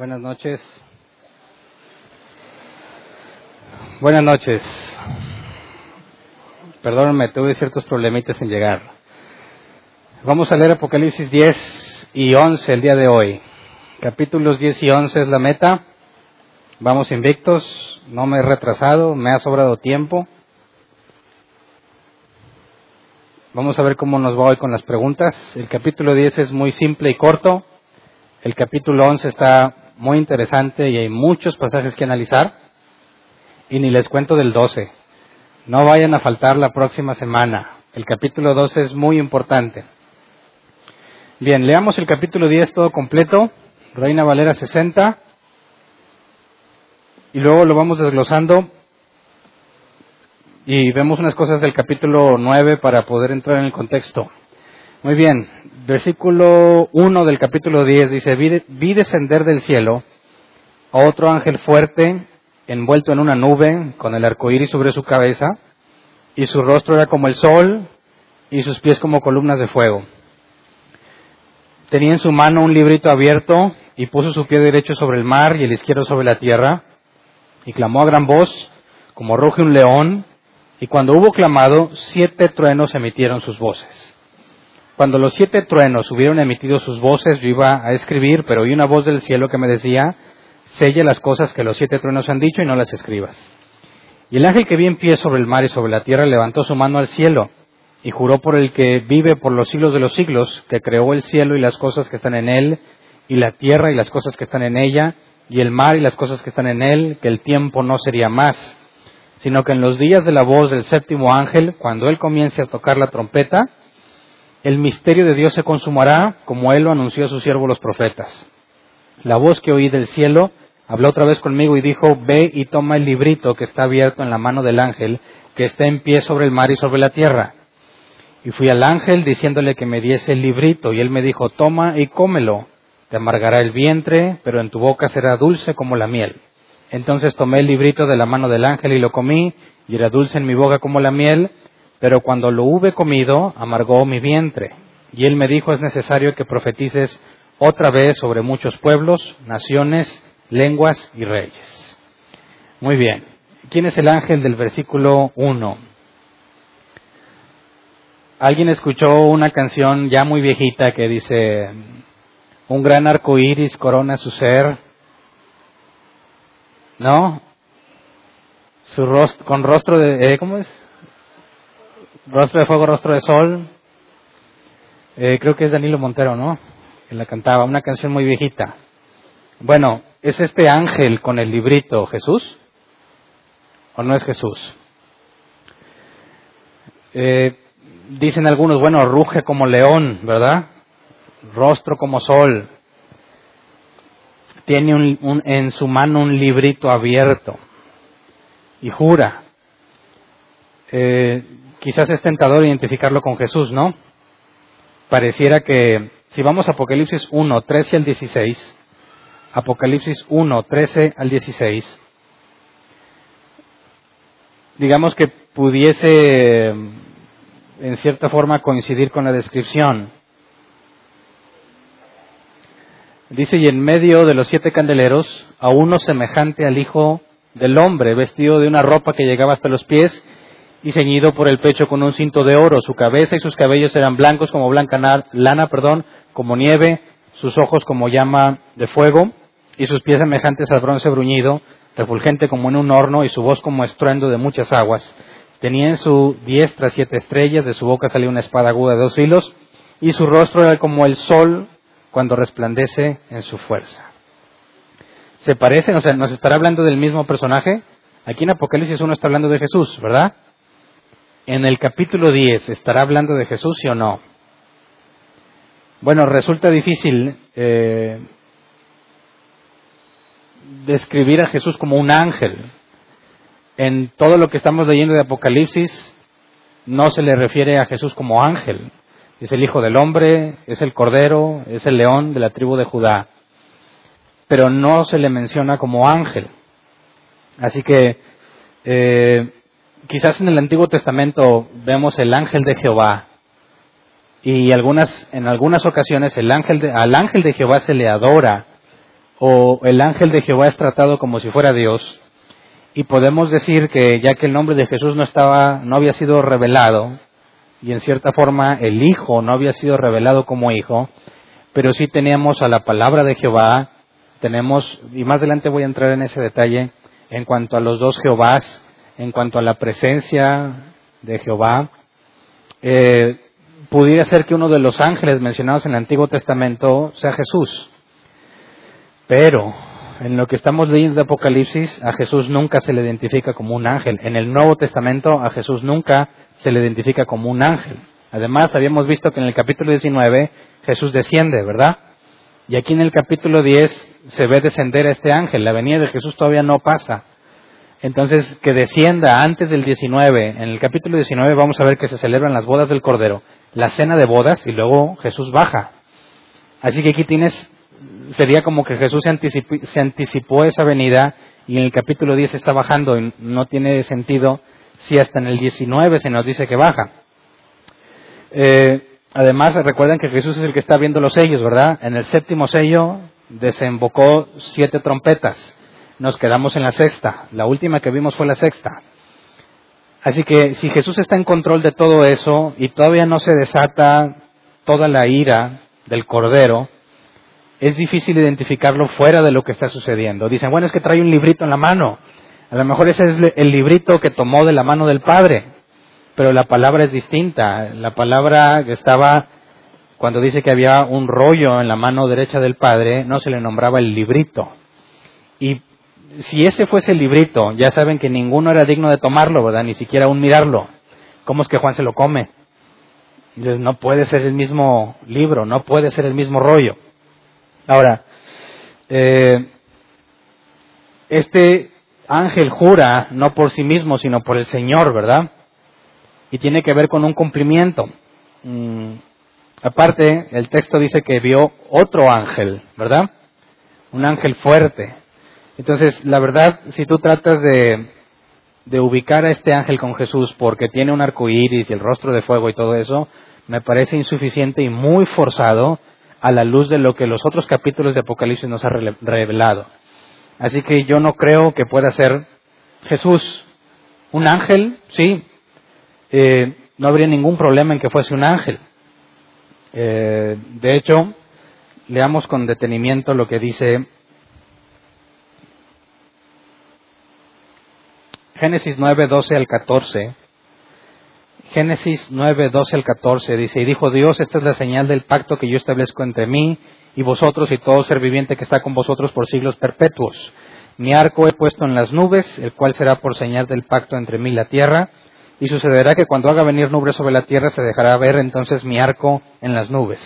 Buenas noches. Buenas noches. Perdónenme, tuve ciertos problemitas en llegar. Vamos a leer Apocalipsis 10 y 11 el día de hoy. Capítulos 10 y 11 es la meta. Vamos invictos, no me he retrasado, me ha sobrado tiempo. Vamos a ver cómo nos va hoy con las preguntas. El capítulo 10 es muy simple y corto. El capítulo 11 está muy interesante y hay muchos pasajes que analizar. Y ni les cuento del 12. No vayan a faltar la próxima semana. El capítulo 12 es muy importante. Bien, leamos el capítulo 10 todo completo. Reina Valera 60. Y luego lo vamos desglosando. Y vemos unas cosas del capítulo 9 para poder entrar en el contexto. Muy bien, versículo 1 del capítulo 10 dice, vi, descender del cielo a otro ángel fuerte, envuelto en una nube, con el arco iris sobre su cabeza, y su rostro era como el sol, y sus pies como columnas de fuego. Tenía en su mano un librito abierto, y puso su pie derecho sobre el mar y el izquierdo sobre la tierra, y clamó a gran voz, como ruge un león, y cuando hubo clamado, siete truenos emitieron sus voces. Cuando los siete truenos hubieron emitido sus voces, yo iba a escribir, pero oí una voz del cielo que me decía, selle las cosas que los siete truenos han dicho y no las escribas. Y el ángel que vi en pie sobre el mar y sobre la tierra levantó su mano al cielo y juró por el que vive por los siglos de los siglos, que creó el cielo y las cosas que están en él, y la tierra y las cosas que están en ella, y el mar y las cosas que están en él, que el tiempo no sería más, sino que en los días de la voz del séptimo ángel, cuando él comience a tocar la trompeta, el misterio de Dios se consumará como Él lo anunció a sus siervos los profetas. La voz que oí del cielo habló otra vez conmigo y dijo, ve y toma el librito que está abierto en la mano del ángel, que está en pie sobre el mar y sobre la tierra. Y fui al ángel diciéndole que me diese el librito, y él me dijo, toma y cómelo, te amargará el vientre, pero en tu boca será dulce como la miel. Entonces tomé el librito de la mano del ángel y lo comí, y era dulce en mi boca como la miel, pero cuando lo hube comido, amargó mi vientre. Y él me dijo, es necesario que profetices otra vez sobre muchos pueblos, naciones, lenguas y reyes. Muy bien. ¿Quién es el ángel del versículo 1? Alguien escuchó una canción ya muy viejita que dice, un gran arco iris corona su ser, ¿no? Su rostro, con rostro de, ¿eh? ¿cómo es? Rostro de Fuego, Rostro de Sol. Eh, creo que es Danilo Montero, ¿no? Que la cantaba, una canción muy viejita. Bueno, ¿es este ángel con el librito Jesús? ¿O no es Jesús? Eh, dicen algunos, bueno, ruge como león, ¿verdad? Rostro como sol. Tiene un, en su mano un librito abierto y jura. Eh, quizás es tentador identificarlo con Jesús, ¿no? Pareciera que si vamos a Apocalipsis 1, 13 al 16, Apocalipsis 1, 13 al 16, digamos que pudiese en cierta forma coincidir con la descripción. Dice, y en medio de los siete candeleros, a uno semejante al Hijo del Hombre, vestido de una ropa que llegaba hasta los pies y ceñido por el pecho con un cinto de oro. Su cabeza y sus cabellos eran blancos como blanca lana, perdón, como nieve, sus ojos como llama de fuego, y sus pies semejantes al bronce bruñido, refulgente como en un horno, y su voz como estruendo de muchas aguas. Tenía en su diestra siete estrellas, de su boca salía una espada aguda de dos filos, y su rostro era como el sol cuando resplandece en su fuerza. ¿Se parecen? O sea, ¿nos estará hablando del mismo personaje? Aquí en Apocalipsis uno está hablando de Jesús, ¿verdad? En el capítulo 10 estará hablando de Jesús, sí o no? Bueno, resulta difícil eh, describir a Jesús como un ángel. En todo lo que estamos leyendo de Apocalipsis, no se le refiere a Jesús como ángel. Es el Hijo del Hombre, es el Cordero, es el León de la tribu de Judá. Pero no se le menciona como ángel. Así que eh, quizás en el Antiguo Testamento vemos el ángel de Jehová. Y algunas, en algunas ocasiones el ángel de, al ángel de Jehová se le adora o el ángel de Jehová es tratado como si fuera Dios. Y podemos decir que ya que el nombre de Jesús no estaba, no había sido revelado y en cierta forma el Hijo no había sido revelado como Hijo, pero sí teníamos a la palabra de Jehová, tenemos, y más adelante voy a entrar en ese detalle, en cuanto a los dos Jehovás, en cuanto a la presencia de Jehová, eh, pudiera ser que uno de los ángeles mencionados en el Antiguo Testamento sea Jesús. Pero en lo que estamos leyendo de Apocalipsis, a Jesús nunca se le identifica como un ángel. En el Nuevo Testamento, a Jesús nunca se le identifica como un ángel. Además, habíamos visto que en el capítulo 19 Jesús desciende, ¿verdad? Y aquí en el capítulo 10 se ve descender a este ángel. La venida de Jesús todavía no pasa. Entonces, que descienda antes del 19. En el capítulo 19 vamos a ver que se celebran las bodas del Cordero, la cena de bodas y luego Jesús baja. Así que aquí tienes, sería como que Jesús se anticipó, esa venida y en el capítulo 10 está bajando y no tiene sentido si hasta en el 19 se nos dice que baja. Eh, además, recuerden que Jesús es el que está viendo los sellos, ¿verdad? En el séptimo sello desembocó siete trompetas. Nos quedamos en la sexta. La última que vimos fue la sexta. Así que si Jesús está en control de todo eso y todavía no se desata toda la ira del Cordero, es difícil identificarlo fuera de lo que está sucediendo. Dicen, bueno, es que trae un librito en la mano. A lo mejor ese es el librito que tomó de la mano del Padre, pero la palabra es distinta. La palabra que estaba cuando dice que había un rollo en la mano derecha del Padre, no se le nombraba el librito. Y si ese fuese el librito, ya saben que ninguno era digno de tomarlo, ¿verdad? Ni siquiera un mirarlo. ¿Cómo es que Juan se lo come? No puede ser el mismo libro, no puede ser el mismo rollo. Ahora, eh, este ángel jura no por sí mismo, sino por el Señor, ¿verdad? Y tiene que ver con un cumplimiento. Mm, Aparte, el texto dice que vio otro ángel, ¿verdad? Un ángel fuerte. Entonces, la verdad, si tú tratas de, ubicar a este ángel con Jesús porque tiene un arco iris y el rostro de fuego y todo eso, me parece insuficiente y muy forzado a la luz de lo que los otros capítulos de Apocalipsis nos ha revelado. Así que yo no creo que pueda ser Jesús un ángel, sí. Eh, no habría ningún problema en que fuese un ángel. Eh, de hecho, leamos con detenimiento lo que dice Génesis 9, 12 al 14. Génesis 9, 12 al 14 dice, y dijo Dios, esta es la señal del pacto que yo establezco entre mí y vosotros y todo ser viviente que está con vosotros por siglos perpetuos. Mi arco he puesto en las nubes, el cual será por señal del pacto entre mí y la tierra. Y sucederá que cuando haga venir nubes sobre la tierra se dejará ver entonces mi arco en las nubes.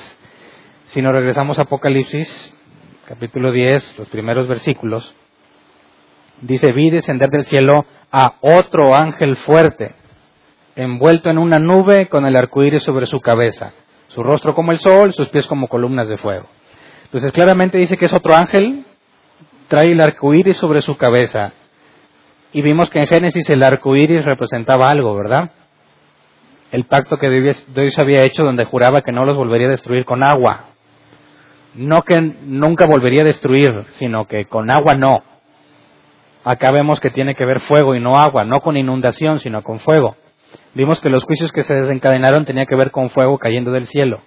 Si nos regresamos a Apocalipsis, capítulo 10, los primeros versículos, dice, vi descender del cielo a otro ángel fuerte, envuelto en una nube con el arco iris sobre su cabeza, su rostro como el sol, sus pies como columnas de fuego. Entonces claramente dice que es otro ángel, trae el arco iris sobre su cabeza, y vimos que en Génesis el arco iris representaba algo, ¿verdad? El pacto que Dios había hecho donde juraba que no los volvería a destruir con agua. No que nunca volvería a destruir, sino que con agua no. Acá vemos que tiene que ver fuego y no agua, no con inundación, sino con fuego. Vimos que los juicios que se desencadenaron tenían que ver con fuego cayendo del cielo,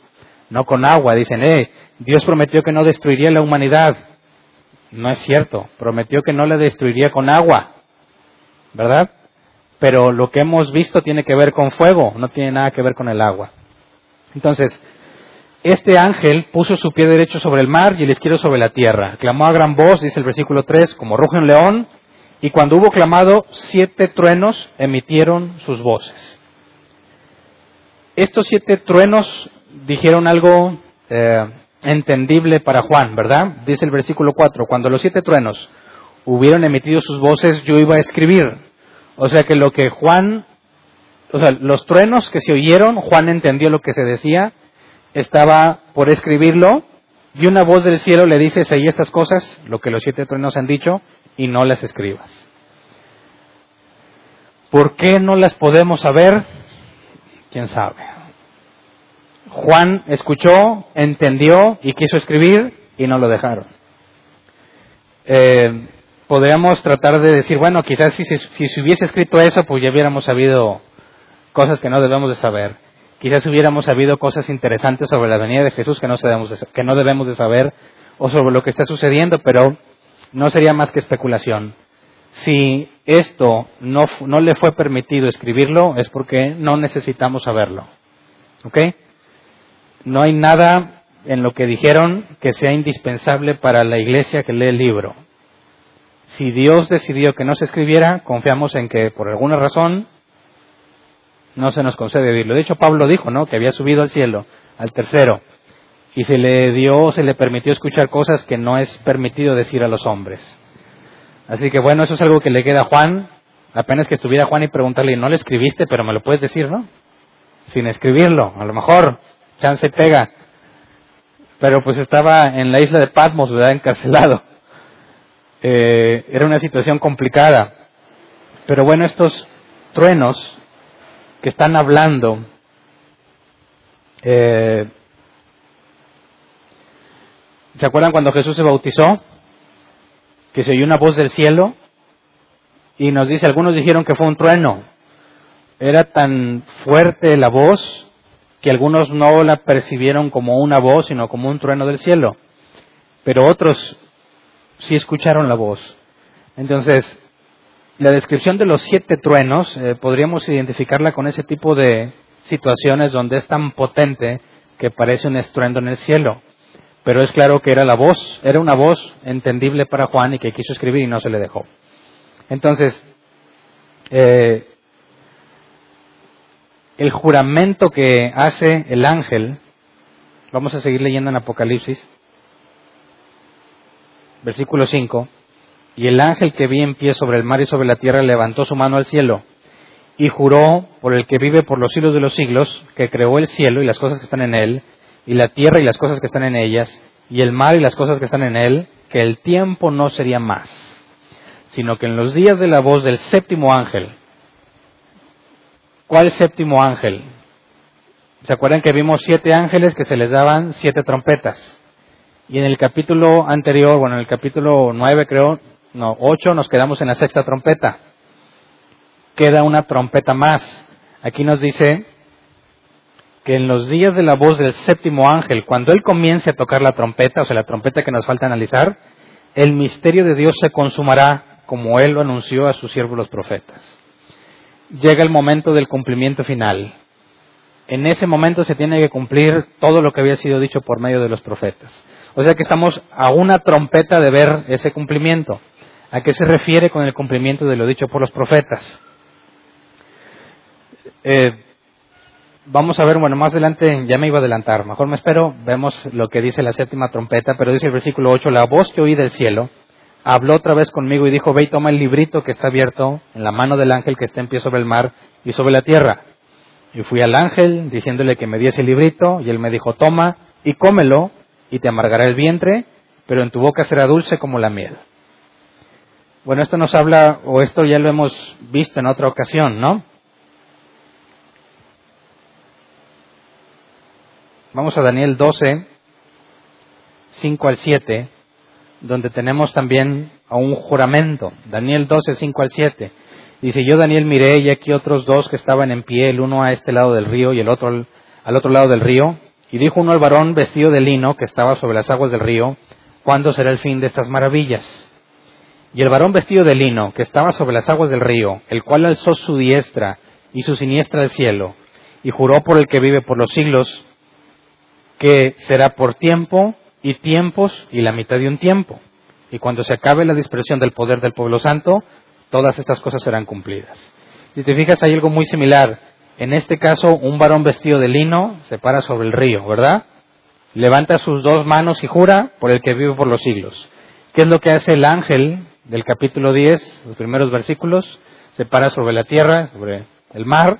no con agua. Dicen, eh, Dios prometió que no destruiría la humanidad. No es cierto, prometió que no la destruiría con agua. ¿verdad? Pero lo que hemos visto tiene que ver con fuego, no tiene nada que ver con el agua. Entonces, este ángel puso su pie derecho sobre el mar y el izquierdo sobre la tierra. Clamó a gran voz, dice el versículo 3, como ruge un león, y cuando hubo clamado, siete truenos emitieron sus voces. estos siete truenos dijeron algo eh, entendible para Juan, ¿verdad? Dice el versículo 4, cuando los siete truenos hubieron emitido sus voces, yo iba a escribir. O sea que lo que Juan, o sea, los truenos que se oyeron, Juan entendió lo que se decía, estaba por escribirlo, y una voz del cielo le dice, seguí estas cosas, lo que los siete truenos han dicho, y no las escribas. ¿Por qué no las podemos saber? ¿Quién sabe? Juan escuchó, entendió y quiso escribir y no lo dejaron. Eh, podríamos tratar de decir, bueno, quizás si, se hubiese escrito eso, pues ya hubiéramos sabido cosas que no debemos de saber. Quizás hubiéramos sabido cosas interesantes sobre la venida de Jesús que no, que no debemos de saber o sobre lo que está sucediendo, pero no sería más que especulación. Si esto no, no le fue permitido escribirlo, es porque no necesitamos saberlo. ¿Ok? No hay nada en lo que dijeron que sea indispensable para la iglesia que lee el libro. Si Dios decidió que no se escribiera, confiamos en que por alguna razón no se nos concede oírlo. De hecho, Pablo dijo, ¿no? Que había subido al cielo, al tercero, y se le dio, se le permitió escuchar cosas que no es permitido decir a los hombres. Así que bueno, eso es algo que le queda a Juan. Apenas que estuviera Juan y preguntarle, no le escribiste, pero me lo puedes decir, ¿no? Sin escribirlo, a lo mejor, chance pega. Pero pues estaba en la isla de Patmos, ¿verdad? Encarcelado. Eh, era una situación complicada. Pero bueno, estos truenos que están hablando, eh, ¿se acuerdan cuando Jesús se bautizó? que se oyó una voz del cielo y nos dice, algunos dijeron que fue un trueno. Era tan fuerte la voz que algunos no la percibieron como una voz, sino como un trueno del cielo. Pero otros sí escucharon la voz. Entonces, la descripción de los siete truenos eh, podríamos identificarla con ese tipo de situaciones donde es tan potente que parece un estruendo en el cielo. Pero es claro que era la voz, era una voz entendible para Juan y que quiso escribir y no se le dejó. Entonces, eh, el juramento que hace el ángel, vamos a seguir leyendo en Apocalipsis, versículo 5, y el ángel que vi en pie sobre el mar y sobre la tierra levantó su mano al cielo y juró por el que vive por los siglos de los siglos, que creó el cielo y las cosas que están en él, y la tierra y las cosas que están en ellas, y el mar y las cosas que están en él, que el tiempo no sería más, sino que en los días de la voz del séptimo ángel, ¿cuál séptimo ángel? ¿Se acuerdan que vimos siete ángeles que se les daban siete trompetas? Y en el capítulo anterior, bueno, en el capítulo nueve creo, no, ocho, nos quedamos en la sexta trompeta. Queda una trompeta más. Aquí nos dice que en los días de la voz del séptimo ángel, cuando él comience a tocar la trompeta, o sea, la trompeta que nos falta analizar, el misterio de Dios se consumará como él lo anunció a sus siervos los profetas. Llega el momento del cumplimiento final. En ese momento se tiene que cumplir todo lo que había sido dicho por medio de los profetas. O sea que estamos a una trompeta de ver ese cumplimiento. ¿A qué se refiere con el cumplimiento de lo dicho por los profetas? Eh, vamos a ver, bueno, más adelante ya me iba a adelantar, mejor me espero, vemos lo que dice la séptima trompeta, pero dice el versículo 8, la voz que oí del cielo habló otra vez conmigo y dijo, ve y toma el librito que está abierto en la mano del ángel que está en pie sobre el mar y sobre la tierra. Y fui al ángel diciéndole que me diese el librito y él me dijo, toma y cómelo y te amargará el vientre, pero en tu boca será dulce como la miel. Bueno, esto nos habla, o esto ya lo hemos visto en otra ocasión, ¿no? Vamos a Daniel 12, 5 al 7, donde tenemos también a un juramento. Daniel 12, 5 al 7. Dice, yo Daniel miré y aquí otros dos que estaban en pie, el uno a este lado del río y el otro al, al otro lado del río. Y dijo uno al varón vestido de lino que estaba sobre las aguas del río, ¿cuándo será el fin de estas maravillas? Y el varón vestido de lino que estaba sobre las aguas del río, el cual alzó su diestra y su siniestra al cielo, y juró por el que vive por los siglos, que será por tiempo y tiempos y la mitad de un tiempo. Y cuando se acabe la dispersión del poder del pueblo santo, todas estas cosas serán cumplidas. Si te fijas, hay algo muy similar En este caso, un varón vestido de lino se para sobre el río, ¿verdad? Levanta sus dos manos y jura por el que vive por los siglos. ¿Qué es lo que hace el ángel del capítulo 10, los primeros versículos? Se para sobre la tierra, sobre el mar,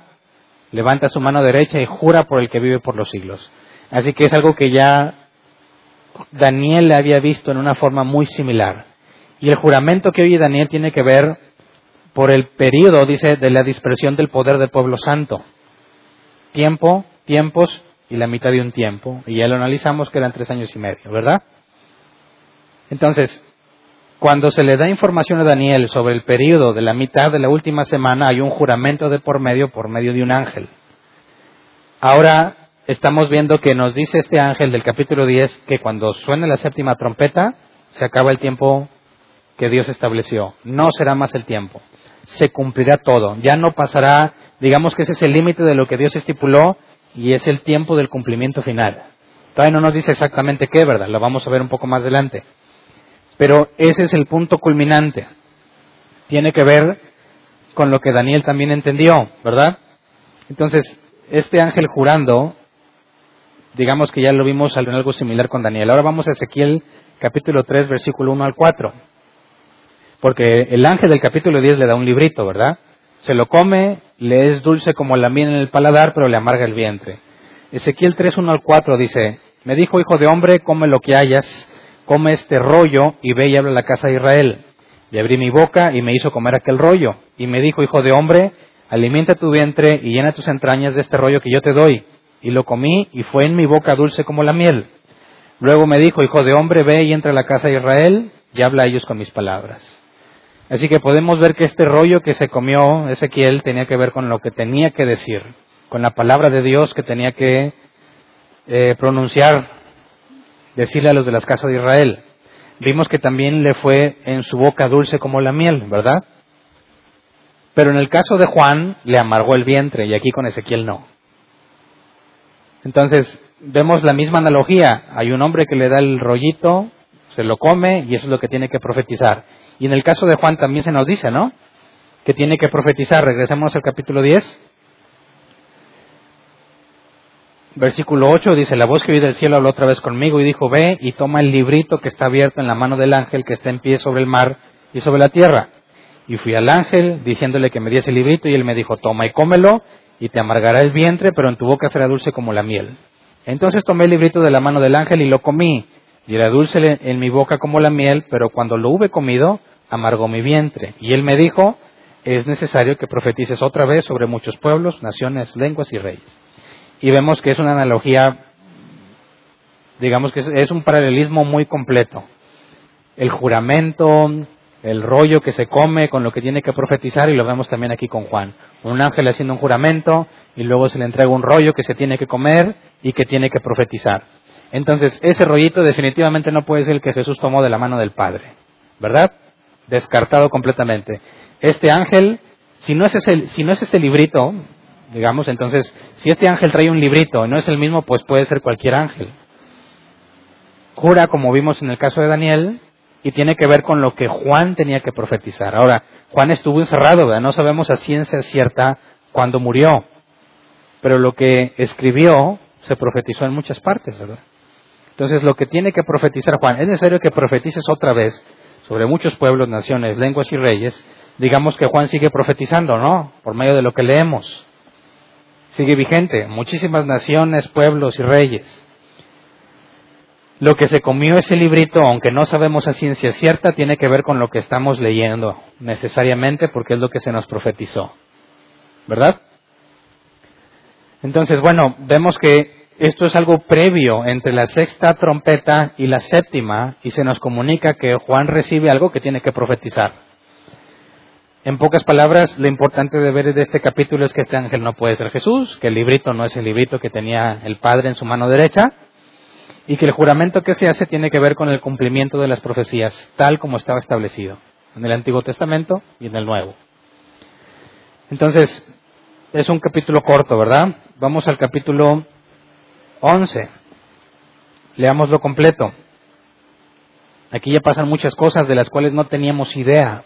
levanta su mano derecha y jura por el que vive por los siglos. Así que es algo que ya Daniel había visto en una forma muy similar. Y el juramento que oye Daniel tiene que ver por el periodo, dice, de la dispersión del poder del pueblo santo. Tiempo, tiempos y la mitad de un tiempo. Y ya lo analizamos que eran tres años y medio, ¿verdad? Entonces, cuando se le da información a Daniel sobre el periodo de la mitad de la última semana, hay un juramento de por medio por medio de un ángel. Ahora estamos viendo que nos dice este ángel del capítulo 10 que cuando suene la séptima trompeta, se acaba el tiempo que Dios estableció. No será más el tiempo. Se cumplirá todo. Ya no pasará, digamos que ese es el límite de lo que Dios estipuló y es el tiempo del cumplimiento final. Todavía no nos dice exactamente qué, ¿verdad? Lo vamos a ver un poco más adelante. Pero ese es el punto culminante. Tiene que ver con lo que Daniel también entendió, ¿verdad? Entonces, este ángel jurando digamos que ya lo vimos en algo similar con Daniel. Ahora vamos a Ezequiel capítulo 3, versículo 1 al 4. Porque el ángel del capítulo 10 le da un librito, ¿verdad? Se lo come, le es dulce como la miel en el paladar, pero le amarga el vientre. Ezequiel 3, 1 al 4 dice, me dijo, hijo de hombre, come lo que hayas, come este rollo y ve y habla a la casa de Israel. Y abrí mi boca y me hizo comer aquel rollo. Y me dijo, hijo de hombre, alimenta tu vientre y llena tus entrañas de este rollo que yo te doy y lo comí y fue en mi boca dulce como la miel. Luego me dijo, hijo de hombre, ve y entra a la casa de Israel y habla a ellos con mis palabras. Así que podemos ver que este rollo que se comió Ezequiel tenía que ver con lo que tenía que decir, con la palabra de Dios que tenía que eh, pronunciar, decirle a los de las casas de Israel. Vimos que también le fue en su boca dulce como la miel, ¿verdad? Pero en el caso de Juan le amargó el vientre y aquí con Ezequiel no. Entonces, vemos la misma analogía. Hay un hombre que le da el rollito, se lo come y eso es lo que tiene que profetizar. Y en el caso de Juan también se nos dice, ¿no? Que tiene que profetizar. Regresemos al capítulo 10. Versículo 8 dice, la voz que oí del cielo habló otra vez conmigo y dijo, ve y toma el librito que está abierto en la mano del ángel que está en pie sobre el mar y sobre la tierra. Y fui al ángel diciéndole que me diese el librito y él me dijo, toma y cómelo y te amargará el vientre, pero en tu boca será dulce como la miel. Entonces tomé el librito de la mano del ángel y lo comí, y era dulce en mi boca como la miel, pero cuando lo hube comido, amargó mi vientre. Y él me dijo, es necesario que profetices otra vez sobre muchos pueblos, naciones, lenguas y reyes. Y vemos que es una analogía, digamos que es un paralelismo muy completo. El juramento, el rollo que se come con lo que tiene que profetizar y lo vemos también aquí con Juan. Un ángel haciendo un juramento y luego se le entrega un rollo que se tiene que comer y que tiene que profetizar. Entonces, ese rollito definitivamente no puede ser el que Jesús tomó de la mano del Padre, ¿verdad? Descartado completamente. Este ángel, si no es ese, si no es este librito, digamos, entonces, si este ángel trae un librito y no es el mismo, pues puede ser cualquier ángel. Jura, como vimos en el caso de Daniel, y tiene que ver con lo que Juan tenía que profetizar. Ahora, Juan estuvo encerrado, ¿verdad? no sabemos a ciencia cierta cuándo murió, pero lo que escribió se profetizó en muchas partes, ¿verdad? Entonces, lo que tiene que profetizar Juan, es necesario que profetices otra vez sobre muchos pueblos, naciones, lenguas y reyes. Digamos que Juan sigue profetizando, ¿no? Por medio de lo que leemos. Sigue vigente. Muchísimas naciones, pueblos y reyes. Lo que se comió ese librito, aunque no sabemos a ciencia cierta, tiene que ver con lo que estamos leyendo, necesariamente porque es lo que se nos profetizó. ¿Verdad? Entonces, bueno, vemos que esto es algo previo entre la sexta trompeta y la séptima, y se nos comunica que Juan recibe algo que tiene que profetizar. En pocas palabras, lo importante de ver de este capítulo es que este ángel no puede ser Jesús, que el librito no es el librito que tenía el Padre en su mano derecha, y que el juramento que se hace tiene que ver con el cumplimiento de las profecías, tal como estaba establecido en el Antiguo Testamento y en el Nuevo. Entonces, es un capítulo corto, ¿verdad? Vamos al capítulo 11. Leámoslo completo. Aquí ya pasan muchas cosas de las cuales no teníamos idea,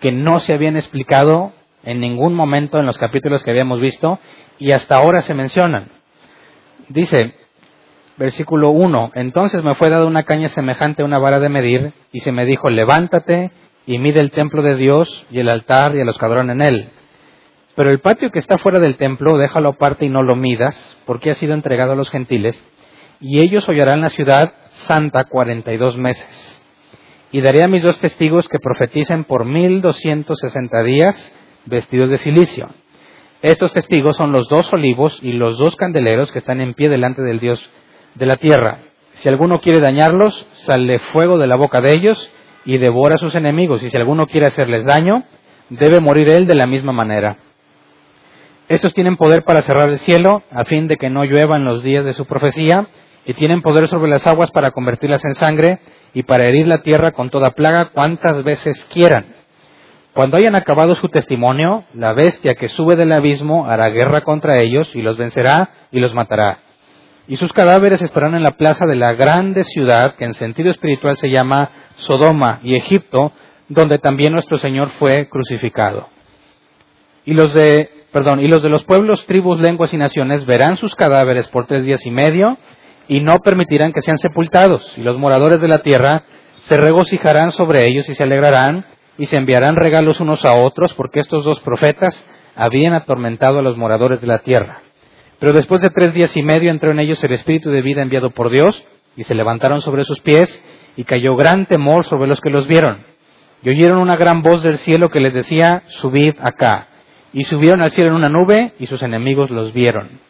que no se habían explicado en ningún momento en los capítulos que habíamos visto y hasta ahora se mencionan. Dice, versículo 1, entonces me fue dada una caña semejante a una vara de medir y se me dijo, levántate y mide el templo de Dios y el altar y a los en él. Pero el patio que está fuera del templo, déjalo aparte y no lo midas, porque ha sido entregado a los gentiles, y ellos hollarán la ciudad santa cuarenta y dos meses. Y daré a mis dos testigos que profeticen por mil doscientos sesenta días vestidos de silicio. Estos testigos son los dos olivos y los dos candeleros que están en pie delante del Dios de la tierra. Si alguno quiere dañarlos, sale fuego de la boca de ellos y devora a sus enemigos. Y si alguno quiere hacerles daño, debe morir él de la misma manera. Estos tienen poder para cerrar el cielo, a fin de que no llueva en los días de su profecía, y tienen poder sobre las aguas para convertirlas en sangre, y para herir la tierra con toda plaga cuantas veces quieran. Cuando hayan acabado su testimonio, la bestia que sube del abismo hará guerra contra ellos y los vencerá y los matará. Y sus cadáveres estarán en la plaza de la grande ciudad que en sentido espiritual se llama Sodoma y Egipto, donde también nuestro Señor fue crucificado. Y los de, perdón, y los de los pueblos, tribus, lenguas y naciones verán sus cadáveres por tres días y medio y no permitirán que sean sepultados. Y los moradores de la tierra se regocijarán sobre ellos y se alegrarán y se enviarán regalos unos a otros porque estos dos profetas habían atormentado a los moradores de la tierra. Pero después de tres días y medio entró en ellos el espíritu de vida enviado por Dios y se levantaron sobre sus pies y cayó gran temor sobre los que los vieron. Y oyeron una gran voz del cielo que les decía, subid acá. Y subieron al cielo en una nube y sus enemigos los vieron.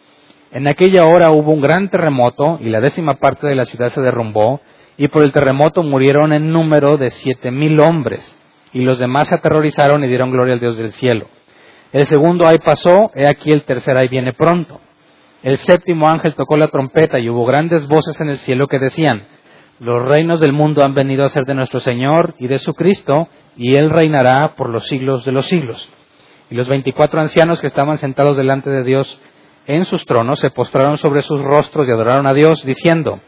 En aquella hora hubo un gran terremoto y la décima parte de la ciudad se derrumbó y por el terremoto murieron en número de siete mil hombres y los demás se aterrorizaron y dieron gloria al Dios del cielo. El segundo ay pasó, he aquí el tercer ay viene pronto. El séptimo ángel tocó la trompeta y hubo grandes voces en el cielo que decían, los reinos del mundo han venido a ser de nuestro Señor y de su Cristo, y Él reinará por los siglos de los siglos. Y los veinticuatro ancianos que estaban sentados delante de Dios en sus tronos se postraron sobre sus rostros y adoraron a Dios, diciendo,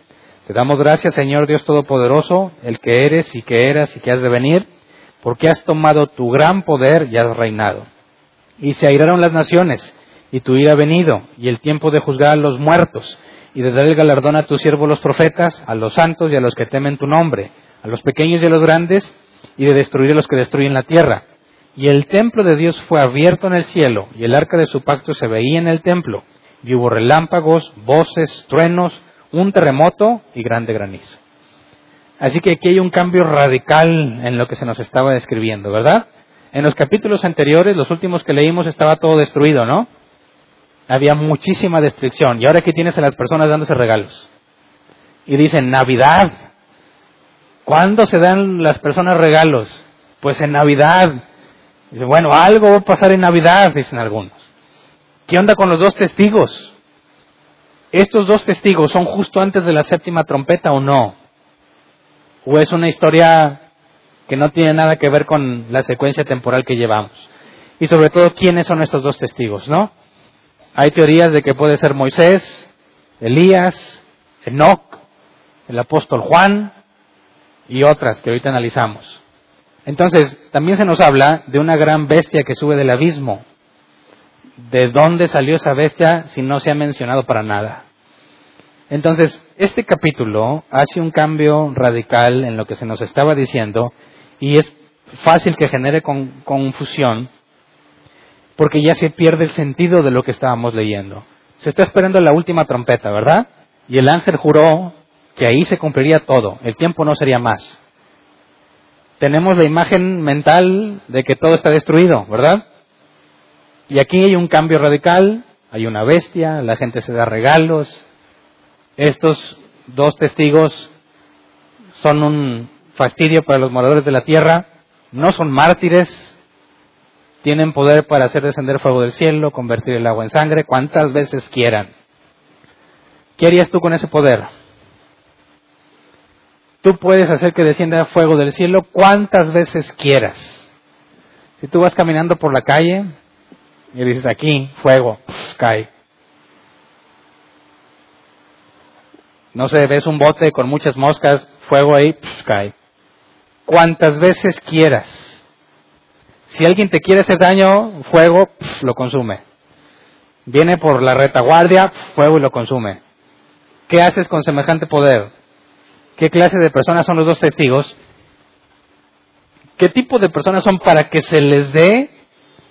Te damos gracias, Señor Dios Todopoderoso, el que eres y que eras y que has de venir, porque has tomado tu gran poder y has reinado. Y se airaron las naciones, y tu ira ha venido, y el tiempo de juzgar a los muertos, y de dar el galardón a tus siervos los profetas, a los santos y a los que temen tu nombre, a los pequeños y a los grandes, y de destruir a los que destruyen la tierra y el templo de Dios fue abierto en el cielo, y el arca de su pacto se veía en el templo, y hubo relámpagos, voces, truenos, un terremoto y grande granizo. Así que aquí hay un cambio radical en lo que se nos estaba describiendo, ¿verdad? En los capítulos anteriores, los últimos que leímos, estaba todo destruido, ¿no? Había muchísima destrucción. Y ahora aquí tienes a las personas dándose regalos. Y dicen, Navidad. ¿Cuándo se dan las personas regalos? Pues en Navidad. Dice, bueno, algo va a pasar en Navidad, dicen algunos. ¿Qué onda con los dos testigos? ¿Estos dos testigos son justo antes de la séptima trompeta o no? ¿O es una historia que no tiene nada que ver con la secuencia temporal que llevamos? Y sobre todo, ¿quiénes son estos dos testigos, no? Hay teorías de que puede ser Moisés, Elías, Enoch, el apóstol Juan y otras que ahorita analizamos. Entonces, también se nos habla de una gran bestia que sube del abismo. ¿De dónde salió esa bestia si no se ha mencionado para nada? Entonces, este capítulo hace un cambio radical en lo que se nos estaba diciendo y es fácil que genere confusión porque ya se pierde el sentido de lo que estábamos leyendo. Se está esperando la última trompeta, ¿verdad? Y el ángel juró que ahí se cumpliría todo, el tiempo no sería más tenemos la imagen mental de que todo está destruido, ¿verdad? Y aquí hay un cambio radical, hay una bestia, la gente se da regalos. Estos dos testigos son un fastidio para los moradores de la tierra, no son mártires, tienen poder para hacer descender fuego del cielo, convertir el agua en sangre, cuantas veces quieran. ¿Qué harías tú con ese poder? Tú puedes hacer que descienda fuego del cielo cuantas veces quieras. Si tú vas caminando por la calle y dices aquí, fuego, cae. No sé, ves un bote con muchas moscas, fuego ahí, cae. Cuantas veces quieras. Si alguien te quiere hacer daño, fuego lo consume. Viene por la retaguardia, fuego y lo consume. ¿Qué haces con semejante poder? ¿Qué clase de personas son los dos testigos? ¿Qué tipo de personas son para que se les dé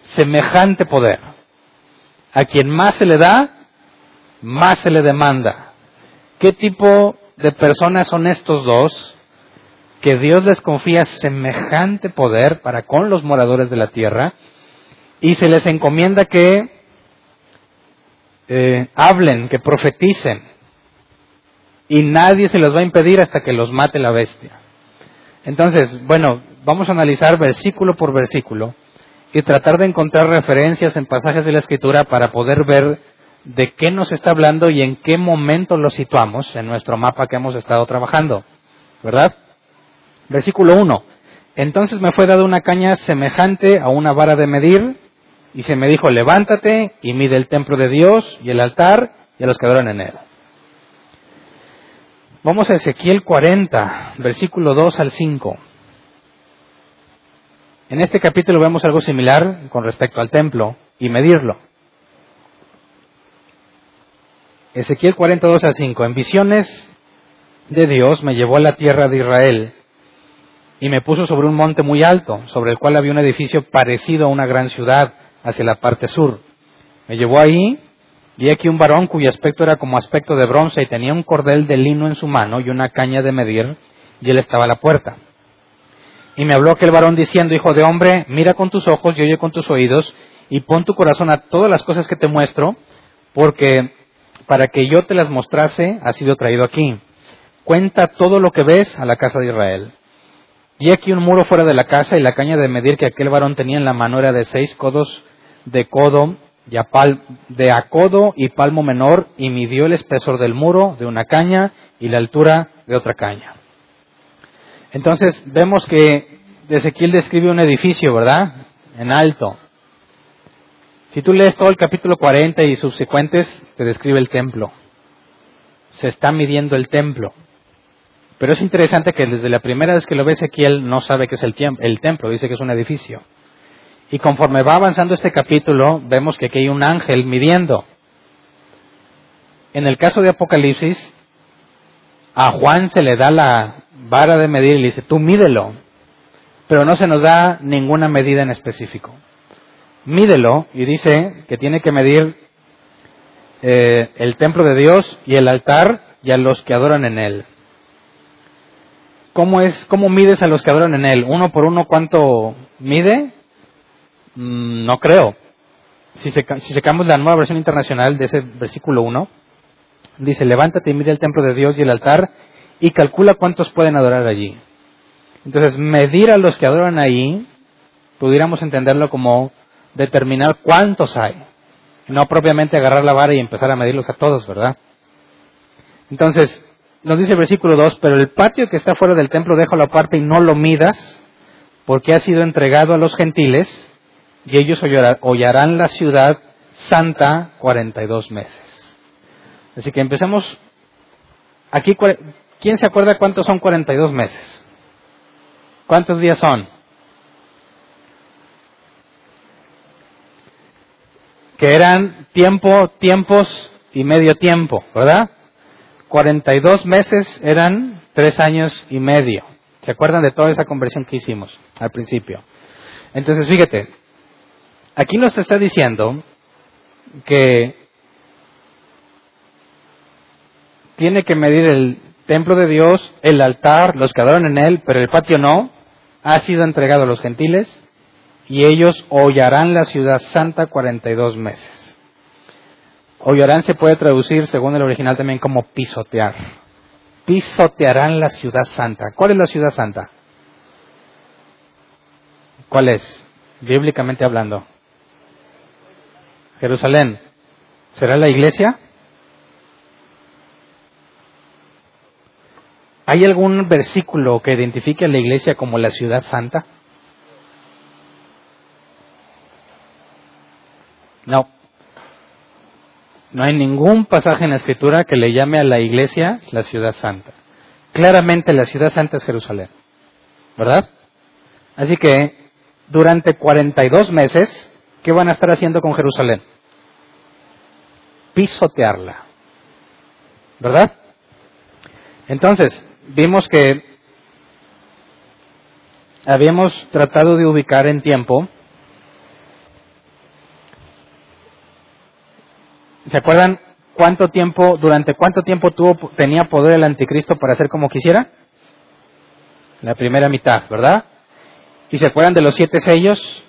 semejante poder? A quien más se le da, más se le demanda. ¿Qué tipo de personas son estos dos que Dios les confía semejante poder para con los moradores de la tierra y se les encomienda que eh, hablen, que profeticen y nadie se los va a impedir hasta que los mate la bestia. Entonces, bueno, vamos a analizar versículo por versículo y tratar de encontrar referencias en pasajes de la Escritura para poder ver de qué nos está hablando y en qué momento lo situamos en nuestro mapa que hemos estado trabajando. ¿Verdad? Versículo 1. Entonces me fue dada una caña semejante a una vara de medir y se me dijo, levántate y mide el templo de Dios y el altar y a los que adoran en él. Vamos a Ezequiel 40, versículo 2 al 5. En este capítulo vemos algo similar con respecto al templo y medirlo. Ezequiel 42 al 5. En visiones de Dios me llevó a la tierra de Israel y me puso sobre un monte muy alto, sobre el cual había un edificio parecido a una gran ciudad hacia la parte sur. Me llevó ahí y aquí un varón cuyo aspecto era como aspecto de bronce y tenía un cordel de lino en su mano y una caña de medir y él estaba a la puerta. Y me habló aquel varón diciendo, Hijo de hombre, mira con tus ojos y oye con tus oídos y pon tu corazón a todas las cosas que te muestro, porque para que yo te las mostrase ha sido traído aquí. Cuenta todo lo que ves a la casa de Israel. Y aquí un muro fuera de la casa y la caña de medir que aquel varón tenía en la mano era de seis codos de codo y de a codo y palmo menor y midió el espesor del muro de una caña y la altura de otra caña. Entonces vemos que Ezequiel describe un edificio, ¿verdad? En alto. Si tú lees todo el capítulo 40 y subsecuentes, te describe el templo. Se está midiendo el templo. Pero es interesante que desde la primera vez que lo ve Ezequiel no sabe que es el, el templo, dice que es un edificio. Y conforme va avanzando este capítulo, vemos que aquí hay un ángel midiendo. En el caso de Apocalipsis, a Juan se le da la vara de medir y le dice, tú mídelo. Pero no se nos da ninguna medida en específico. Mídelo y dice que tiene que medir eh, el templo de Dios y el altar y a los que adoran en él. ¿Cómo, es, ¿Cómo mides a los que adoran en él? ¿Uno por uno cuánto mide? Mm, no creo. Si, si sacamos la nueva versión internacional de ese versículo 1, dice, levántate y mide el templo de Dios y el altar y calcula cuántos pueden adorar allí. Entonces, medir a los que adoran ahí, pudiéramos entenderlo como determinar cuántos hay. No propiamente agarrar la vara y empezar a medirlos a todos, ¿verdad? Entonces, nos dice el versículo 2, pero el patio que está fuera del templo déjalo aparte y no lo midas, porque ha sido entregado a los gentiles, y ellos hollarán la ciudad santa 42 meses. Así que empecemos. Aquí, ¿quién se acuerda cuántos son 42 meses? ¿Cuántos días son? Que eran tiempo, tiempos y medio tiempo, ¿verdad? 42 meses eran tres años y medio. ¿Se acuerdan de toda esa conversión que hicimos al principio? Entonces, fíjate, aquí nos está diciendo que tiene que medir el templo de Dios, el altar, los que adoran en él, pero el patio no, ha sido entregado a los gentiles y ellos hollarán la ciudad santa 42 meses. Hollarán se puede traducir, según el original, también como pisotear. Pisotearán la ciudad santa. ¿Cuál es la ciudad santa? ¿Cuál es? Bíblicamente hablando. Jerusalén. ¿Será la iglesia? ¿Hay algún versículo que identifique a la iglesia como la ciudad santa? No. No hay ningún pasaje en la escritura que le llame a la iglesia la ciudad santa. Claramente la ciudad santa es Jerusalén. ¿Verdad? Así que durante 42 meses, ¿qué van a estar haciendo con Jerusalén? Pisotearla. ¿Verdad? Entonces, vimos que habíamos tratado de ubicar en tiempo. ¿Se acuerdan cuánto tiempo, durante cuánto tiempo tuvo, tenía poder el anticristo para hacer como quisiera? La primera mitad, ¿verdad? ¿Y se acuerdan de los siete sellos?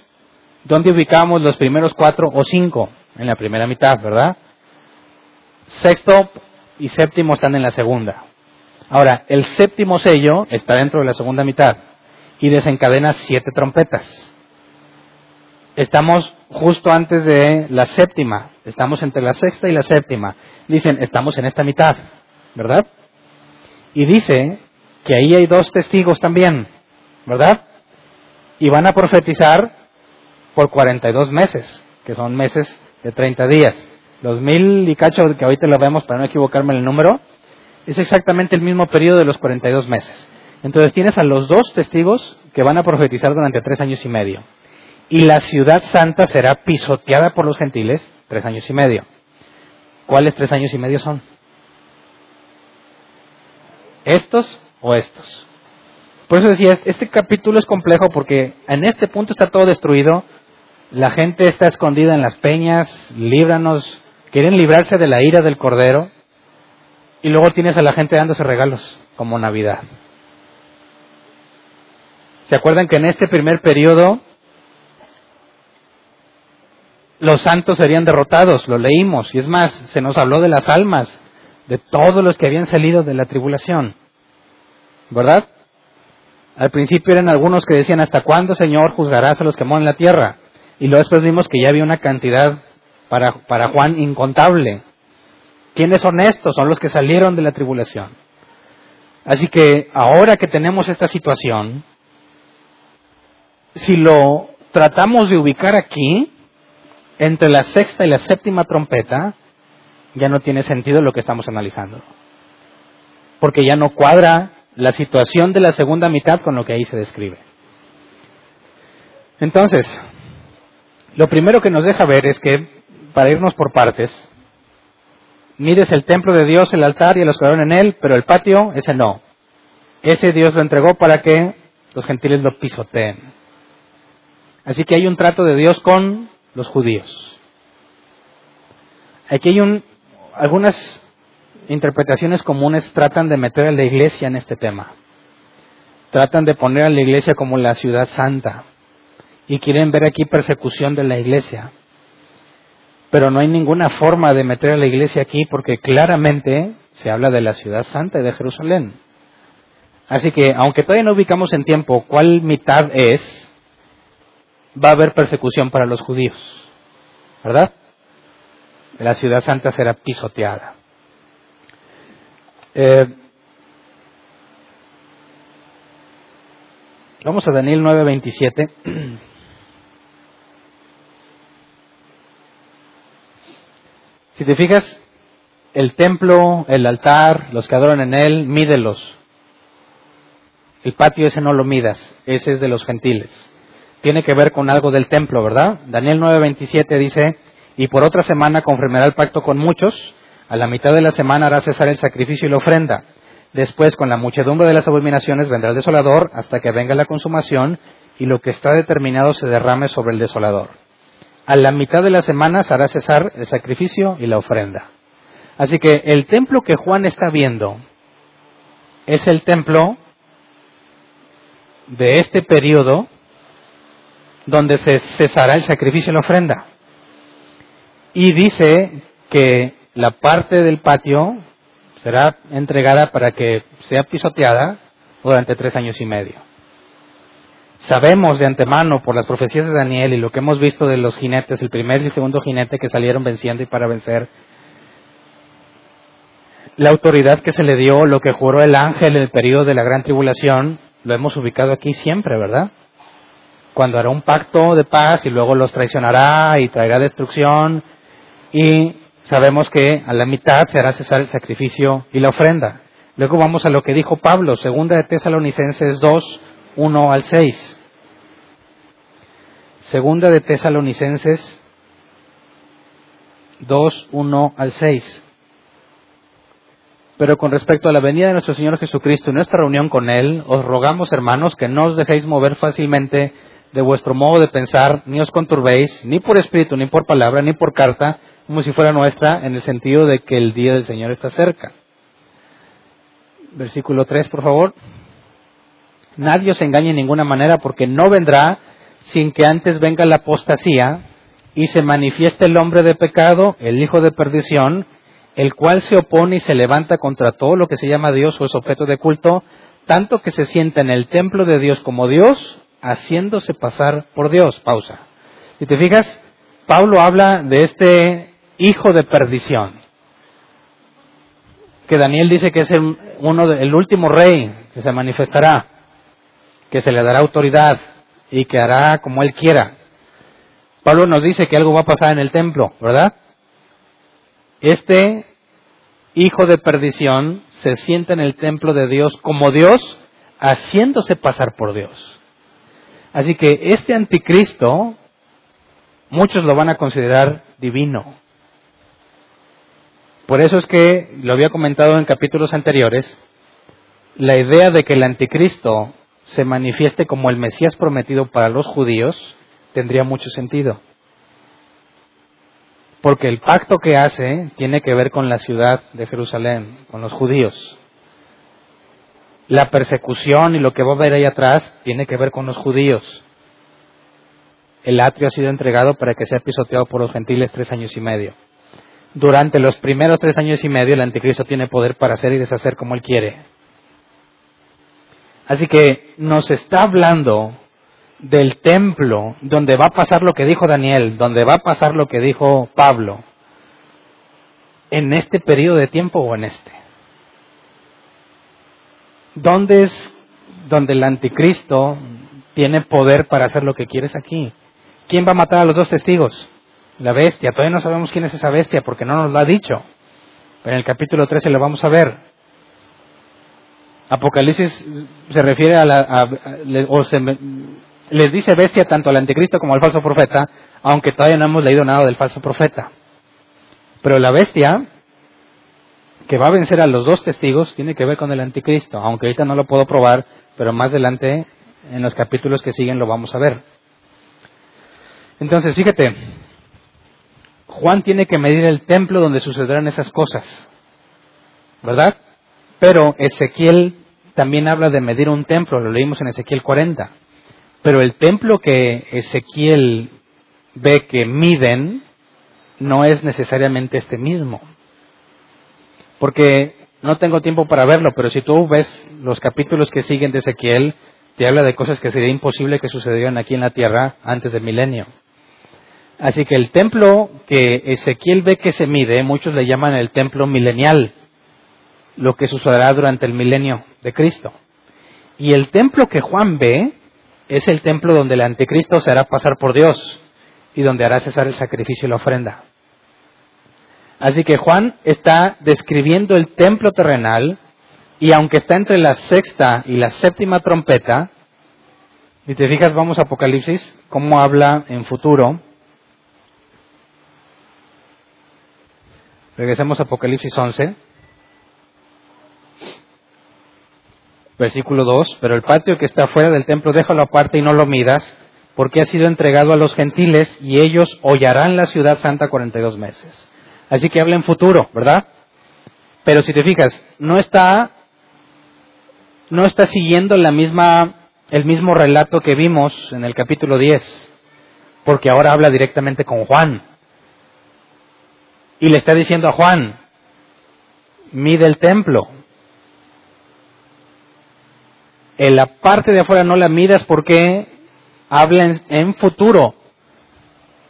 ¿Dónde ubicamos los primeros cuatro o cinco? En la primera mitad, ¿verdad? Sexto y séptimo están en la segunda. Ahora, el séptimo sello está dentro de la segunda mitad y desencadena siete trompetas. Estamos justo antes de la séptima, estamos entre la sexta y la séptima. Dicen, estamos en esta mitad, ¿verdad? Y dice que ahí hay dos testigos también, ¿verdad? Y van a profetizar por 42 meses, que son meses de 30 días. Los mil y cacho que ahorita lo vemos para no equivocarme en el número, es exactamente el mismo periodo de los 42 meses. Entonces tienes a los dos testigos que van a profetizar durante tres años y medio. Y la ciudad santa será pisoteada por los gentiles tres años y medio. ¿Cuáles tres años y medio son? ¿Estos o estos? Por eso decía, este capítulo es complejo porque en este punto está todo destruido, la gente está escondida en las peñas, líbranos, quieren librarse de la ira del Cordero, y luego tienes a la gente dándose regalos, como Navidad. ¿Se acuerdan que en este primer periodo los santos serían derrotados? Lo leímos, y es más, se nos habló de las almas, de todos los que habían salido de la tribulación. ¿Verdad? Al principio eran algunos que decían, ¿hasta cuándo, Señor, juzgarás a los que moran en la tierra? Y luego después vimos que ya había una cantidad para, para Juan incontable. ¿Quiénes son estos? Son los que salieron de la tribulación. Así que ahora que tenemos esta situación, si lo tratamos de ubicar aquí, entre la sexta y la séptima trompeta, ya no tiene sentido lo que estamos analizando. Porque ya no cuadra la situación de la segunda mitad con lo que ahí se describe. Entonces, lo primero que nos deja ver es que, para irnos por partes, mires el templo de Dios, el altar y los que en él, pero el patio, ese no. Ese Dios lo entregó para que los gentiles lo pisoteen. Así que hay un trato de Dios con los judíos. Aquí hay un, algunas interpretaciones comunes tratan de meter a la iglesia en este tema. Tratan de poner a la iglesia como la ciudad santa. Y quieren ver aquí persecución de la iglesia. Pero no hay ninguna forma de meter a la iglesia aquí porque claramente se habla de la ciudad santa y de Jerusalén. Así que, aunque todavía no ubicamos en tiempo cuál mitad es, va a haber persecución para los judíos, ¿verdad? La ciudad santa será pisoteada. Eh, vamos a Daniel 9:27. Si te fijas, el templo, el altar, los que adoran en él, mídelos. El patio ese no lo midas, ese es de los gentiles tiene que ver con algo del templo, ¿verdad? Daniel 9:27 dice, y por otra semana confirmará el pacto con muchos, a la mitad de la semana hará cesar el sacrificio y la ofrenda. Después, con la muchedumbre de las abominaciones, vendrá el desolador hasta que venga la consumación y lo que está determinado se derrame sobre el desolador. A la mitad de la semana hará cesar el sacrificio y la ofrenda. Así que el templo que Juan está viendo es el templo de este periodo donde se cesará el sacrificio y la ofrenda. Y dice que la parte del patio será entregada para que sea pisoteada durante tres años y medio. Sabemos de antemano por las profecías de Daniel y lo que hemos visto de los jinetes, el primer y el segundo jinete que salieron venciendo y para vencer, la autoridad que se le dio, lo que juró el ángel en el periodo de la gran tribulación, lo hemos ubicado aquí siempre, ¿verdad? Cuando hará un pacto de paz y luego los traicionará y traerá destrucción. Y sabemos que a la mitad se hará cesar el sacrificio y la ofrenda. Luego vamos a lo que dijo Pablo, segunda de Tesalonicenses 2, 1 al 6. Segunda de Tesalonicenses 2, 1 al 6. Pero con respecto a la venida de nuestro Señor Jesucristo y nuestra reunión con Él, os rogamos, hermanos, que no os dejéis mover fácilmente de vuestro modo de pensar, ni os conturbéis, ni por espíritu, ni por palabra, ni por carta, como si fuera nuestra, en el sentido de que el día del Señor está cerca. Versículo 3, por favor. Nadie os engañe en ninguna manera, porque no vendrá sin que antes venga la apostasía y se manifieste el hombre de pecado, el hijo de perdición, el cual se opone y se levanta contra todo lo que se llama Dios o es objeto de culto, tanto que se sienta en el templo de Dios como Dios, haciéndose pasar por Dios. Pausa. Si te fijas, Pablo habla de este hijo de perdición, que Daniel dice que es el, uno el último rey que se manifestará, que se le dará autoridad y que hará como él quiera. Pablo nos dice que algo va a pasar en el templo, ¿verdad? Este hijo de perdición se sienta en el templo de Dios como Dios, haciéndose pasar por Dios. Así que este anticristo, muchos lo van a considerar divino. Por eso es que, lo había comentado en capítulos anteriores, la idea de que el anticristo se manifieste como el Mesías prometido para los judíos tendría mucho sentido. Porque el pacto que hace tiene que ver con la ciudad de Jerusalén, con los judíos. La persecución y lo que va a haber ahí atrás tiene que ver con los judíos. El atrio ha sido entregado para que sea pisoteado por los gentiles tres años y medio. Durante los primeros tres años y medio el anticristo tiene poder para hacer y deshacer como él quiere. Así que nos está hablando del templo, donde va a pasar lo que dijo Daniel, donde va a pasar lo que dijo Pablo, en este periodo de tiempo o en este. ¿Dónde es donde el anticristo tiene poder para hacer lo que quieres aquí? ¿Quién va a matar a los dos testigos? La bestia. Todavía no sabemos quién es esa bestia porque no nos lo ha dicho. Pero en el capítulo 13 lo vamos a ver. Apocalipsis se refiere a la, o se, les dice bestia tanto al anticristo como al falso profeta, aunque todavía no hemos leído nada del falso profeta. Pero la bestia que va a vencer a los dos testigos tiene que ver con el anticristo, aunque ahorita no lo puedo probar, pero más adelante en los capítulos que siguen lo vamos a ver. Entonces, fíjate, Juan tiene que medir el templo donde sucederán esas cosas, ¿verdad? Pero Ezequiel también habla de medir un templo, lo leímos en Ezequiel 40. Pero el templo que Ezequiel ve que miden no es necesariamente este mismo. Porque no tengo tiempo para verlo, pero si tú ves los capítulos que siguen de Ezequiel, te habla de cosas que sería imposible que sucedieran aquí en la tierra antes del milenio. Así que el templo que Ezequiel ve que se mide, muchos le llaman el templo milenial, lo que sucederá durante el milenio de Cristo. Y el templo que Juan ve es el templo donde el anticristo se hará pasar por Dios y donde hará cesar el sacrificio y la ofrenda. Así que Juan está describiendo el templo terrenal y aunque está entre la sexta y la séptima trompeta, si te fijas, vamos a Apocalipsis, cómo habla en futuro. Regresemos a Apocalipsis 11. Versículo 2, pero el patio que está fuera del templo déjalo aparte y no lo midas, porque ha sido entregado a los gentiles y ellos hollarán la ciudad santa 42 meses. Así que habla en futuro, ¿verdad? Pero si te fijas, no está, no está siguiendo la misma, el mismo relato que vimos en el capítulo 10, porque ahora habla directamente con Juan. Y le está diciendo a Juan, mide el templo, en la parte de afuera no la miras porque habla en, futuro.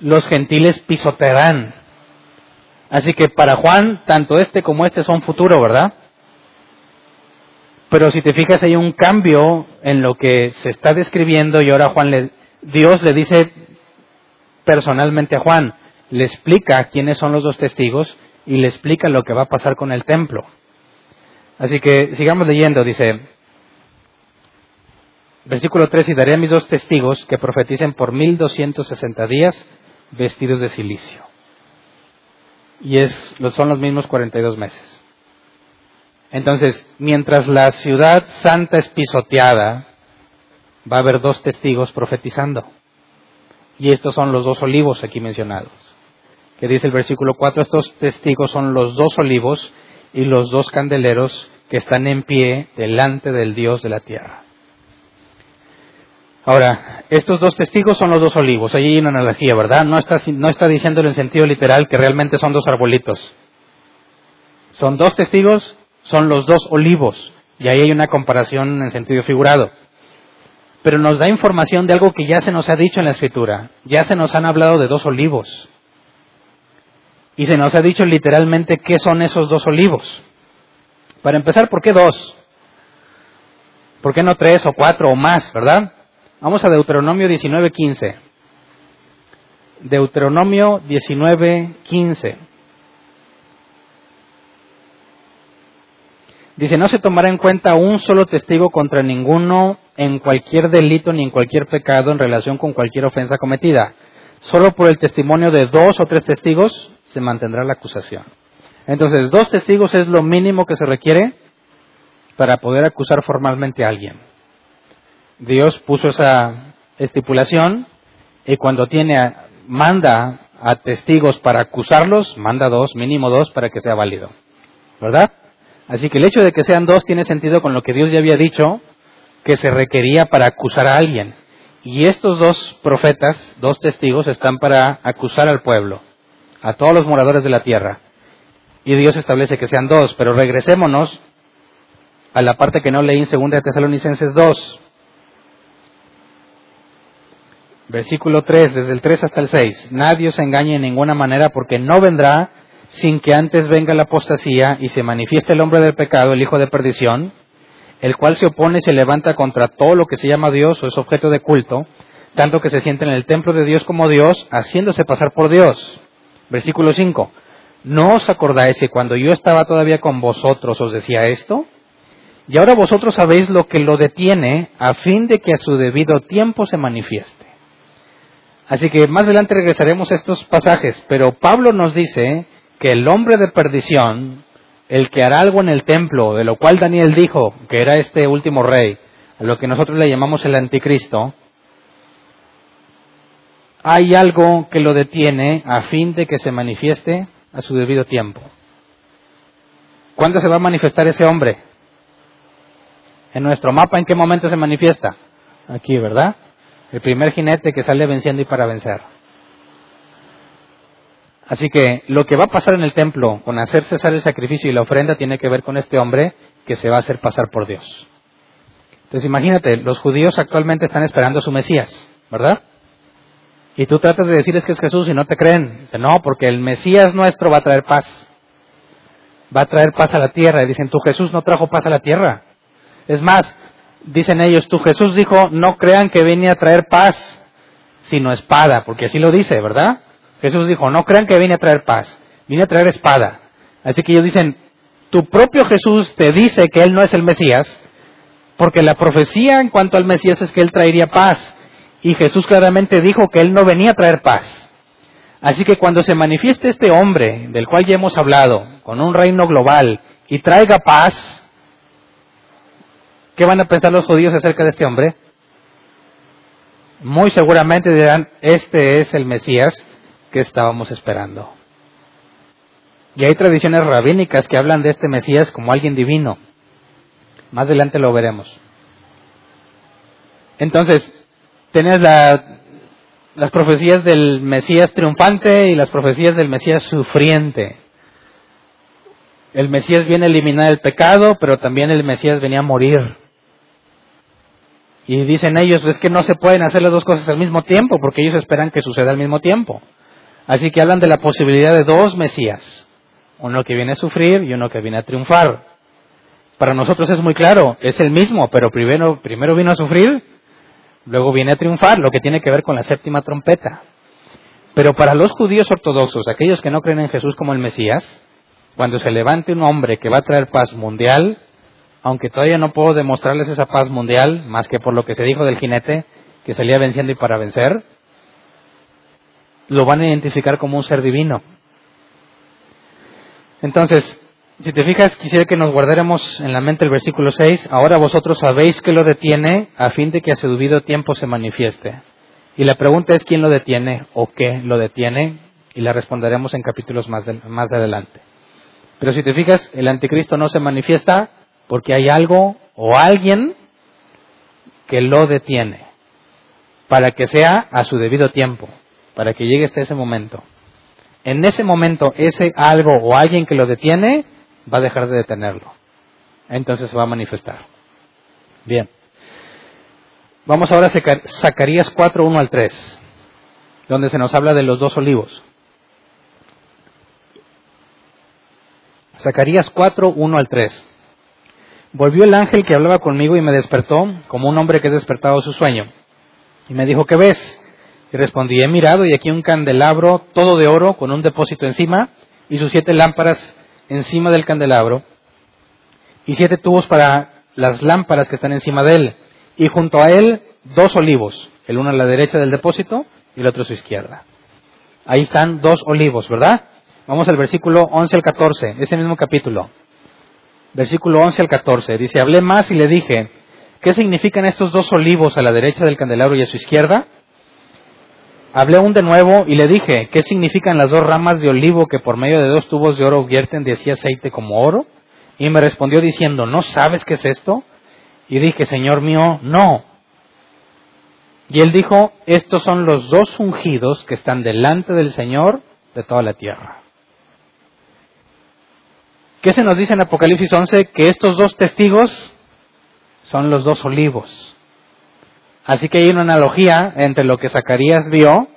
Los gentiles pisotearán. Así que para Juan, tanto este como este son futuro, ¿verdad? Pero si te fijas, hay un cambio en lo que se está describiendo y ahora Juan le, Dios le dice personalmente a Juan, le explica quiénes son los dos testigos y le explica lo que va a pasar con el templo. Así que sigamos leyendo, dice, Versículo 3, y daré a mis dos testigos que profeticen por 1260 días vestidos de silicio. Y es, son los mismos 42 meses. Entonces, mientras la ciudad santa es pisoteada, va a haber dos testigos profetizando. Y estos son los dos olivos aquí mencionados. Que dice el versículo 4, estos testigos son los dos olivos y los dos candeleros que están en pie delante del Dios de la tierra. Ahora, estos dos testigos son los dos olivos. Ahí hay una analogía, ¿verdad? No está, no está diciéndolo en sentido literal que realmente son dos arbolitos. Son dos testigos, son los dos olivos. Y ahí hay una comparación en sentido figurado. Pero nos da información de algo que ya se nos ha dicho en la escritura. Ya se nos han hablado de dos olivos. Y se nos ha dicho literalmente qué son esos dos olivos. Para empezar, ¿por qué dos? ¿Por qué no tres o cuatro o más, verdad? Vamos a Deuteronomio 19:15. Deuteronomio 19:15. Dice, no se tomará en cuenta un solo testigo contra ninguno en cualquier delito ni en cualquier pecado en relación con cualquier ofensa cometida. Solo por el testimonio de dos o tres testigos se mantendrá la acusación. Entonces, dos testigos es lo mínimo que se requiere para poder acusar formalmente a alguien. Dios puso esa estipulación y cuando tiene manda a testigos para acusarlos, manda dos, mínimo dos para que sea válido. ¿Verdad? Así que el hecho de que sean dos tiene sentido con lo que Dios ya había dicho que se requería para acusar a alguien. Y estos dos profetas, dos testigos, están para acusar al pueblo, a todos los moradores de la tierra. Y Dios establece que sean dos, pero regresémonos a la parte que no leí en 2 Tesalonicenses 2. Versículo 3, desde el 3 hasta el 6. Nadie os engañe en ninguna manera porque no vendrá sin que antes venga la apostasía y se manifieste el hombre del pecado, el hijo de perdición, el cual se opone y se levanta contra todo lo que se llama Dios o es objeto de culto, tanto que se siente en el templo de Dios como Dios, haciéndose pasar por Dios. Versículo 5. ¿No os acordáis que cuando yo estaba todavía con vosotros os decía esto? Y ahora vosotros sabéis lo que lo detiene a fin de que a su debido tiempo se manifieste. Así que más adelante regresaremos a estos pasajes, pero Pablo nos dice que el hombre de perdición, el que hará algo en el templo, de lo cual Daniel dijo que era este último rey, a lo que nosotros le llamamos el anticristo, hay algo que lo detiene a fin de que se manifieste a su debido tiempo. ¿Cuándo se va a manifestar ese hombre? En nuestro mapa, ¿en qué momento se manifiesta? Aquí, ¿verdad? El primer jinete que sale venciendo y para vencer. Así que lo que va a pasar en el templo con hacer cesar el sacrificio y la ofrenda tiene que ver con este hombre que se va a hacer pasar por Dios. Entonces imagínate, los judíos actualmente están esperando a su Mesías, ¿verdad? Y tú tratas de decirles que es Jesús y no te creen. Dicen, no, porque el Mesías nuestro va a traer paz. Va a traer paz a la tierra. Y dicen, tu Jesús no trajo paz a la tierra. Es más, dicen ellos, tú Jesús dijo, no crean que vine a traer paz, sino espada, porque así lo dice, ¿verdad? Jesús dijo, no crean que vine a traer paz, vine a traer espada. Así que ellos dicen, tu propio Jesús te dice que Él no es el Mesías, porque la profecía en cuanto al Mesías es que Él traería paz, y Jesús claramente dijo que Él no venía a traer paz. Así que cuando se manifieste este hombre, del cual ya hemos hablado, con un reino global, y traiga paz, ¿Qué van a pensar los judíos acerca de este hombre? Muy seguramente dirán, este es el Mesías que estábamos esperando. Y hay tradiciones rabínicas que hablan de este Mesías como alguien divino. Más adelante lo veremos. Entonces, tienes las profecías del Mesías triunfante y las profecías del Mesías sufriente. El Mesías viene a eliminar el pecado, pero también el Mesías venía a morir. Y dicen ellos, es que no se pueden hacer las dos cosas al mismo tiempo, porque ellos esperan que suceda al mismo tiempo. Así que hablan de la posibilidad de dos Mesías, uno que viene a sufrir y uno que viene a triunfar. Para nosotros es muy claro, es el mismo, pero primero, primero vino a sufrir, luego viene a triunfar, lo que tiene que ver con la séptima trompeta. Pero para los judíos ortodoxos, aquellos que no creen en Jesús como el Mesías, cuando se levante un hombre que va a traer paz mundial, aunque todavía no puedo demostrarles esa paz mundial, más que por lo que se dijo del jinete, que salía venciendo y para vencer, lo van a identificar como un ser divino. Entonces, si te fijas, quisiera que nos guardáramos en la mente el versículo 6. Ahora vosotros sabéis que lo detiene a fin de que a su debido tiempo se manifieste. Y la pregunta es quién lo detiene o qué lo detiene. Y la responderemos en capítulos más, más adelante. Pero si te fijas, el anticristo no se manifiesta porque hay algo o alguien que lo detiene para que sea a su debido tiempo, para que llegue hasta ese momento. En ese momento, ese algo o alguien que lo detiene va a dejar de detenerlo. Entonces se va a manifestar. Bien. Vamos ahora a Zacarías 4, 1 al 3, donde se nos habla de los dos olivos. Zacarías 4, 1 al 3. Volvió el ángel que hablaba conmigo y me despertó como un hombre que es despertado de su sueño. Y me dijo, ¿qué ves? Y respondí, he mirado y aquí un candelabro todo de oro con un depósito encima y sus siete lámparas encima del candelabro y siete tubos para las lámparas que están encima de él y junto a él dos olivos, el uno a la derecha del depósito y el otro a su izquierda. Ahí están dos olivos, ¿verdad? Vamos al versículo 11 al 14, ese mismo capítulo. Versículo 11 al 14. Dice, hablé más y le dije, ¿qué significan estos dos olivos a la derecha del candelabro y a su izquierda? Hablé aún de nuevo y le dije, ¿qué significan las dos ramas de olivo que por medio de dos tubos de oro vierten de así aceite como oro? Y me respondió diciendo, ¿no sabes qué es esto? Y dije, Señor mío, no. Y él dijo, estos son los dos ungidos que están delante del Señor de toda la tierra. ¿Qué se nos dice en Apocalipsis 11? Que estos dos testigos son los dos olivos. Así que hay una analogía entre lo que Zacarías vio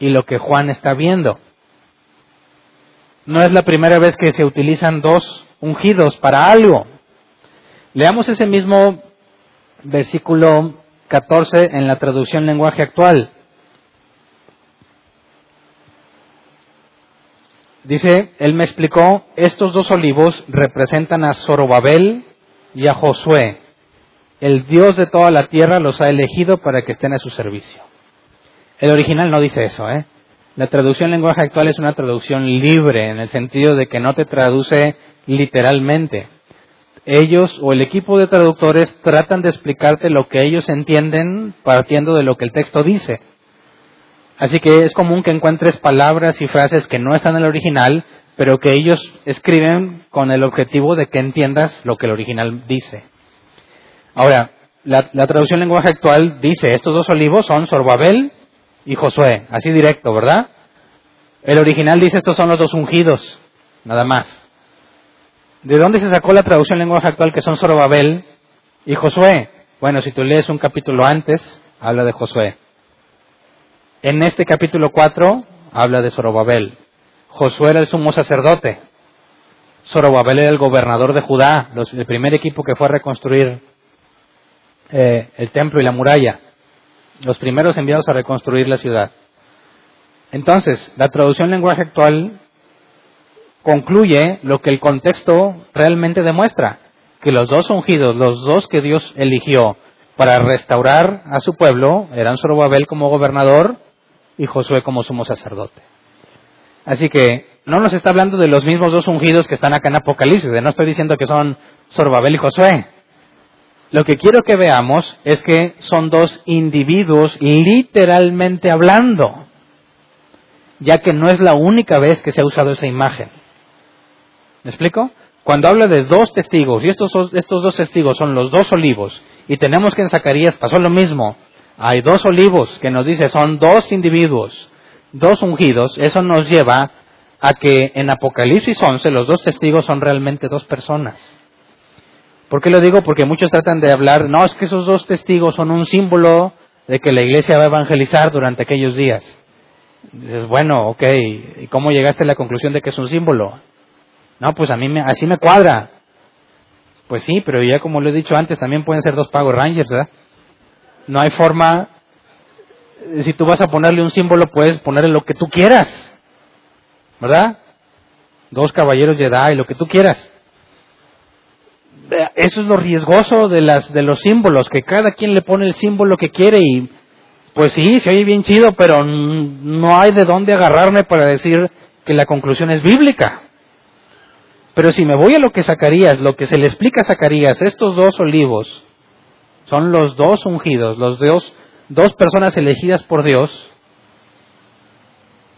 y lo que Juan está viendo. No es la primera vez que se utilizan dos ungidos para algo. Leamos ese mismo versículo 14 en la traducción lenguaje actual. Dice, él me explicó, estos dos olivos representan a Zorobabel y a Josué, el Dios de toda la tierra los ha elegido para que estén a su servicio. El original no dice eso, ¿eh? La traducción lenguaje actual es una traducción libre, en el sentido de que no te traduce literalmente. Ellos o el equipo de traductores tratan de explicarte lo que ellos entienden partiendo de lo que el texto dice. Así que es común que encuentres palabras y frases que no están en el original, pero que ellos escriben con el objetivo de que entiendas lo que el original dice. Ahora, la, traducción lenguaje actual dice, estos dos olivos son Sorbabel y Josué, así directo, ¿verdad? El original dice, estos son los dos ungidos, nada más. ¿De dónde se sacó la traducción lenguaje actual que son Sorbabel y Josué? Bueno, si tú lees un capítulo antes, habla de Josué. En este capítulo 4 habla de Zorobabel. Josué era el sumo sacerdote. Zorobabel era el gobernador de Judá, el primer equipo que fue a reconstruir eh, el templo y la muralla, los primeros enviados a reconstruir la ciudad. Entonces, la traducción lenguaje actual concluye lo que el contexto realmente demuestra, que los dos ungidos, los dos que Dios eligió para restaurar a su pueblo, eran Zorobabel como gobernador y Josué como sumo sacerdote. Así que no nos está hablando de los mismos dos ungidos que están acá en Apocalipsis, no estoy diciendo que son Zorobabel y Josué, lo que quiero que veamos es que son dos individuos literalmente hablando, ya que no es la única vez que se ha usado esa imagen. ¿Me explico? Cuando habla de dos testigos, y estos, estos dos testigos son los dos olivos, y tenemos que en Zacarías pasó lo mismo, hay dos olivos que nos dice son dos individuos, dos ungidos, eso nos lleva a que en Apocalipsis 11 los dos testigos son realmente dos personas. ¿Por qué lo digo? Porque muchos tratan de hablar, no, es que esos dos testigos son un símbolo de que la iglesia va a evangelizar durante aquellos días. Dices, bueno, ok, ¿y cómo llegaste a la conclusión de que es un símbolo? No, pues a mí me, así me cuadra. Pues sí, pero ya como lo he dicho antes, también pueden ser dos pagos Rangers, ¿verdad? No hay forma, si tú vas a ponerle un símbolo, puedes ponerle lo que tú quieras, ¿verdad? Dos caballeros de edad y lo que tú quieras eh, eso es lo riesgoso de, las, de los símbolos, que cada quien le pone el símbolo que quiere y pues sí, se oye bien chido, pero no hay de dónde agarrarme para decir que la conclusión es bíblica. Pero si me voy a lo que Zacarías, lo que se le explica a Zacarías, estos dos olivos son los dos ungidos, los dos, dos personas elegidas por Dios.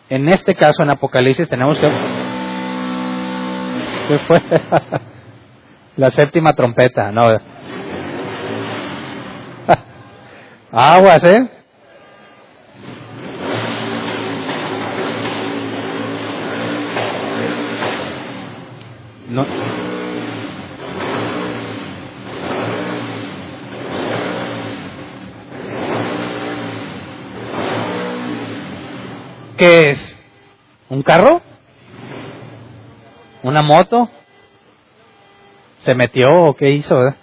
En este caso, en Apocalipsis, tenemos que... ¿Qué fue? La séptima trompeta, no. Aguas, ¿eh? No. ¿Qué es? ¿Un carro? ¿Una moto? ¿Se metió o qué hizo?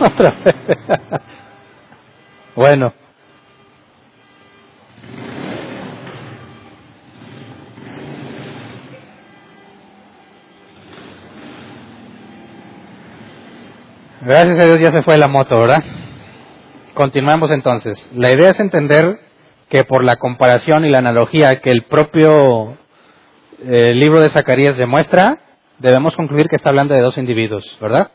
Otra vez. bueno. Gracias a Dios ya se fue la moto, ¿verdad? Continuamos entonces. La idea es entender que por la comparación y la analogía que el propio eh, libro de Zacarías demuestra, debemos concluir que está hablando de dos individuos, ¿verdad?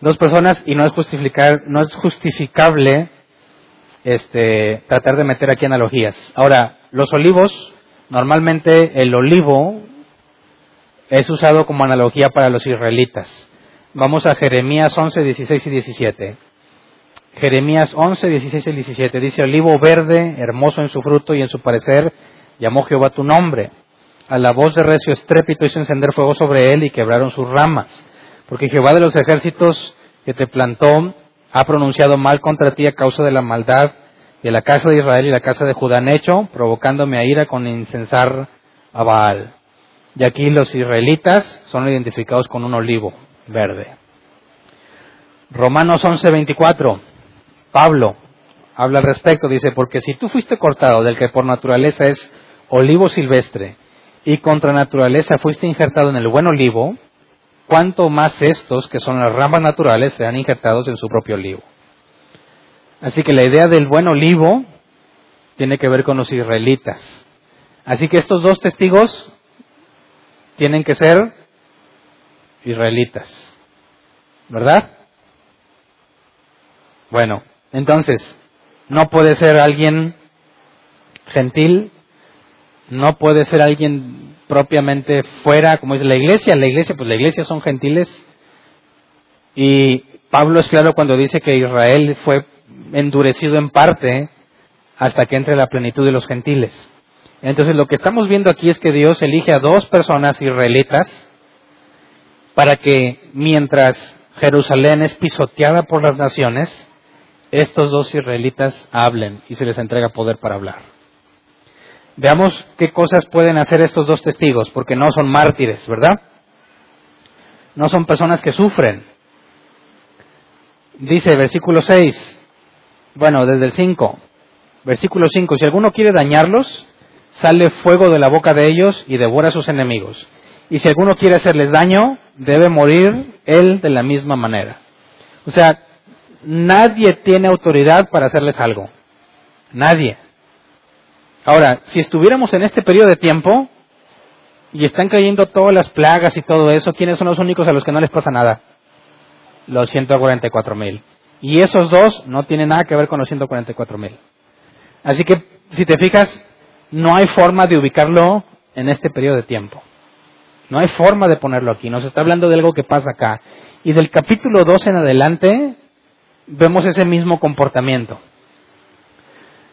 Dos personas y no es justificar, no es justificable este, tratar de meter aquí analogías. Ahora, los olivos, normalmente el olivo es usado como analogía para los israelitas. Vamos a Jeremías 11, 16 y 17. Jeremías 11, 16 y 17 dice, olivo verde, hermoso en su fruto y en su parecer, llamó Jehová tu nombre. A la voz de recio estrépito hizo encender fuego sobre él y quebraron sus ramas. Porque Jehová de los ejércitos que te plantó ha pronunciado mal contra ti a causa de la maldad de la casa de Israel y la casa de Judá han hecho, provocándome a ira con incensar a Baal. Y aquí los israelitas son identificados con un olivo verde. Romanos 11:24, Pablo habla al respecto, dice, porque si tú fuiste cortado del que por naturaleza es olivo silvestre y contra naturaleza fuiste injertado en el buen olivo, cuanto más estos, que son las ramas naturales, serán injertados en su propio olivo. Así que la idea del buen olivo tiene que ver con los israelitas. Así que estos dos testigos tienen que ser israelitas. ¿Verdad? Bueno, entonces, no puede ser alguien gentil, no puede ser alguien propiamente fuera, como es la iglesia. La iglesia, pues la iglesia son gentiles. Y Pablo es claro cuando dice que Israel fue endurecido en parte hasta que entre la plenitud de los gentiles. Entonces lo que estamos viendo aquí es que Dios elige a dos personas israelitas para que mientras Jerusalén es pisoteada por las naciones, estos dos israelitas hablen y se les entrega poder para hablar. Veamos qué cosas pueden hacer estos dos testigos, porque no son mártires, ¿verdad? No son personas que sufren. Dice versículo 6, bueno, desde el 5, versículo 5, si alguno quiere dañarlos, sale fuego de la boca de ellos y devora a sus enemigos. Y si alguno quiere hacerles daño, debe morir él de la misma manera. O sea, nadie tiene autoridad para hacerles algo. Nadie. Ahora, si estuviéramos en este periodo de tiempo y están cayendo todas las plagas y todo eso, ¿quiénes son los únicos a los que no les pasa nada? Los 144 mil. Y esos dos no tienen nada que ver con los 144 mil. Así que, si te fijas, no hay forma de ubicarlo en este periodo de tiempo. No hay forma de ponerlo aquí. Nos está hablando de algo que pasa acá. Y del capítulo 2 en adelante vemos ese mismo comportamiento.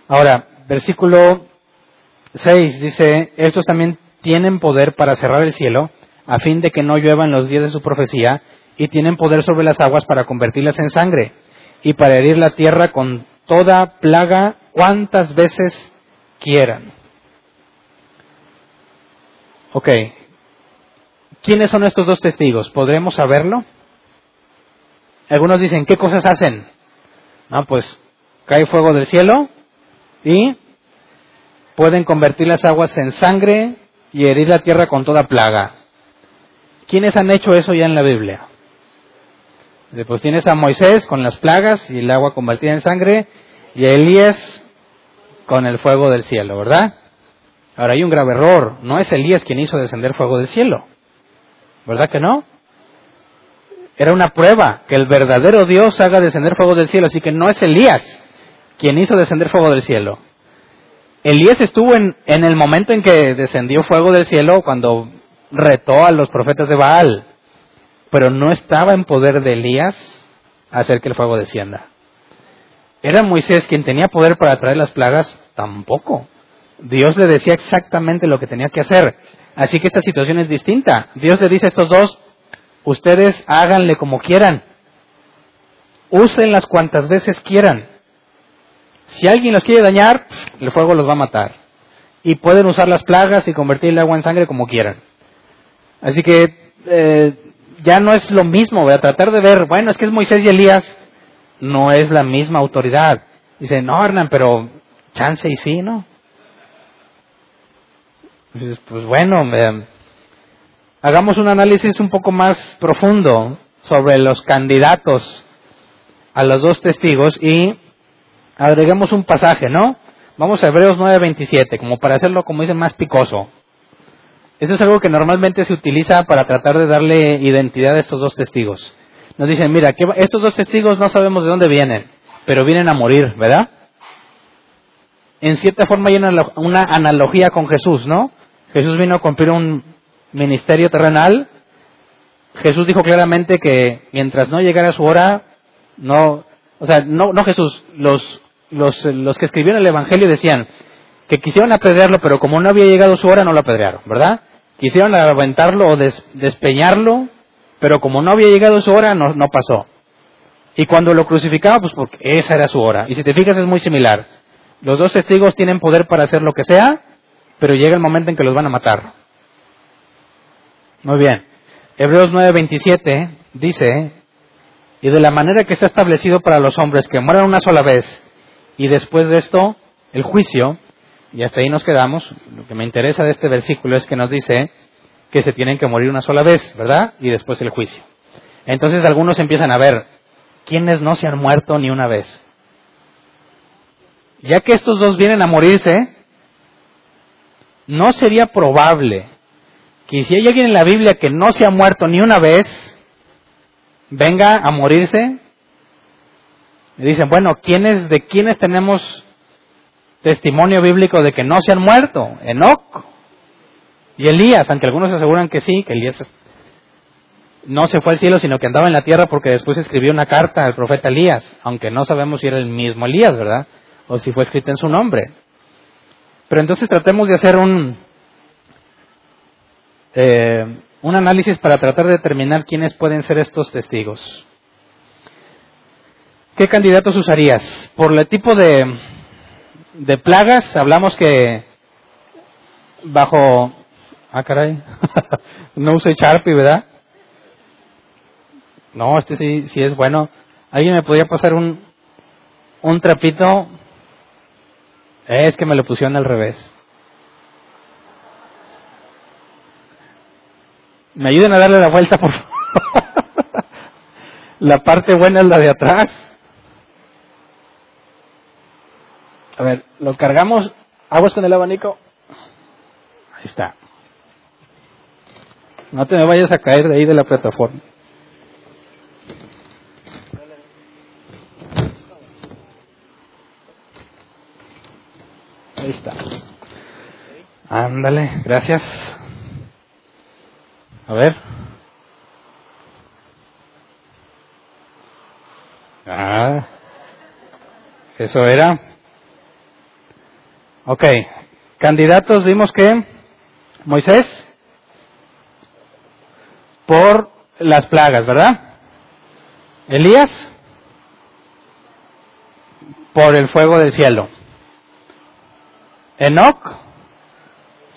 Ahora, versículo 6 dice, estos también tienen poder para cerrar el cielo a fin de que no llueva en los días de su profecía y tienen poder sobre las aguas para convertirlas en sangre y para herir la tierra con toda plaga cuantas veces quieran. Ok, ¿Quiénes son estos dos testigos? ¿Podremos saberlo? Algunos dicen, ¿qué cosas hacen? No, pues cae fuego del cielo y pueden convertir las aguas en sangre y herir la tierra con toda plaga. ¿Quiénes han hecho eso ya en la Biblia? Pues tienes a Moisés con las plagas y el agua convertida en sangre y a Elías con el fuego del cielo, ¿verdad? Ahora hay un grave error. No es Elías quien hizo descender fuego del cielo. ¿Verdad que no? Era una prueba que el verdadero Dios haga descender fuego del cielo. Así que no es Elías quien hizo descender fuego del cielo. Elías estuvo en, en el momento en que descendió fuego del cielo cuando retó a los profetas de Baal. Pero no estaba en poder de Elías hacer que el fuego descienda. ¿Era Moisés quien tenía poder para traer las plagas? Tampoco. Dios le decía exactamente lo que tenía que hacer. Así que esta situación es distinta. Dios le dice a estos dos, ustedes háganle como quieran. Úsenlas cuantas veces quieran. Si alguien los quiere dañar, el fuego los va a matar. Y pueden usar las plagas y convertir el agua en sangre como quieran. Así que eh, ya no es lo mismo, voy a tratar de ver, bueno, es que es Moisés y Elías, no es la misma autoridad. Dice, no, Hernán, pero chance y sí, ¿no? pues bueno, hagamos un análisis un poco más profundo sobre los candidatos a los dos testigos y agreguemos un pasaje, ¿no? Vamos a Hebreos 9:27, como para hacerlo, como dice, más picoso. Eso es algo que normalmente se utiliza para tratar de darle identidad a estos dos testigos. Nos dicen, mira, que estos dos testigos no sabemos de dónde vienen, pero vienen a morir, ¿verdad? En cierta forma hay una analogía con Jesús, ¿no? Jesús vino a cumplir un ministerio terrenal. Jesús dijo claramente que mientras no llegara su hora, no, o sea, no, no Jesús, los, los, los que escribieron el Evangelio decían que quisieron apedrearlo, pero como no había llegado su hora, no lo apedrearon, ¿verdad? Quisieron aventarlo o despeñarlo, pero como no había llegado su hora, no, no pasó. Y cuando lo crucificaba, pues porque esa era su hora. Y si te fijas, es muy similar. Los dos testigos tienen poder para hacer lo que sea, pero llega el momento en que los van a matar. Muy bien. Hebreos 9:27 dice, y de la manera que está establecido para los hombres que mueran una sola vez, y después de esto, el juicio, y hasta ahí nos quedamos, lo que me interesa de este versículo es que nos dice que se tienen que morir una sola vez, ¿verdad? Y después el juicio. Entonces algunos empiezan a ver, ¿quiénes no se han muerto ni una vez? Ya que estos dos vienen a morirse, no sería probable que si hay alguien en la Biblia que no se ha muerto ni una vez, venga a morirse. Y dicen, bueno, ¿quiénes, ¿de quiénes tenemos testimonio bíblico de que no se han muerto? Enoch y Elías, aunque algunos aseguran que sí, que Elías no se fue al cielo, sino que andaba en la tierra porque después escribió una carta al profeta Elías, aunque no sabemos si era el mismo Elías, ¿verdad? O si fue escrita en su nombre. Pero entonces tratemos de hacer un, eh, un análisis para tratar de determinar quiénes pueden ser estos testigos. ¿Qué candidatos usarías? Por el tipo de, de plagas, hablamos que bajo... Ah, caray. no use Sharpie, ¿verdad? No, este sí, sí es bueno. ¿Alguien me podría pasar un, un trapito es que me lo pusieron al revés. ¿Me ayuden a darle la vuelta, por favor? la parte buena es la de atrás. A ver, lo cargamos. Aguas con el abanico. Ahí está. No te me vayas a caer de ahí de la plataforma. Ahí está. Ándale, gracias. A ver. Ah, eso era. Ok, candidatos vimos que Moisés por las plagas, ¿verdad? Elías por el fuego del cielo. Enoch,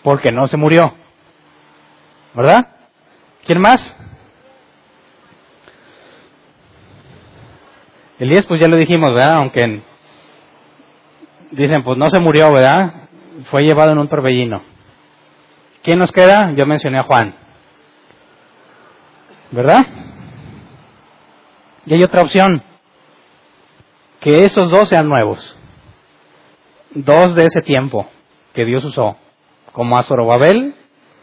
porque no se murió. ¿Verdad? ¿Quién más? Elías, pues ya lo dijimos, ¿verdad? Aunque dicen, pues no se murió, ¿verdad? Fue llevado en un torbellino. ¿Quién nos queda? Yo mencioné a Juan. ¿Verdad? Y hay otra opción, que esos dos sean nuevos, dos de ese tiempo que Dios usó, como a Zorobabel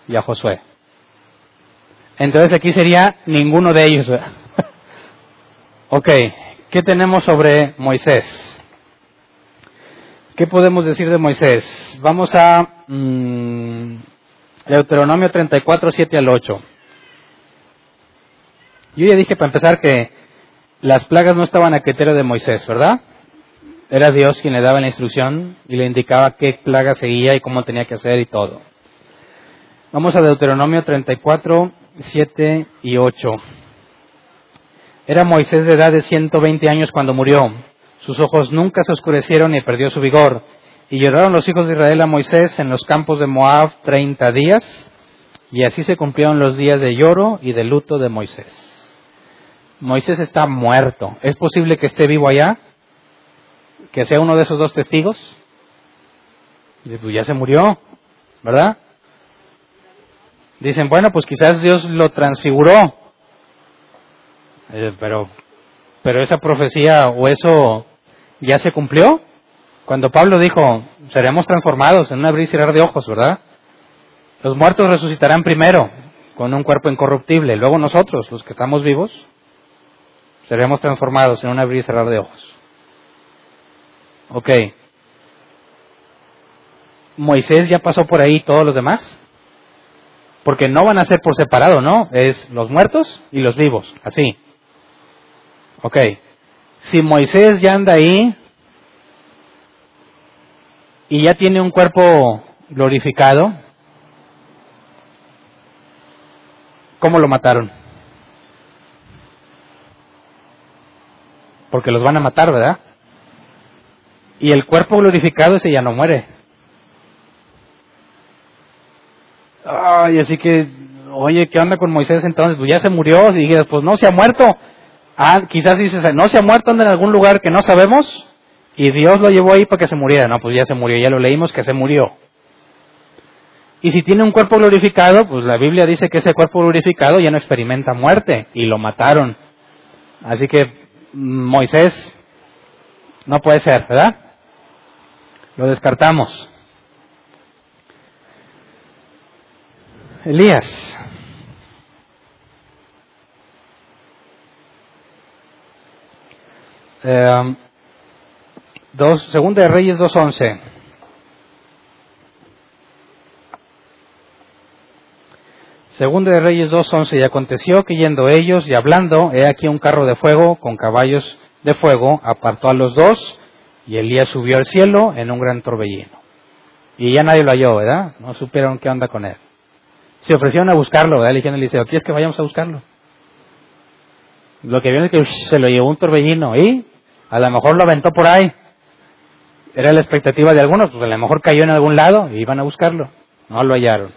y a Josué. Entonces aquí sería ninguno de ellos. ok, ¿qué tenemos sobre Moisés? ¿Qué podemos decir de Moisés? Vamos a mm, Deuteronomio 34, 7 al 8. Yo ya dije para empezar que las plagas no estaban a criterio de Moisés, ¿verdad? Era Dios quien le daba la instrucción y le indicaba qué plaga seguía y cómo tenía que hacer y todo. Vamos a Deuteronomio 34, 7 y 8. Era Moisés de edad de 120 años cuando murió. Sus ojos nunca se oscurecieron y perdió su vigor. Y lloraron los hijos de Israel a Moisés en los campos de Moab treinta días. Y así se cumplieron los días de lloro y de luto de Moisés. Moisés está muerto. ¿Es posible que esté vivo allá? ¿Que sea uno de esos dos testigos? Pues ya se murió, ¿verdad? Dicen, bueno, pues quizás Dios lo transfiguró. Eh, pero, pero esa profecía o eso ya se cumplió. Cuando Pablo dijo, seremos transformados en un abrir y cerrar de ojos, ¿verdad? Los muertos resucitarán primero con un cuerpo incorruptible. Luego nosotros, los que estamos vivos, seremos transformados en un abrir y cerrar de ojos. Ok. Moisés ya pasó por ahí todos los demás. Porque no van a ser por separado, ¿no? Es los muertos y los vivos, así. Ok. Si Moisés ya anda ahí y ya tiene un cuerpo glorificado, ¿cómo lo mataron? Porque los van a matar, ¿verdad? Y el cuerpo glorificado ese ya no muere. Ay, así que, oye, ¿qué onda con Moisés entonces? Pues ya se murió. Y dije, pues no se ha muerto. Ah, quizás dices, no se ha muerto, anda en algún lugar que no sabemos. Y Dios lo llevó ahí para que se muriera. No, pues ya se murió, ya lo leímos que se murió. Y si tiene un cuerpo glorificado, pues la Biblia dice que ese cuerpo glorificado ya no experimenta muerte y lo mataron. Así que mm, Moisés no puede ser, ¿verdad? Lo descartamos. Elías. Eh, dos, segunda de Reyes 2.11. Segunda de Reyes 2.11. Y aconteció que yendo ellos y hablando, he aquí un carro de fuego con caballos de fuego, apartó a los dos, y Elías subió al cielo en un gran torbellino. Y ya nadie lo halló, ¿verdad? No supieron qué onda con él se ofrecieron a buscarlo, ¿verdad? Le dijeron al ¿quieres que vayamos a buscarlo? Lo que vieron es que se lo llevó un torbellino y a lo mejor lo aventó por ahí. Era la expectativa de algunos, pues a lo mejor cayó en algún lado y iban a buscarlo. No lo hallaron.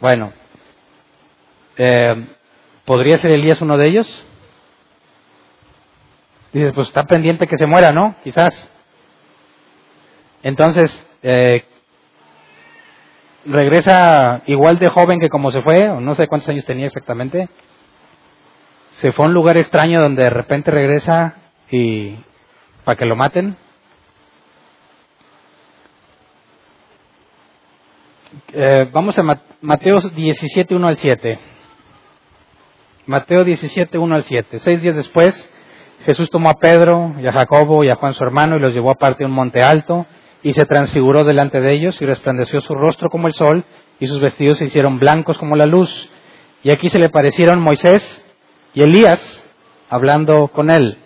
Bueno, eh, ¿podría ser Elías uno de ellos? Dices, pues está pendiente que se muera, ¿no? Quizás. Entonces, eh, regresa igual de joven que como se fue, no sé cuántos años tenía exactamente. Se fue a un lugar extraño donde de repente regresa y para que lo maten. Eh, vamos a Mateo 17, 1 al 7. Mateo 17, 1 al 7. Seis días después, Jesús tomó a Pedro y a Jacobo y a Juan su hermano y los llevó aparte a un monte alto y se transfiguró delante de ellos y resplandeció su rostro como el sol y sus vestidos se hicieron blancos como la luz. Y aquí se le parecieron Moisés y Elías hablando con él.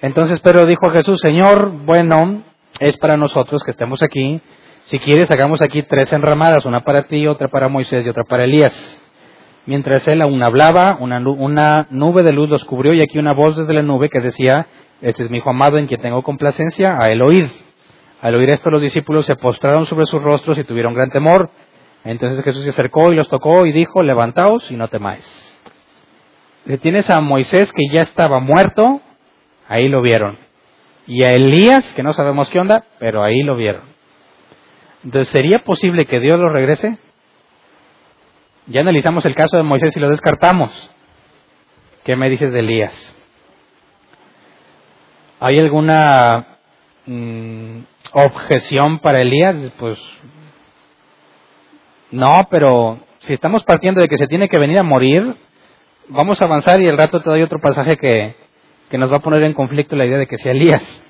Entonces Pedro dijo a Jesús, Señor, bueno, es para nosotros que estemos aquí. Si quieres, hagamos aquí tres enramadas, una para ti, otra para Moisés y otra para Elías. Mientras él aún hablaba, una, nube de luz los cubrió y aquí una voz desde la nube que decía, este es mi hijo amado en quien tengo complacencia, a él oíd. Al oír esto los discípulos se postraron sobre sus rostros y tuvieron gran temor. Entonces Jesús se acercó y los tocó y dijo, levantaos y no temáis. Tienes a Moisés que ya estaba muerto, ahí lo vieron. Y a Elías, que no sabemos qué onda, pero ahí lo vieron. Entonces, ¿sería posible que Dios lo regrese? Ya analizamos el caso de Moisés y lo descartamos. ¿Qué me dices de Elías? ¿Hay alguna mm, objeción para Elías? Pues no, pero si estamos partiendo de que se tiene que venir a morir, vamos a avanzar y el rato te doy otro pasaje que, que nos va a poner en conflicto la idea de que sea Elías.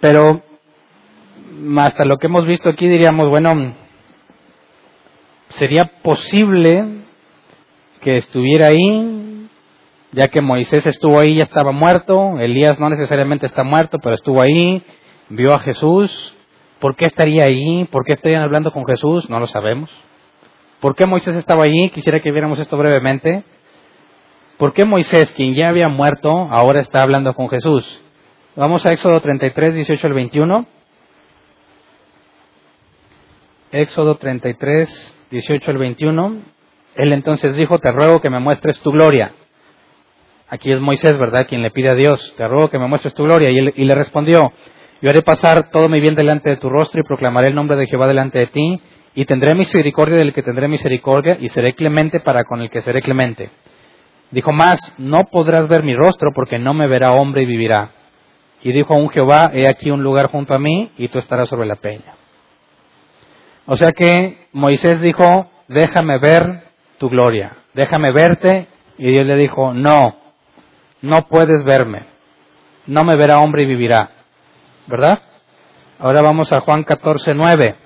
Pero hasta lo que hemos visto aquí diríamos, bueno, sería posible que estuviera ahí, ya que Moisés estuvo ahí, ya estaba muerto, Elías no necesariamente está muerto, pero estuvo ahí, vio a Jesús, ¿por qué estaría ahí? ¿Por qué estarían hablando con Jesús? No lo sabemos. ¿Por qué Moisés estaba allí? Quisiera que viéramos esto brevemente. ¿Por qué Moisés, quien ya había muerto, ahora está hablando con Jesús? Vamos a Éxodo 33, 18 al 21. Éxodo 33, 18 al 21. Él entonces dijo, te ruego que me muestres tu gloria. Aquí es Moisés, ¿verdad? Quien le pide a Dios, te ruego que me muestres tu gloria. Y, él, y le respondió, yo haré pasar todo mi bien delante de tu rostro y proclamaré el nombre de Jehová delante de ti y tendré misericordia del que tendré misericordia y seré clemente para con el que seré clemente. Dijo más, no podrás ver mi rostro porque no me verá hombre y vivirá. Y dijo a un Jehová, he aquí un lugar junto a mí y tú estarás sobre la peña. O sea que Moisés dijo, déjame ver tu gloria, déjame verte. Y Dios le dijo, no, no puedes verme, no me verá hombre y vivirá. ¿Verdad? Ahora vamos a Juan 14, 9.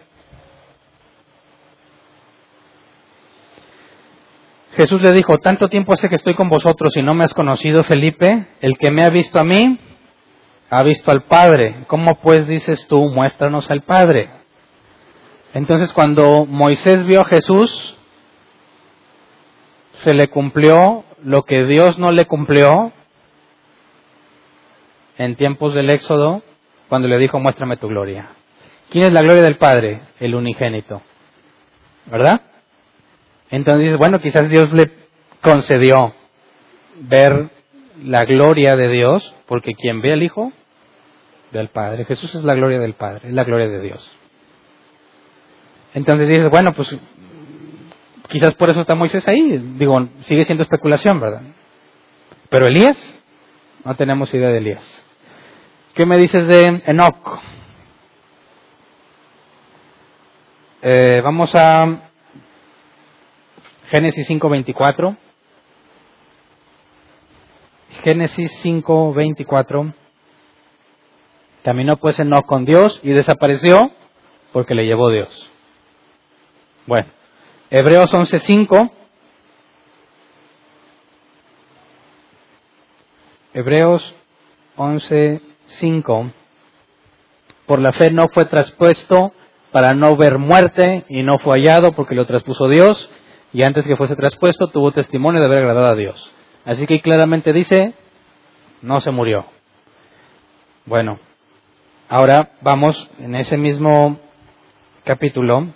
Jesús le dijo, tanto tiempo hace que estoy con vosotros y no me has conocido, Felipe, el que me ha visto a mí, ha visto al Padre. ¿Cómo pues dices tú, muéstranos al Padre? Entonces cuando Moisés vio a Jesús, se le cumplió lo que Dios no le cumplió en tiempos del Éxodo, cuando le dijo, muéstrame tu gloria. ¿Quién es la gloria del Padre? El unigénito. ¿Verdad? Entonces, bueno, quizás Dios le concedió ver la gloria de Dios, porque quien ve al Hijo, ve al Padre. Jesús es la gloria del Padre, es la gloria de Dios. Entonces dices, bueno, pues quizás por eso está Moisés ahí. Digo, sigue siendo especulación, ¿verdad? Pero Elías, no tenemos idea de Elías. ¿Qué me dices de Enoch? Eh, vamos a Génesis 5.24. Génesis 5.24. Caminó pues Enoch con Dios y desapareció porque le llevó Dios. Bueno, Hebreos 11.5. Hebreos 11.5. Por la fe no fue traspuesto para no ver muerte y no fue hallado porque lo traspuso Dios y antes que fuese traspuesto tuvo testimonio de haber agradado a Dios. Así que claramente dice, no se murió. Bueno, ahora vamos en ese mismo capítulo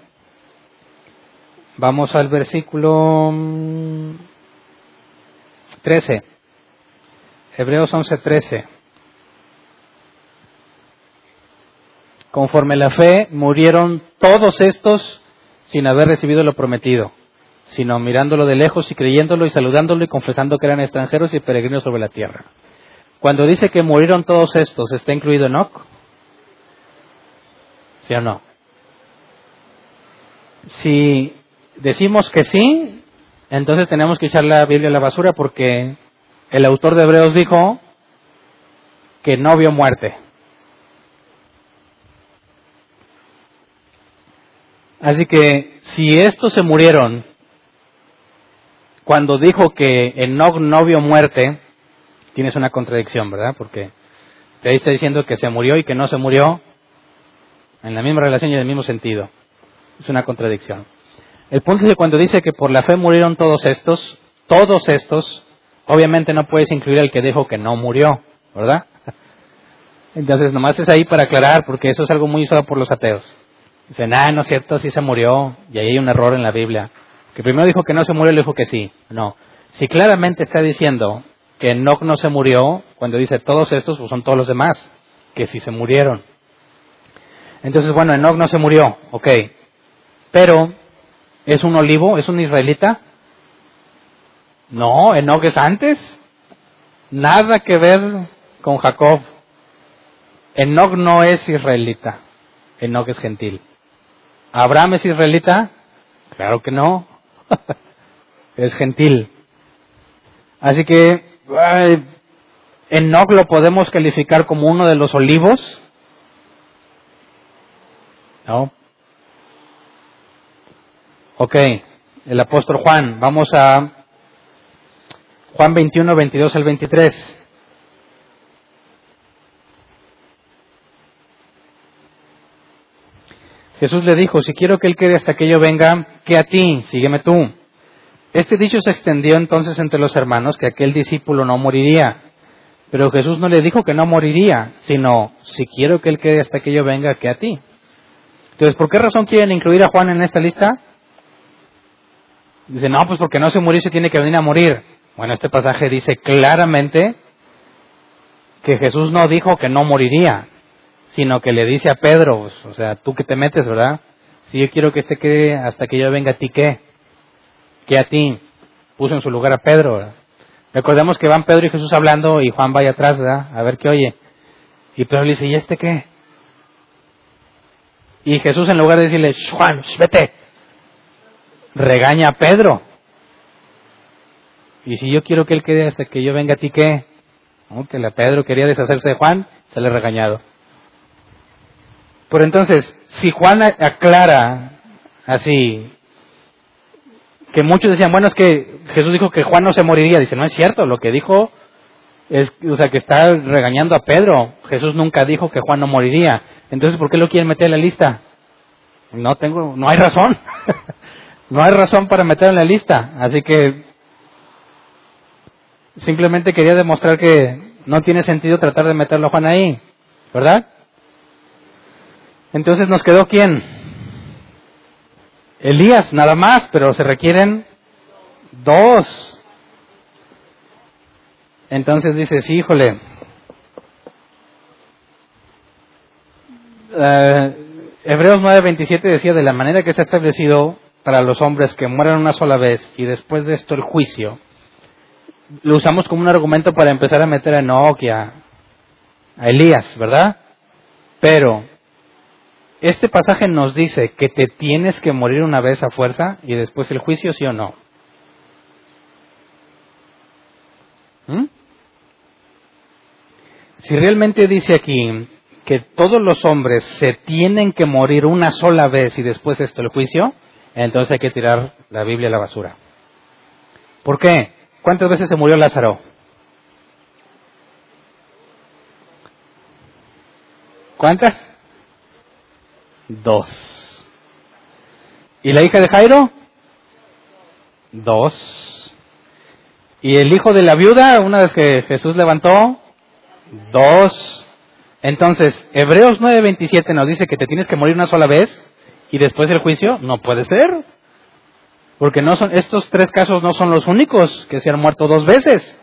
Vamos al versículo 13. Mm, Hebreos 11:13. Conforme la fe murieron todos estos sin haber recibido lo prometido, sino mirándolo de lejos y creyéndolo y saludándolo y confesando que eran extranjeros y peregrinos sobre la tierra. Cuando dice que murieron todos estos, ¿está incluido Enoch? ¿Sí o no? Si decimos que sí, entonces tenemos que echar la Biblia a la basura porque el autor de Hebreos dijo que no vio muerte. Así que si estos se murieron cuando dijo que Enoch no vio muerte, tienes una contradicción, ¿verdad? Porque te está diciendo que se murió y que no se murió en la misma relación y en el mismo sentido. Es una contradicción. El punto es que cuando dice que por la fe murieron todos estos, todos estos, obviamente no puedes incluir al que dijo que no murió, ¿verdad? Entonces, nomás es ahí para aclarar, porque eso es algo muy usado por los ateos. Dicen, ah, no es cierto, sí se murió, y ahí hay un error en la Biblia. Que primero dijo que no se murió y dijo que sí. No. Si claramente está diciendo que Enoch no se murió, cuando dice todos estos, pues son todos los demás, que sí se murieron. Entonces, bueno, Enoch no se murió, ok. Pero ¿Es un olivo? ¿Es un israelita? No, Enoch es antes. Nada que ver con Jacob. Enoch no es israelita. Enoch es gentil. ¿Abraham es israelita? Claro que no. es gentil. Así que Enoch lo podemos calificar como uno de los olivos. ¿No? Ok, el apóstol Juan. Vamos a Juan 21, 22 al 23. Jesús le dijo, si quiero que él quede hasta que yo venga, que a ti, sígueme tú. Este dicho se extendió entonces entre los hermanos que aquel discípulo no moriría. Pero Jesús no le dijo que no moriría, sino, si quiero que él quede hasta que yo venga, que a ti. Entonces, ¿por qué razón quieren incluir a Juan en esta lista? Dice, no, pues porque no se murió se tiene que venir a morir. Bueno, este pasaje dice claramente que Jesús no dijo que no moriría, sino que le dice a Pedro, o sea, tú que te metes, ¿verdad? Si yo quiero que este quede hasta que yo venga a ti, ¿qué? ¿Qué a ti? Puso en su lugar a Pedro. Recordemos que van Pedro y Jesús hablando y Juan va allá atrás, ¿verdad? A ver qué oye. Y Pedro le dice, ¿y este qué? Y Jesús en lugar de decirle, Juan, vete, regaña a Pedro. Y si yo quiero que él quede hasta que yo venga a ti, ¿qué? Que la Pedro quería deshacerse de Juan, se le ha regañado. Pero entonces, si Juan aclara así, que muchos decían, bueno, es que Jesús dijo que Juan no se moriría. Dice, no es cierto, lo que dijo es, o sea, que está regañando a Pedro. Jesús nunca dijo que Juan no moriría. Entonces, ¿por qué lo quieren meter en la lista? No tengo, no hay razón. no hay razón para meterlo en la lista. Así que simplemente quería demostrar que no tiene sentido tratar de meterlo a Juan ahí, ¿verdad? Entonces nos quedó quién? Elías, nada más, pero se requieren dos. Entonces dices, híjole, uh, Hebreos 9:27 decía, de la manera que se ha establecido para los hombres que mueran una sola vez y después de esto el juicio, lo usamos como un argumento para empezar a meter a Enoch y a, a Elías, ¿verdad? Pero este pasaje nos dice que te tienes que morir una vez a fuerza y después el juicio, sí o no. ¿Mm? Si realmente dice aquí que todos los hombres se tienen que morir una sola vez y después esto el juicio, entonces hay que tirar la Biblia a la basura. ¿Por qué? ¿Cuántas veces se murió Lázaro? ¿Cuántas? Dos. ¿Y la hija de Jairo? Dos. ¿Y el hijo de la viuda, una vez que Jesús levantó? Dos. Entonces, Hebreos 9:27 nos dice que te tienes que morir una sola vez y después del juicio. No puede ser. Porque no son, estos tres casos no son los únicos que se han muerto dos veces.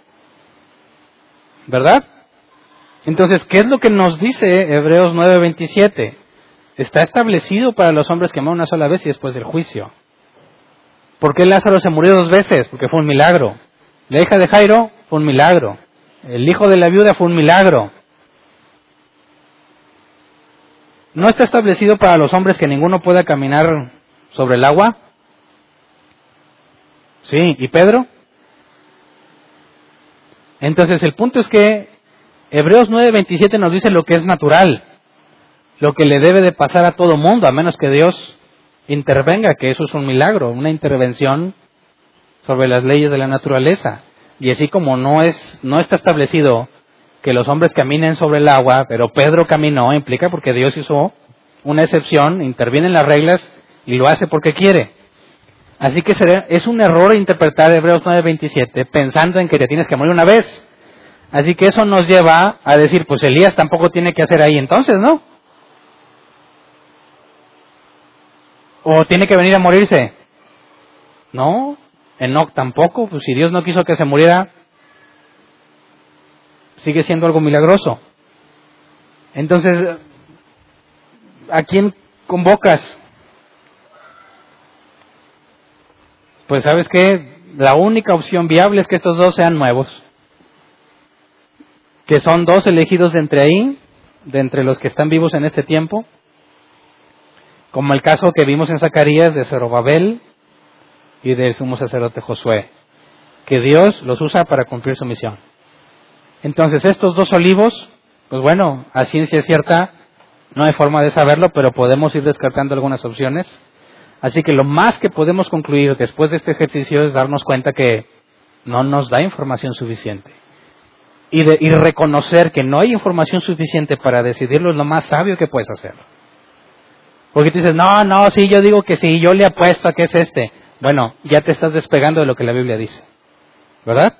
¿Verdad? Entonces, ¿qué es lo que nos dice Hebreos 9:27? Está establecido para los hombres que mueren una sola vez y después del juicio. ¿Por qué Lázaro se murió dos veces? Porque fue un milagro. La hija de Jairo fue un milagro. El hijo de la viuda fue un milagro. ¿No está establecido para los hombres que ninguno pueda caminar sobre el agua? Sí, ¿y Pedro? Entonces el punto es que Hebreos 9:27 nos dice lo que es natural, lo que le debe de pasar a todo mundo, a menos que Dios intervenga, que eso es un milagro, una intervención sobre las leyes de la naturaleza. Y así como no es no está establecido que los hombres caminen sobre el agua, pero Pedro caminó, implica porque Dios hizo una excepción, interviene en las reglas y lo hace porque quiere. Así que es un error interpretar Hebreos 9:27 pensando en que te tienes que morir una vez. Así que eso nos lleva a decir, pues Elías tampoco tiene que hacer ahí entonces, ¿no? ¿O tiene que venir a morirse? No, Enoch tampoco, pues si Dios no quiso que se muriera, sigue siendo algo milagroso. Entonces, ¿a quién convocas? Pues sabes qué, la única opción viable es que estos dos sean nuevos. Que son dos elegidos de entre ahí, de entre los que están vivos en este tiempo. Como el caso que vimos en Zacarías de Zerobabel y del sumo sacerdote Josué. Que Dios los usa para cumplir su misión. Entonces, estos dos olivos, pues bueno, a ciencia cierta, no hay forma de saberlo, pero podemos ir descartando algunas opciones. Así que lo más que podemos concluir después de este ejercicio es darnos cuenta que no nos da información suficiente. Y, y reconocer que no hay información suficiente para decidirlo es lo más sabio que puedes hacer. Porque tú dices, no, no, sí, yo digo que sí, yo le apuesto a que es este. Bueno, ya te estás despegando de lo que la Biblia dice. ¿Verdad?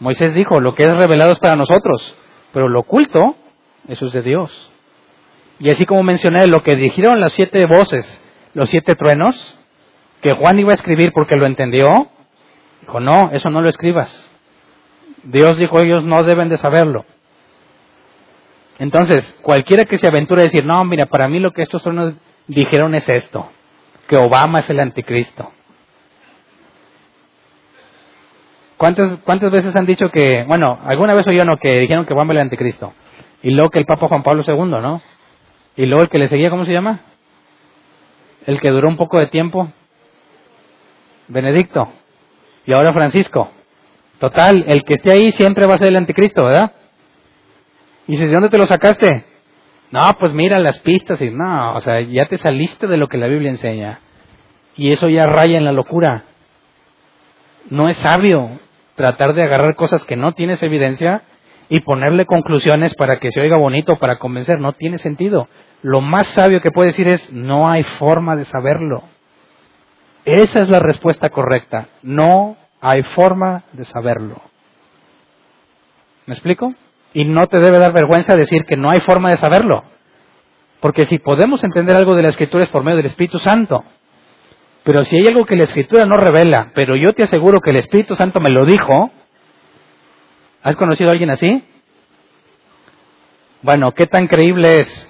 Moisés dijo, lo que es revelado es para nosotros, pero lo oculto, eso es de Dios. Y así como mencioné, lo que dijeron las siete voces, los siete truenos, que Juan iba a escribir porque lo entendió, dijo, no, eso no lo escribas. Dios dijo, ellos no deben de saberlo. Entonces, cualquiera que se aventure a decir, no, mira, para mí lo que estos truenos dijeron es esto, que Obama es el anticristo. ¿Cuántas, ¿Cuántas veces han dicho que, bueno, alguna vez oyeron que dijeron que Obama es el anticristo? Y luego que el Papa Juan Pablo II, ¿no? Y luego el que le seguía, ¿cómo se llama? El que duró un poco de tiempo. Benedicto. Y ahora Francisco. Total, el que esté ahí siempre va a ser el anticristo, ¿verdad? Y dices, ¿de dónde te lo sacaste? No, pues mira las pistas y no, o sea, ya te saliste de lo que la Biblia enseña. Y eso ya raya en la locura. No es sabio tratar de agarrar cosas que no tienes evidencia y ponerle conclusiones para que se oiga bonito, para convencer, no tiene sentido. Lo más sabio que puede decir es, no hay forma de saberlo. Esa es la respuesta correcta. No hay forma de saberlo. ¿Me explico? Y no te debe dar vergüenza decir que no hay forma de saberlo. Porque si podemos entender algo de la escritura es por medio del Espíritu Santo. Pero si hay algo que la escritura no revela, pero yo te aseguro que el Espíritu Santo me lo dijo, ¿Has conocido a alguien así? Bueno, ¿qué tan creíble es?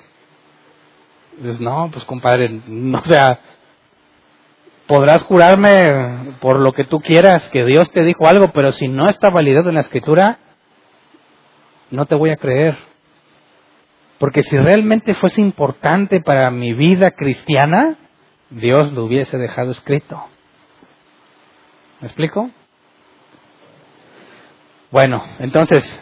Dices, no, pues compadre, no, o sea, podrás jurarme por lo que tú quieras que Dios te dijo algo, pero si no está validado en la escritura, no te voy a creer. Porque si realmente fuese importante para mi vida cristiana, Dios lo hubiese dejado escrito. ¿Me explico? Bueno, entonces,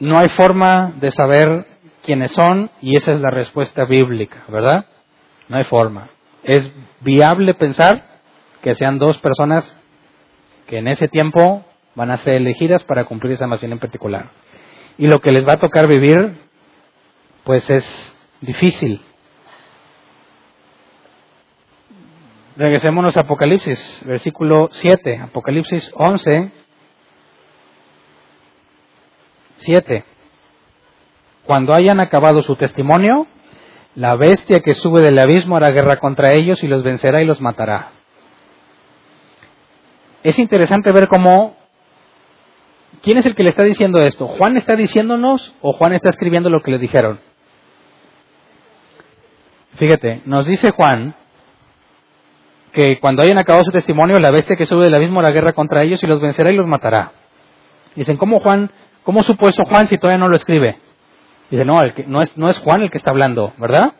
no hay forma de saber quiénes son y esa es la respuesta bíblica, ¿verdad? No hay forma. Es viable pensar que sean dos personas que en ese tiempo van a ser elegidas para cumplir esa misión en particular. Y lo que les va a tocar vivir, pues es difícil. Regresémonos a Apocalipsis, versículo 7, Apocalipsis 11, 7. Cuando hayan acabado su testimonio, la bestia que sube del abismo hará guerra contra ellos y los vencerá y los matará. Es interesante ver cómo... ¿Quién es el que le está diciendo esto? ¿Juan está diciéndonos o Juan está escribiendo lo que le dijeron? Fíjate, nos dice Juan que cuando hayan acabado su testimonio, la bestia que sube del abismo hará guerra contra ellos y los vencerá y los matará. Dicen, ¿cómo Juan ¿Cómo supo eso Juan si todavía no lo escribe? Dice, no, el que, no, es, no es Juan el que está hablando, ¿verdad?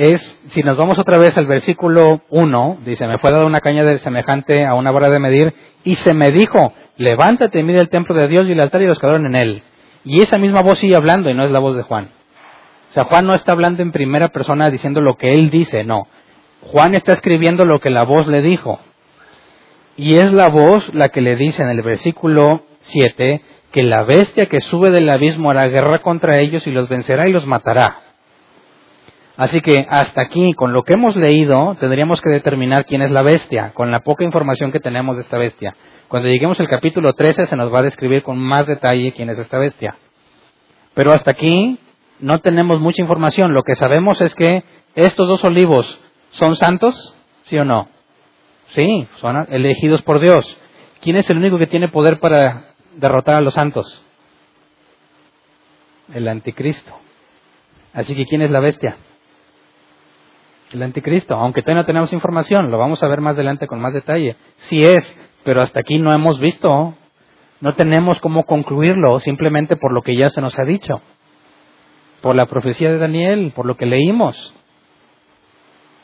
Es, si nos vamos otra vez al versículo 1, dice, me fue dada una caña de semejante a una vara de medir, y se me dijo, levántate, mira el templo de Dios y el altar y los que en él. Y esa misma voz sigue hablando y no es la voz de Juan. O sea, Juan no está hablando en primera persona diciendo lo que él dice, no. Juan está escribiendo lo que la voz le dijo. Y es la voz la que le dice en el versículo 7 que la bestia que sube del abismo hará guerra contra ellos y los vencerá y los matará. Así que hasta aquí, con lo que hemos leído, tendríamos que determinar quién es la bestia, con la poca información que tenemos de esta bestia. Cuando lleguemos al capítulo 13 se nos va a describir con más detalle quién es esta bestia. Pero hasta aquí no tenemos mucha información. Lo que sabemos es que estos dos olivos son santos, ¿sí o no? Sí, son elegidos por Dios. ¿Quién es el único que tiene poder para derrotar a los santos? El anticristo. Así que ¿quién es la bestia? El anticristo, aunque todavía no tenemos información, lo vamos a ver más adelante con más detalle. Sí es, pero hasta aquí no hemos visto, no tenemos cómo concluirlo simplemente por lo que ya se nos ha dicho, por la profecía de Daniel, por lo que leímos.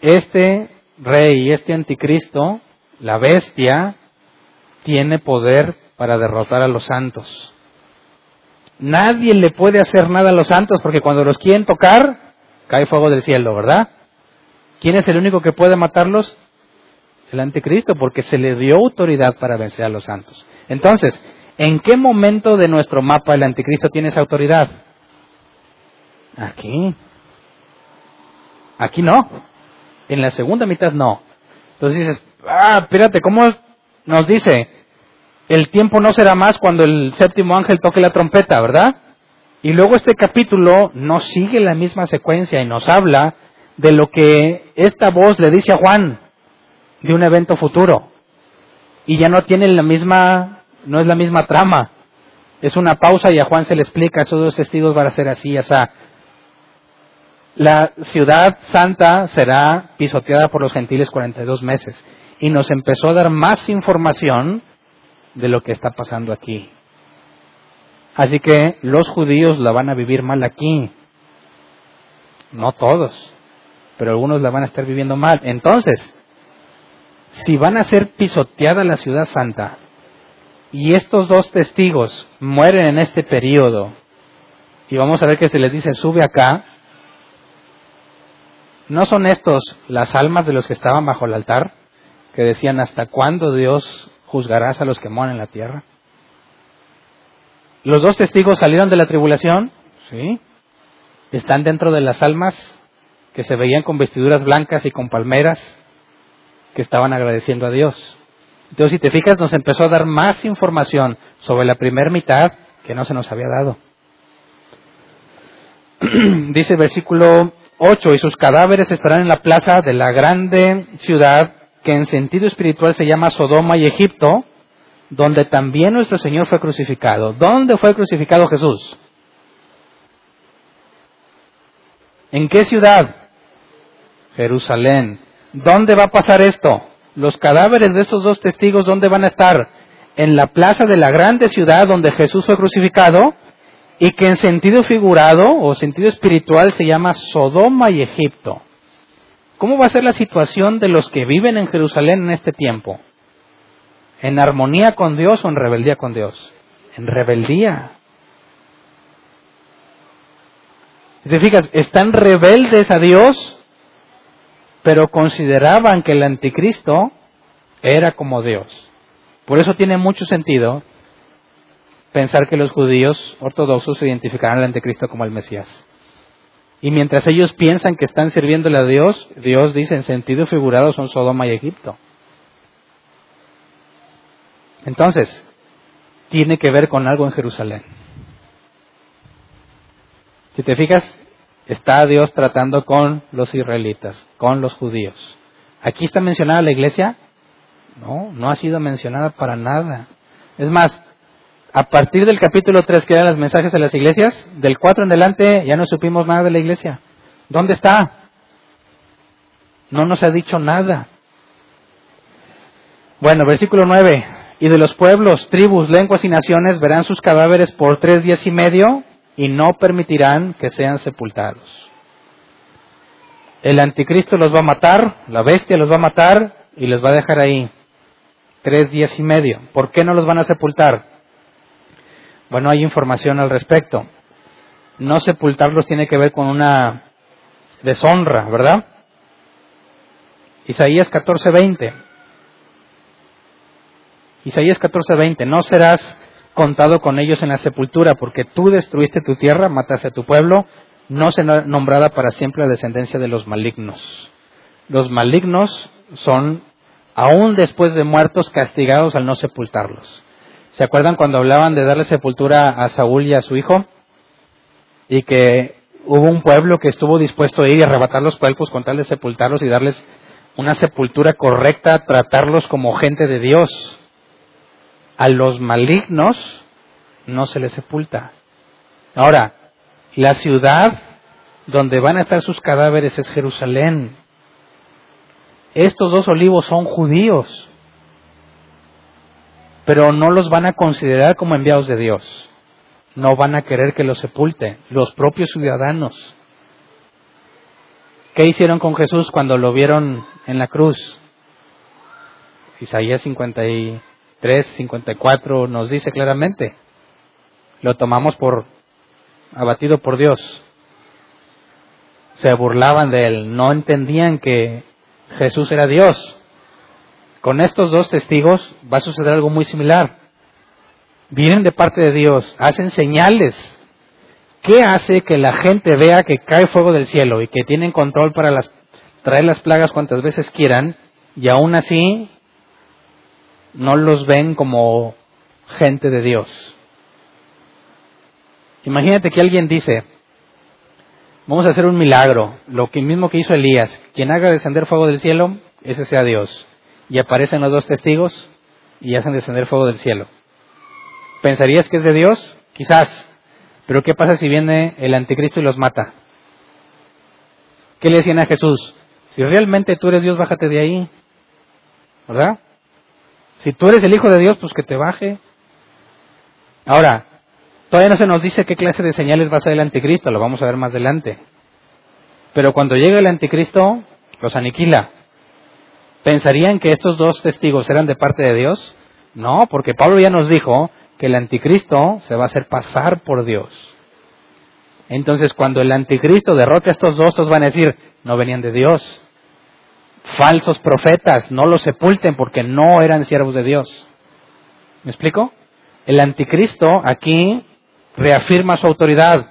Este rey, este anticristo, la bestia, tiene poder para derrotar a los santos. Nadie le puede hacer nada a los santos porque cuando los quieren tocar, cae fuego del cielo, ¿verdad? ¿Quién es el único que puede matarlos? El anticristo, porque se le dio autoridad para vencer a los santos. Entonces, ¿en qué momento de nuestro mapa el anticristo tiene esa autoridad? Aquí. Aquí no. En la segunda mitad no. Entonces dices, ah, espérate, ¿cómo nos dice? El tiempo no será más cuando el séptimo ángel toque la trompeta, ¿verdad? Y luego este capítulo nos sigue la misma secuencia y nos habla de lo que esta voz le dice a Juan de un evento futuro. Y ya no tiene la misma, no es la misma trama. Es una pausa y a Juan se le explica, esos dos testigos van a ser así, o sea, la ciudad santa será pisoteada por los gentiles 42 meses. Y nos empezó a dar más información de lo que está pasando aquí. Así que los judíos la van a vivir mal aquí. No todos pero algunos la van a estar viviendo mal. Entonces, si van a ser pisoteada la ciudad santa y estos dos testigos mueren en este periodo, y vamos a ver que se les dice sube acá, ¿no son estos las almas de los que estaban bajo el altar? Que decían, ¿hasta cuándo Dios juzgarás a los que moran en la tierra? ¿Los dos testigos salieron de la tribulación? Sí. ¿Están dentro de las almas que se veían con vestiduras blancas y con palmeras que estaban agradeciendo a Dios. Entonces, si te fijas, nos empezó a dar más información sobre la primera mitad que no se nos había dado. Dice versículo 8, y sus cadáveres estarán en la plaza de la grande ciudad que en sentido espiritual se llama Sodoma y Egipto, donde también nuestro Señor fue crucificado. ¿Dónde fue crucificado Jesús? ¿En qué ciudad? Jerusalén. ¿Dónde va a pasar esto? Los cadáveres de estos dos testigos, ¿dónde van a estar? En la plaza de la grande ciudad donde Jesús fue crucificado y que en sentido figurado o sentido espiritual se llama Sodoma y Egipto. ¿Cómo va a ser la situación de los que viven en Jerusalén en este tiempo? ¿En armonía con Dios o en rebeldía con Dios? En rebeldía. ¿Te fijas? Están rebeldes a Dios pero consideraban que el anticristo era como Dios. Por eso tiene mucho sentido pensar que los judíos ortodoxos identificarán al anticristo como el Mesías. Y mientras ellos piensan que están sirviéndole a Dios, Dios dice en sentido figurado son Sodoma y Egipto. Entonces, tiene que ver con algo en Jerusalén. Si te fijas, está Dios tratando con los israelitas, con los judíos. ¿Aquí está mencionada la iglesia? No, no ha sido mencionada para nada. Es más, a partir del capítulo 3 que eran los mensajes a las iglesias, del 4 en adelante ya no supimos nada de la iglesia. ¿Dónde está? No nos ha dicho nada. Bueno, versículo 9. Y de los pueblos, tribus, lenguas y naciones verán sus cadáveres por tres días y medio y no permitirán que sean sepultados. El anticristo los va a matar, la bestia los va a matar y los va a dejar ahí tres días y medio. ¿Por qué no los van a sepultar? Bueno, hay información al respecto. No sepultarlos tiene que ver con una deshonra, ¿verdad? Isaías 14:20. Isaías 14:20. No serás contado con ellos en la sepultura, porque tú destruiste tu tierra, mataste a tu pueblo, no será nombrada para siempre la descendencia de los malignos. Los malignos son, aún después de muertos, castigados al no sepultarlos. ¿Se acuerdan cuando hablaban de darle sepultura a Saúl y a su hijo? Y que hubo un pueblo que estuvo dispuesto a ir y arrebatar los cuerpos con tal de sepultarlos y darles una sepultura correcta, tratarlos como gente de Dios a los malignos no se les sepulta. Ahora, la ciudad donde van a estar sus cadáveres es Jerusalén. estos dos olivos son judíos, pero no los van a considerar como enviados de Dios. No van a querer que los sepulte los propios ciudadanos. ¿Qué hicieron con Jesús cuando lo vieron en la cruz? Isaías 53, 54 nos dice claramente, lo tomamos por abatido por Dios. Se burlaban de él, no entendían que Jesús era Dios. Con estos dos testigos va a suceder algo muy similar. Vienen de parte de Dios, hacen señales. ¿Qué hace que la gente vea que cae fuego del cielo y que tienen control para las, traer las plagas cuantas veces quieran y aún así no los ven como gente de Dios? Imagínate que alguien dice, vamos a hacer un milagro, lo que mismo que hizo Elías, quien haga descender fuego del cielo, ese sea Dios. Y aparecen los dos testigos y hacen descender fuego del cielo. ¿Pensarías que es de Dios? Quizás. Pero ¿qué pasa si viene el anticristo y los mata? ¿Qué le decían a Jesús? Si realmente tú eres Dios, bájate de ahí. ¿Verdad? Si tú eres el Hijo de Dios, pues que te baje. Ahora, Todavía no se nos dice qué clase de señales va a ser el anticristo, lo vamos a ver más adelante. Pero cuando llegue el anticristo, los aniquila. ¿Pensarían que estos dos testigos eran de parte de Dios? No, porque Pablo ya nos dijo que el anticristo se va a hacer pasar por Dios. Entonces, cuando el anticristo derrote a estos dos, estos van a decir, no venían de Dios. Falsos profetas, no los sepulten porque no eran siervos de Dios. ¿Me explico? El anticristo aquí reafirma su autoridad.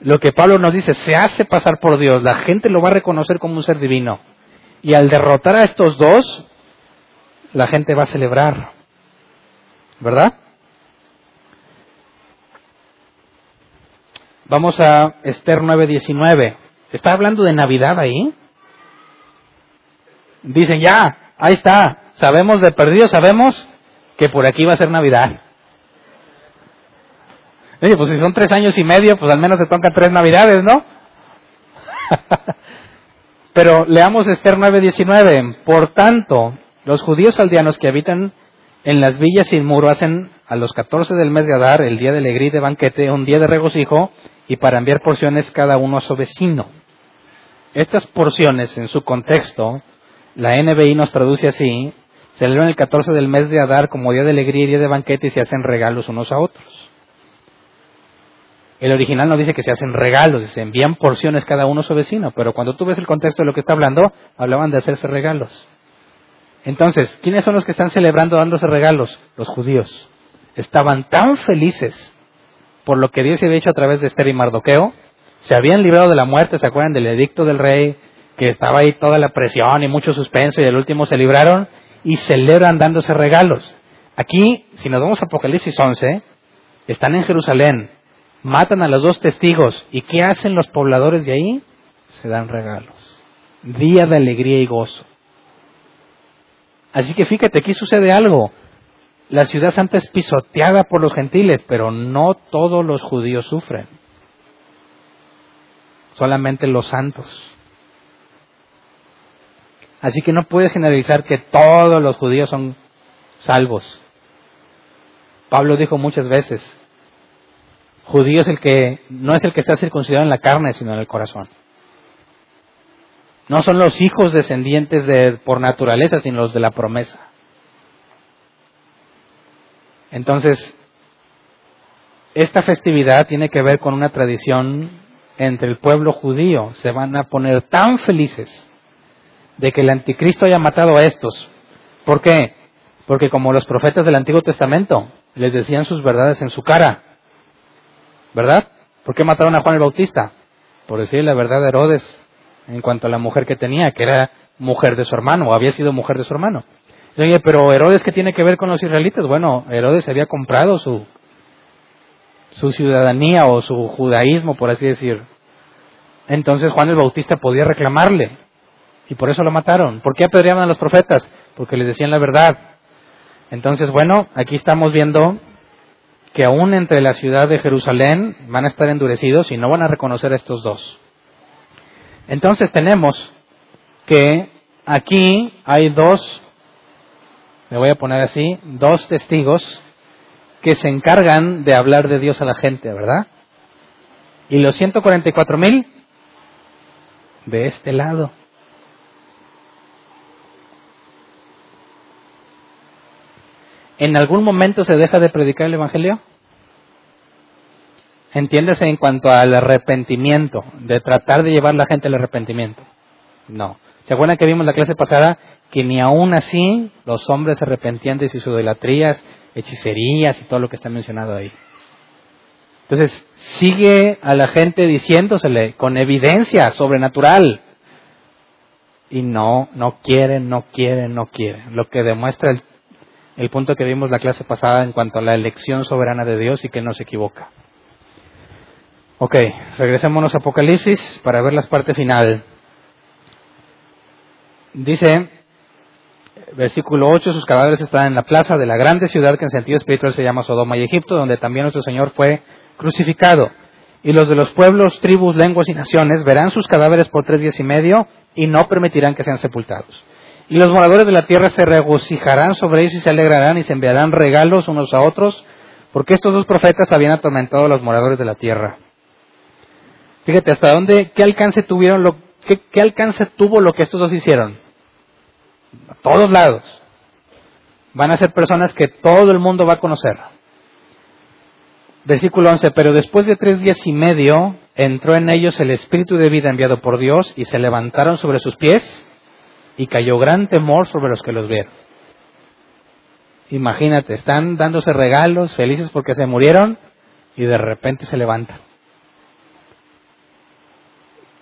Lo que Pablo nos dice, se hace pasar por Dios, la gente lo va a reconocer como un ser divino. Y al derrotar a estos dos, la gente va a celebrar. ¿Verdad? Vamos a Esther 9:19. ¿Está hablando de Navidad ahí? Dicen, ya, ahí está. Sabemos de perdido, sabemos que por aquí va a ser Navidad. Oye, pues si son tres años y medio, pues al menos se tocan tres navidades, ¿no? Pero leamos Esther 9:19. Por tanto, los judíos aldeanos que habitan en las villas sin muro hacen a los 14 del mes de Adar, el día de alegría y de banquete, un día de regocijo y para enviar porciones cada uno a su vecino. Estas porciones, en su contexto, la NBI nos traduce así, celebran el 14 del mes de Adar como día de alegría y día de banquete y se hacen regalos unos a otros. El original no dice que se hacen regalos, se envían porciones cada uno a su vecino, pero cuando tú ves el contexto de lo que está hablando, hablaban de hacerse regalos. Entonces, ¿quiénes son los que están celebrando dándose regalos? Los judíos. Estaban tan felices por lo que Dios había hecho a través de Esther y Mardoqueo, se habían librado de la muerte, ¿se acuerdan del edicto del rey? Estaba ahí toda la presión y mucho suspenso y el último se libraron y celebran dándose regalos. Aquí, si nos vamos a Apocalipsis 11, están en Jerusalén, matan a los dos testigos. ¿Y qué hacen los pobladores de ahí? Se dan regalos. Día de alegría y gozo. Así que fíjate, aquí sucede algo. La ciudad santa es pisoteada por los gentiles, pero no todos los judíos sufren. Solamente los santos. Así que no puedes generalizar que todos los judíos son salvos. Pablo dijo muchas veces, Judío es el que no es el que está circuncidado en la carne, sino en el corazón. No son los hijos descendientes de, por naturaleza, sino los de la promesa. Entonces, esta festividad tiene que ver con una tradición entre el pueblo judío. Se van a poner tan felices de que el anticristo haya matado a estos. ¿Por qué? Porque como los profetas del Antiguo Testamento les decían sus verdades en su cara, ¿Verdad? ¿Por qué mataron a Juan el Bautista? Por decirle la verdad a Herodes en cuanto a la mujer que tenía, que era mujer de su hermano, o había sido mujer de su hermano. Oye, pero Herodes, ¿qué tiene que ver con los israelitas? Bueno, Herodes había comprado su, su ciudadanía o su judaísmo, por así decir. Entonces Juan el Bautista podía reclamarle. Y por eso lo mataron. ¿Por qué apedreaban a los profetas? Porque les decían la verdad. Entonces, bueno, aquí estamos viendo que aún entre la ciudad de Jerusalén van a estar endurecidos y no van a reconocer a estos dos. Entonces tenemos que aquí hay dos, me voy a poner así, dos testigos que se encargan de hablar de Dios a la gente, ¿verdad? Y los 144 mil de este lado. ¿En algún momento se deja de predicar el Evangelio? Entiéndase en cuanto al arrepentimiento, de tratar de llevar a la gente al arrepentimiento. No. ¿Se acuerdan que vimos la clase pasada que ni aún así los hombres se arrepentían de sus idolatrías, hechicerías y todo lo que está mencionado ahí? Entonces, sigue a la gente diciéndosele con evidencia sobrenatural. Y no, no quieren, no quieren, no quieren. Lo que demuestra el, el punto que vimos la clase pasada en cuanto a la elección soberana de Dios y que no se equivoca. Ok, regresémonos a Apocalipsis para ver la parte final. Dice, versículo 8, sus cadáveres están en la plaza de la grande ciudad que en sentido espiritual se llama Sodoma y Egipto, donde también nuestro Señor fue crucificado. Y los de los pueblos, tribus, lenguas y naciones verán sus cadáveres por tres días y medio y no permitirán que sean sepultados. Y los moradores de la tierra se regocijarán sobre ellos y se alegrarán y se enviarán regalos unos a otros, porque estos dos profetas habían atormentado a los moradores de la tierra. Fíjate, hasta dónde, qué alcance tuvieron, lo, qué, qué alcance tuvo lo que estos dos hicieron. A todos lados. Van a ser personas que todo el mundo va a conocer. Versículo 11, pero después de tres días y medio entró en ellos el espíritu de vida enviado por Dios y se levantaron sobre sus pies y cayó gran temor sobre los que los vieron. Imagínate, están dándose regalos, felices porque se murieron y de repente se levantan.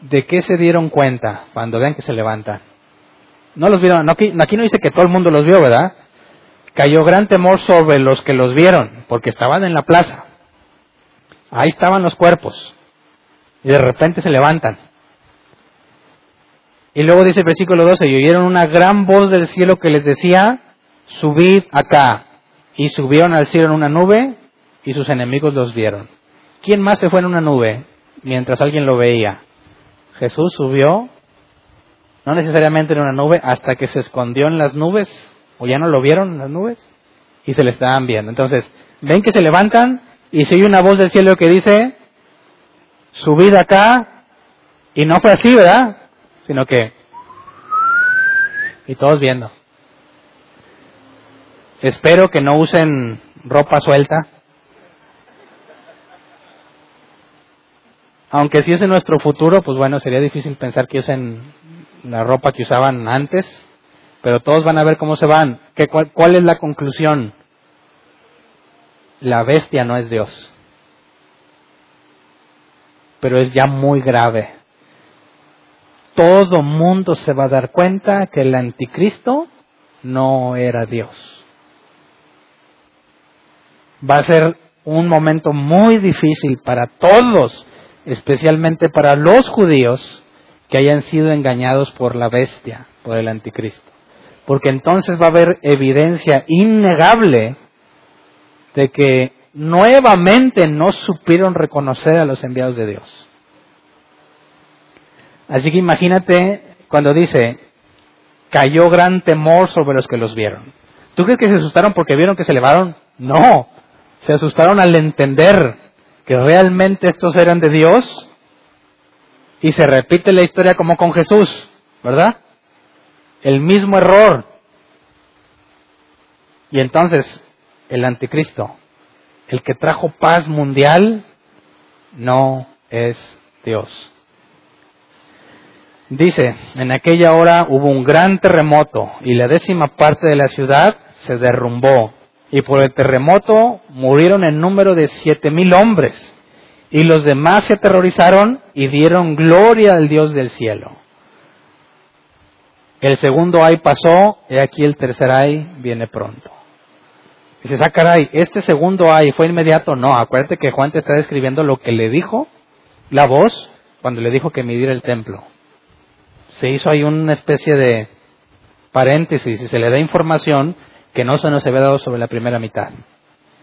¿De qué se dieron cuenta cuando vean que se levantan? No los vieron, aquí, aquí no dice que todo el mundo los vio, ¿verdad? Cayó gran temor sobre los que los vieron, porque estaban en la plaza. Ahí estaban los cuerpos. Y de repente se levantan. Y luego dice el versículo 12, y oyeron una gran voz del cielo que les decía, subid acá. Y subieron al cielo en una nube y sus enemigos los vieron. ¿Quién más se fue en una nube mientras alguien lo veía? Jesús subió, no necesariamente en una nube, hasta que se escondió en las nubes, o ya no lo vieron en las nubes, y se le estaban viendo. Entonces, ven que se levantan y se oye una voz del cielo que dice, subid acá, y no fue así, ¿verdad? Sino que, y todos viendo. Espero que no usen ropa suelta. Aunque si es en nuestro futuro, pues bueno, sería difícil pensar que usen la ropa que usaban antes, pero todos van a ver cómo se van. ¿Qué, cuál, ¿Cuál es la conclusión? La bestia no es Dios. Pero es ya muy grave. Todo mundo se va a dar cuenta que el anticristo no era Dios. Va a ser un momento muy difícil para todos, especialmente para los judíos que hayan sido engañados por la bestia, por el anticristo. Porque entonces va a haber evidencia innegable de que nuevamente no supieron reconocer a los enviados de Dios. Así que imagínate cuando dice, cayó gran temor sobre los que los vieron. ¿Tú crees que se asustaron porque vieron que se elevaron? No, se asustaron al entender que realmente estos eran de Dios y se repite la historia como con Jesús, ¿verdad? El mismo error. Y entonces el anticristo, el que trajo paz mundial, no es Dios. Dice, en aquella hora hubo un gran terremoto y la décima parte de la ciudad se derrumbó y por el terremoto murieron en número de siete mil hombres y los demás se aterrorizaron y dieron gloria al Dios del cielo. El segundo ay pasó y aquí el tercer ay viene pronto. Dices, ah, caray, este segundo ay fue inmediato. No, acuérdate que Juan te está describiendo lo que le dijo la voz cuando le dijo que midiera el templo. Se hizo ahí una especie de paréntesis y se le da información que no se nos había dado sobre la primera mitad.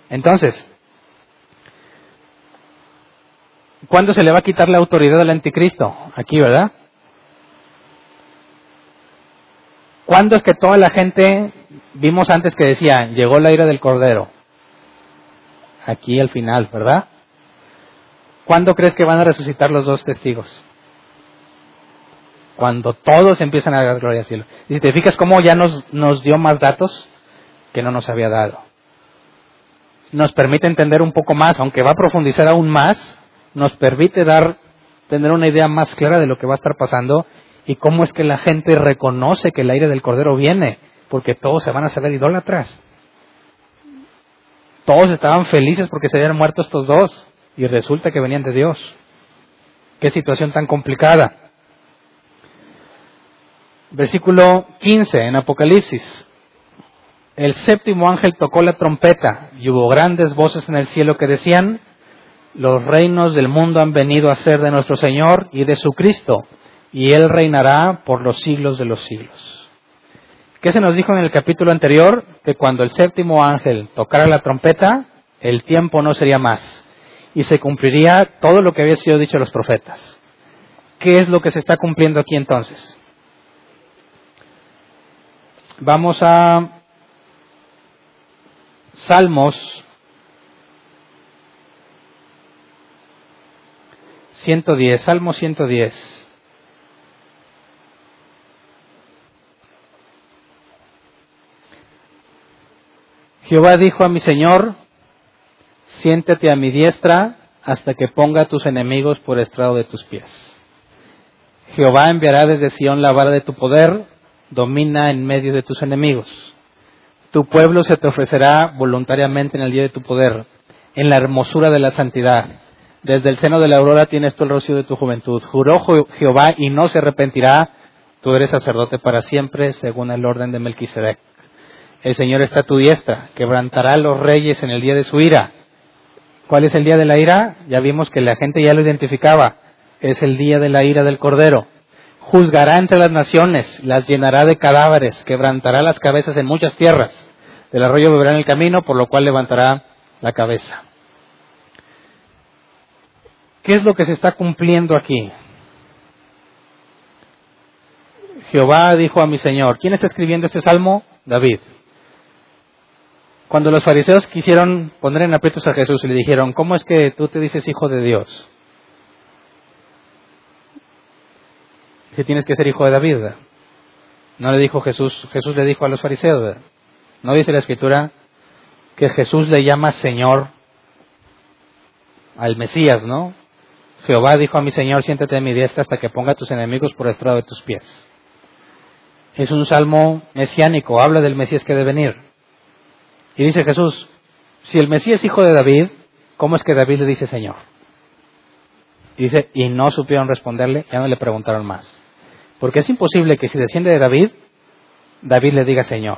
Entonces, ¿cuándo se le va a quitar la autoridad al anticristo? Aquí, ¿verdad? ¿Cuándo es que toda la gente, vimos antes que decía, llegó la ira del Cordero? Aquí al final, ¿verdad? ¿Cuándo crees que van a resucitar los dos testigos? Cuando todos empiezan a dar gloria al cielo. Y si te fijas cómo ya nos, nos dio más datos que no nos había dado. Nos permite entender un poco más, aunque va a profundizar aún más, nos permite dar, tener una idea más clara de lo que va a estar pasando y cómo es que la gente reconoce que el aire del Cordero viene, porque todos se van a saber idólatras. Todos estaban felices porque se habían muerto estos dos y resulta que venían de Dios. Qué situación tan complicada. Versículo 15 en Apocalipsis. El séptimo ángel tocó la trompeta y hubo grandes voces en el cielo que decían, los reinos del mundo han venido a ser de nuestro Señor y de su Cristo, y Él reinará por los siglos de los siglos. ¿Qué se nos dijo en el capítulo anterior? Que cuando el séptimo ángel tocara la trompeta, el tiempo no sería más, y se cumpliría todo lo que había sido dicho a los profetas. ¿Qué es lo que se está cumpliendo aquí entonces? Vamos a Salmos 110, Salmo 110. Jehová dijo a mi Señor, siéntate a mi diestra hasta que ponga a tus enemigos por estrado de tus pies. Jehová enviará desde Sión la vara de tu poder, domina en medio de tus enemigos. Tu pueblo se te ofrecerá voluntariamente en el día de tu poder, en la hermosura de la santidad. Desde el seno de la aurora tienes tú el rocío de tu juventud. Juró Jehová y no se arrepentirá. Tú eres sacerdote para siempre, según el orden de Melquisedec. El Señor está a tu diestra, quebrantará a los reyes en el día de su ira. ¿Cuál es el día de la ira? Ya vimos que la gente ya lo identificaba. Es el día de la ira del Cordero. Juzgará entre las naciones, las llenará de cadáveres, quebrantará las cabezas en muchas tierras. Del arroyo beberá en el camino, por lo cual levantará la cabeza. ¿Qué es lo que se está cumpliendo aquí? Jehová dijo a mi Señor, ¿quién está escribiendo este salmo? David. Cuando los fariseos quisieron poner en aprietos a Jesús y le dijeron, ¿cómo es que tú te dices hijo de Dios? Si tienes que ser hijo de David. No le dijo Jesús, Jesús le dijo a los fariseos, no dice la escritura que Jesús le llama Señor al Mesías, ¿no? Jehová dijo a mi Señor, siéntate en mi diestra hasta que ponga a tus enemigos por estrado de tus pies. Es un salmo mesiánico, habla del Mesías que debe venir. Y dice Jesús, si el Mesías es hijo de David, ¿cómo es que David le dice Señor? Y dice, y no supieron responderle, ya no le preguntaron más. Porque es imposible que si desciende de David, David le diga Señor.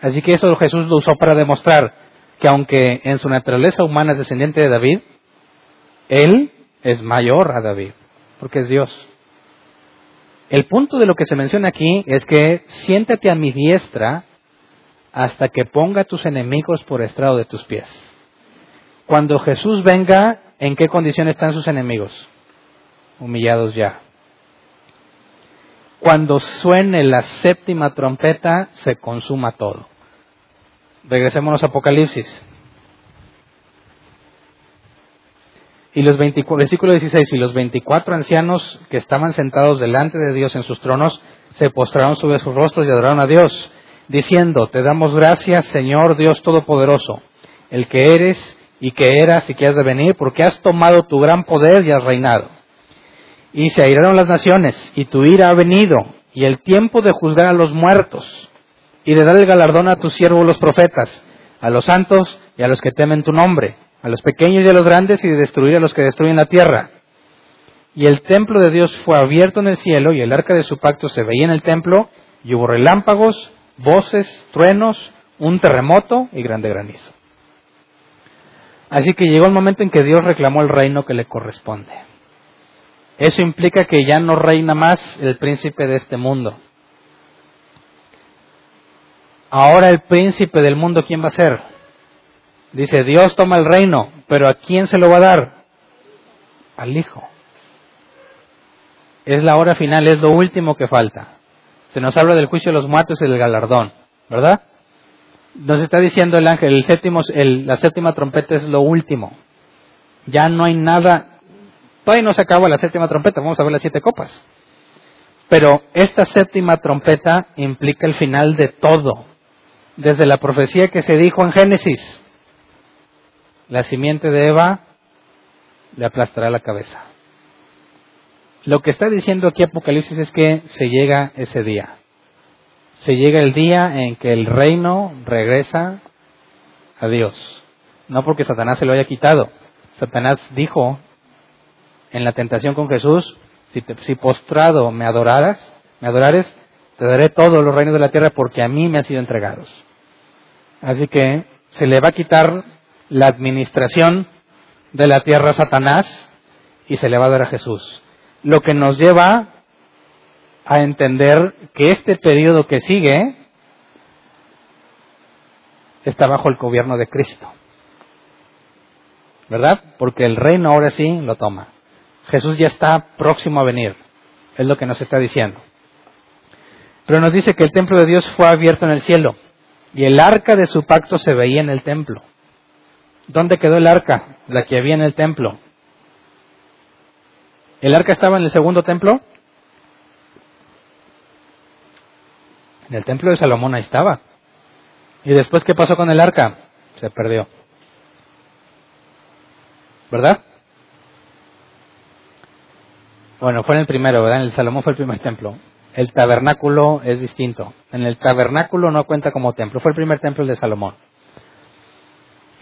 Así que eso Jesús lo usó para demostrar que aunque en su naturaleza humana es descendiente de David, Él es mayor a David, porque es Dios. El punto de lo que se menciona aquí es que siéntate a mi diestra hasta que ponga tus enemigos por estrado de tus pies. Cuando Jesús venga, ¿en qué condición están sus enemigos? Humillados ya. Cuando suene la séptima trompeta, se consuma todo. Regresémonos a Apocalipsis. Y los 24, versículo 16, y los 24 ancianos que estaban sentados delante de Dios en sus tronos, se postraron sobre sus rostros y adoraron a Dios diciendo, te damos gracias, Señor Dios Todopoderoso, el que eres y que eras y que has de venir, porque has tomado tu gran poder y has reinado. Y se airaron las naciones, y tu ira ha venido, y el tiempo de juzgar a los muertos, y de dar el galardón a tus siervos los profetas, a los santos y a los que temen tu nombre, a los pequeños y a los grandes, y de destruir a los que destruyen la tierra. Y el templo de Dios fue abierto en el cielo, y el arca de su pacto se veía en el templo, y hubo relámpagos, voces, truenos, un terremoto y grande granizo. Así que llegó el momento en que Dios reclamó el reino que le corresponde. Eso implica que ya no reina más el príncipe de este mundo. Ahora el príncipe del mundo, ¿quién va a ser? Dice, Dios toma el reino, pero ¿a quién se lo va a dar? Al Hijo. Es la hora final, es lo último que falta Se nos habla del juicio de los muertos y del galardón, ¿verdad? Nos está diciendo el ángel, el séptimo, la séptima trompeta es lo último. Ya no hay nada. Todavía no se acaba la séptima trompeta, vamos a ver las siete copas. Pero esta séptima trompeta implica el final de todo. Desde la profecía que se dijo en Génesis, la simiente de Eva le aplastará la cabeza. Lo que está diciendo aquí Apocalipsis es que se llega ese día. Se llega el día en que el reino regresa a Dios. No porque Satanás se lo haya quitado. Satanás dijo en la tentación con Jesús, si, postrado me adoraras, me adorares, te daré todos los reinos de la tierra porque a mí me han sido entregados. Así que se le va a quitar la administración de la tierra a Satanás y se le va a dar a Jesús. Lo que nos lleva a entender que este periodo que sigue está bajo el gobierno de Cristo. ¿Verdad? Porque el reino ahora sí lo toma. Jesús ya está próximo a venir. Es lo que nos está diciendo. Pero nos dice que el templo de Dios fue abierto en el cielo y el arca de su pacto se veía en el templo. ¿Dónde quedó el arca? La que había en el templo. ¿El arca estaba en el segundo templo? En el templo de Salomón ahí estaba. ¿Y después qué pasó con el arca? Se perdió. ¿Verdad? Bueno, fue en el primero, ¿verdad? En el Salomón fue el primer templo. El tabernáculo es distinto. En el tabernáculo no cuenta como templo. Fue el primer templo de Salomón.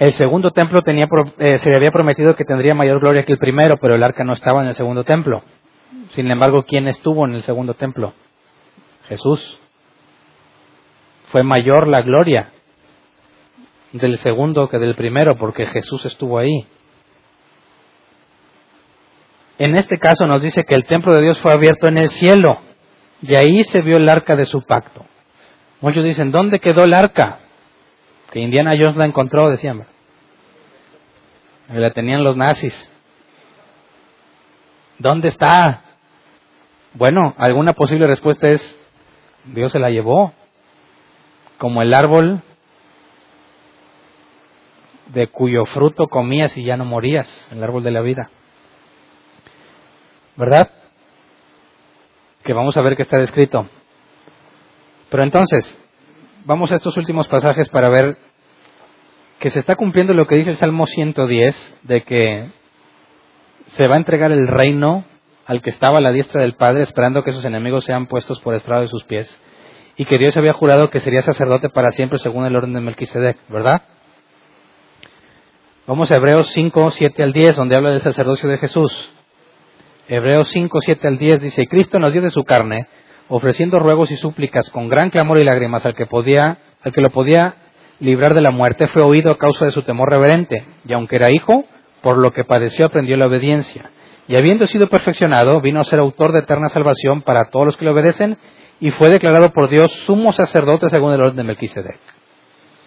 El segundo templo tenía, eh, se le había prometido que tendría mayor gloria que el primero, pero el arca no estaba en el segundo templo. Sin embargo, ¿quién estuvo en el segundo templo? Jesús. Fue mayor la gloria del segundo que del primero, porque Jesús estuvo ahí. En este caso nos dice que el templo de Dios fue abierto en el cielo y ahí se vio el arca de su pacto. Muchos dicen, ¿dónde quedó el arca? Que Indiana Jones la encontró, decían. La tenían los nazis. ¿Dónde está? Bueno, alguna posible respuesta es, Dios se la llevó. Como el árbol de cuyo fruto comías y ya no morías, el árbol de la vida. ¿Verdad? Que vamos a ver que está descrito. Pero entonces, vamos a estos últimos pasajes para ver que se está cumpliendo lo que dice el Salmo 110, de que se va a entregar el reino al que estaba a la diestra del Padre, esperando que sus enemigos sean puestos por estrado de sus pies, y que Dios había jurado que sería sacerdote para siempre según el orden de Melquisedec, ¿verdad? Vamos a Hebreos 5, 7 al 10, donde habla del sacerdocio de Jesús. Hebreos 5, 7 al 10 dice, Cristo nos dio de su carne, ofreciendo ruegos y súplicas con gran clamor y lágrimas al que podía, al que lo podía librar de la muerte, fue oído a causa de su temor reverente, y aunque era hijo, por lo que padeció aprendió la obediencia. Y habiendo sido perfeccionado, vino a ser autor de eterna salvación para todos los que le obedecen, y fue declarado por Dios sumo sacerdote según el orden de Melquisedec.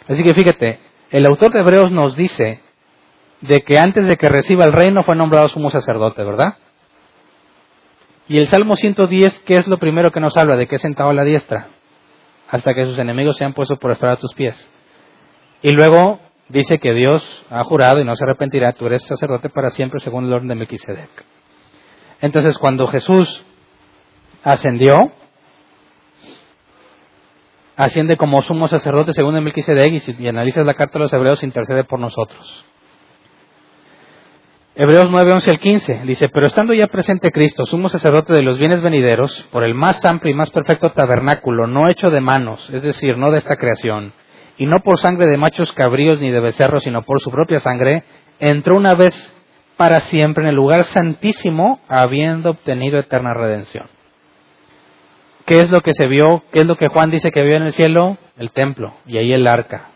Así que fíjate, el autor de Hebreos nos dice de que antes de que reciba el reino fue nombrado sumo sacerdote, ¿verdad? Y el Salmo 110, ¿qué es lo primero que nos habla? De que es sentado a la diestra, hasta que sus enemigos sean puestos por estar a tus pies. Y luego dice que Dios ha jurado y no se arrepentirá, tú eres sacerdote para siempre según el orden de Melquisedec. Entonces, cuando Jesús ascendió, asciende como sumo sacerdote según el Melquisedec y si analizas la carta de los hebreos intercede por nosotros. Hebreos 9, 11 al 15 dice, pero estando ya presente Cristo, sumo sacerdote de los bienes venideros, por el más amplio y más perfecto tabernáculo, no hecho de manos, es decir, no de esta creación, y no por sangre de machos cabríos ni de becerros, sino por su propia sangre, entró una vez para siempre en el lugar santísimo, habiendo obtenido eterna redención. ¿Qué es lo que se vio? ¿Qué es lo que Juan dice que vio en el cielo? El templo, y ahí el arca.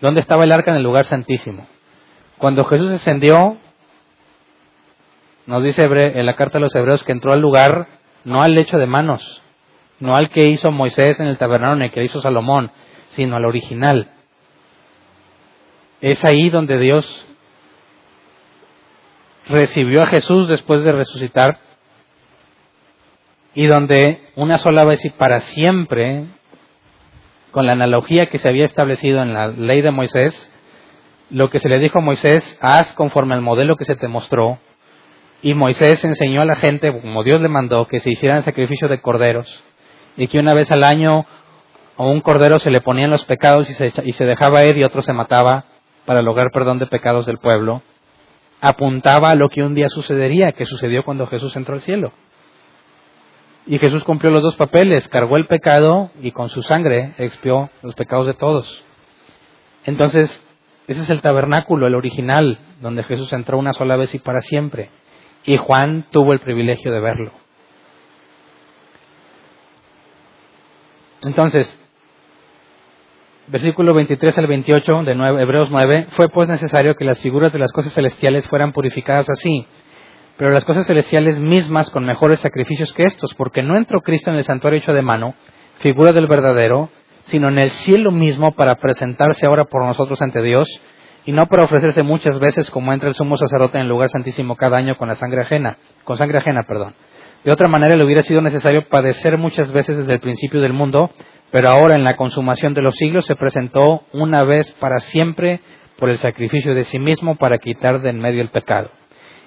¿Dónde estaba el arca? En el lugar santísimo. Cuando Jesús ascendió, nos dice en la carta de los hebreos que entró al lugar, no al lecho de manos, no al que hizo Moisés en el tabernáculo, ni que hizo Salomón, sino al original. Es ahí donde Dios recibió a Jesús después de resucitar y donde una sola vez y para siempre, con la analogía que se había establecido en la ley de Moisés, lo que se le dijo a Moisés, haz conforme al modelo que se te mostró, y Moisés enseñó a la gente, como Dios le mandó, que se hicieran sacrificio de corderos, y que una vez al año a un cordero se le ponían los pecados y se, y se dejaba ir y otro se mataba para lograr perdón de pecados del pueblo, apuntaba a lo que un día sucedería, que sucedió cuando Jesús entró al cielo. Y Jesús cumplió los dos papeles, cargó el pecado y con su sangre expió los pecados de todos. Entonces, ese es el tabernáculo, el original, donde Jesús entró una sola vez y para siempre. Y Juan tuvo el privilegio de verlo. Entonces, versículo 23 al 28 de Hebreos 9, fue pues necesario que las figuras de las cosas celestiales fueran purificadas así, pero las cosas celestiales mismas con mejores sacrificios que estos, porque no entró Cristo en el santuario hecho de mano, figura del verdadero, sino en el cielo mismo para presentarse ahora por nosotros ante Dios, y no para ofrecerse muchas veces como entra el sumo sacerdote en el lugar santísimo cada año con la sangre ajena, con sangre ajena, perdón. De otra manera le hubiera sido necesario padecer muchas veces desde el principio del mundo, pero ahora en la consumación de los siglos se presentó una vez para siempre por el sacrificio de sí mismo para quitar de en medio el pecado.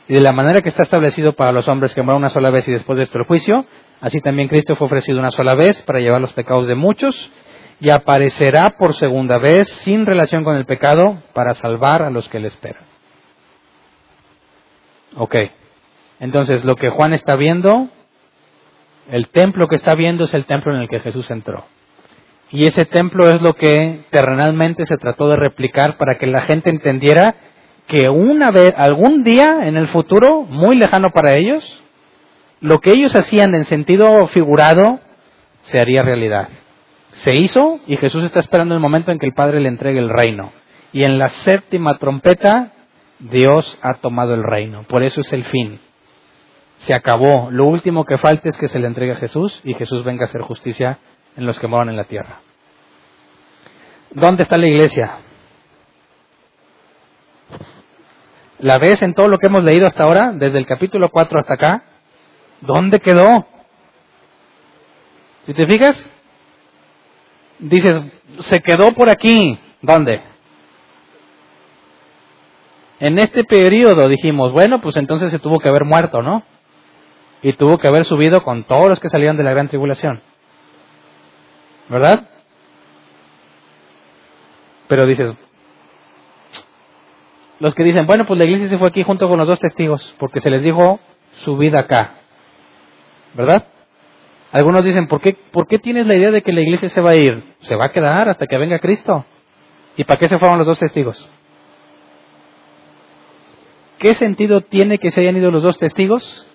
Y de la manera que está establecido para los hombres que mueren una sola vez y después de esto el juicio, así también Cristo fue ofrecido una sola vez para llevar los pecados de muchos y aparecerá por segunda vez sin relación con el pecado para salvar a los que le esperan. Ok, entonces lo que Juan está viendo, el templo que está viendo es el templo en el que Jesús entró. Y ese templo es lo que terrenalmente se trató de replicar para que la gente entendiera que una vez, algún día en el futuro, muy lejano para ellos, lo que ellos hacían en sentido figurado se haría realidad. Se hizo y Jesús está esperando el momento en que el Padre le entregue el reino. Y en la séptima trompeta, Dios ha tomado el reino. Por eso es el fin. Se acabó. Lo último que falta es que se le entregue a Jesús y Jesús venga a hacer justicia en los que moran en la tierra. ¿Dónde está la iglesia? ¿La ves en todo lo que hemos leído hasta ahora, desde el capítulo 4 hasta acá? ¿Dónde quedó? Si te fijas, dices, se quedó por aquí. ¿Dónde? En este periodo dijimos, bueno, pues entonces se tuvo que haber muerto, ¿no? Y tuvo que haber subido con todos los que salían de la gran tribulación. ¿Verdad? Pero dices, los que dicen, bueno, pues la iglesia se fue aquí junto con los dos testigos, porque se les dijo su vida acá. ¿Verdad? Algunos dicen, ¿por qué, ¿por qué tienes la idea de que la iglesia se va a ir? Se va a quedar hasta que venga Cristo. ¿Y para qué se fueron los dos testigos? ¿Qué sentido tiene que se hayan ido los dos testigos?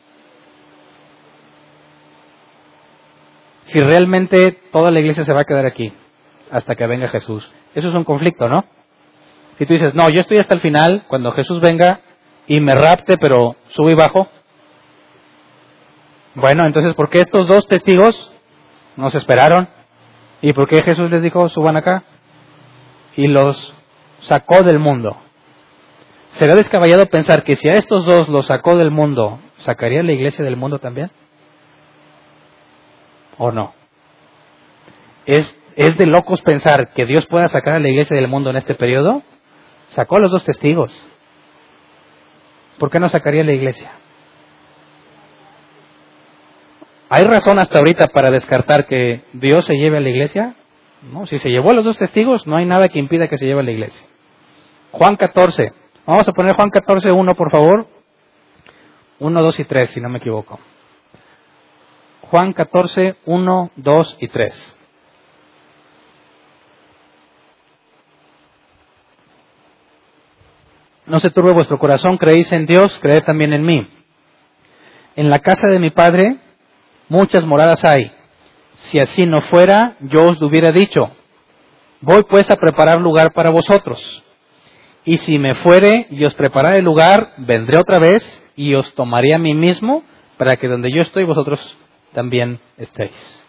Si realmente toda la iglesia se va a quedar aquí hasta que venga Jesús. Eso es un conflicto, ¿no? Si tú dices, no, yo estoy hasta el final, cuando Jesús venga y me rapte, pero subo y bajo. Bueno, entonces, ¿por qué estos dos testigos nos esperaron? ¿Y por qué Jesús les dijo, suban acá? Y los sacó del mundo. ¿Será descabellado pensar que si a estos dos los sacó del mundo, ¿sacaría la iglesia del mundo también? ¿O no? ¿Es, ¿Es de locos pensar que Dios pueda sacar a la iglesia del mundo en este periodo? Sacó a los dos testigos. ¿Por qué no sacaría la iglesia? ¿Hay razón hasta ahorita para descartar que Dios se lleve a la iglesia? No, si se llevó a los dos testigos, no hay nada que impida que se lleve a la iglesia. Juan 14. Vamos a poner Juan 14, 1, por favor. 1, 2 y 3, si no me equivoco. Juan 14, 1, 2 y 3. No se turbe vuestro corazón, creéis en Dios, creed también en mí. En la casa de mi Padre muchas moradas hay. Si así no fuera, yo os lo hubiera dicho. Voy pues a preparar lugar para vosotros. Y si me fuere y os prepararé lugar, vendré otra vez y os tomaré a mí mismo para que donde yo estoy vosotros también estéis.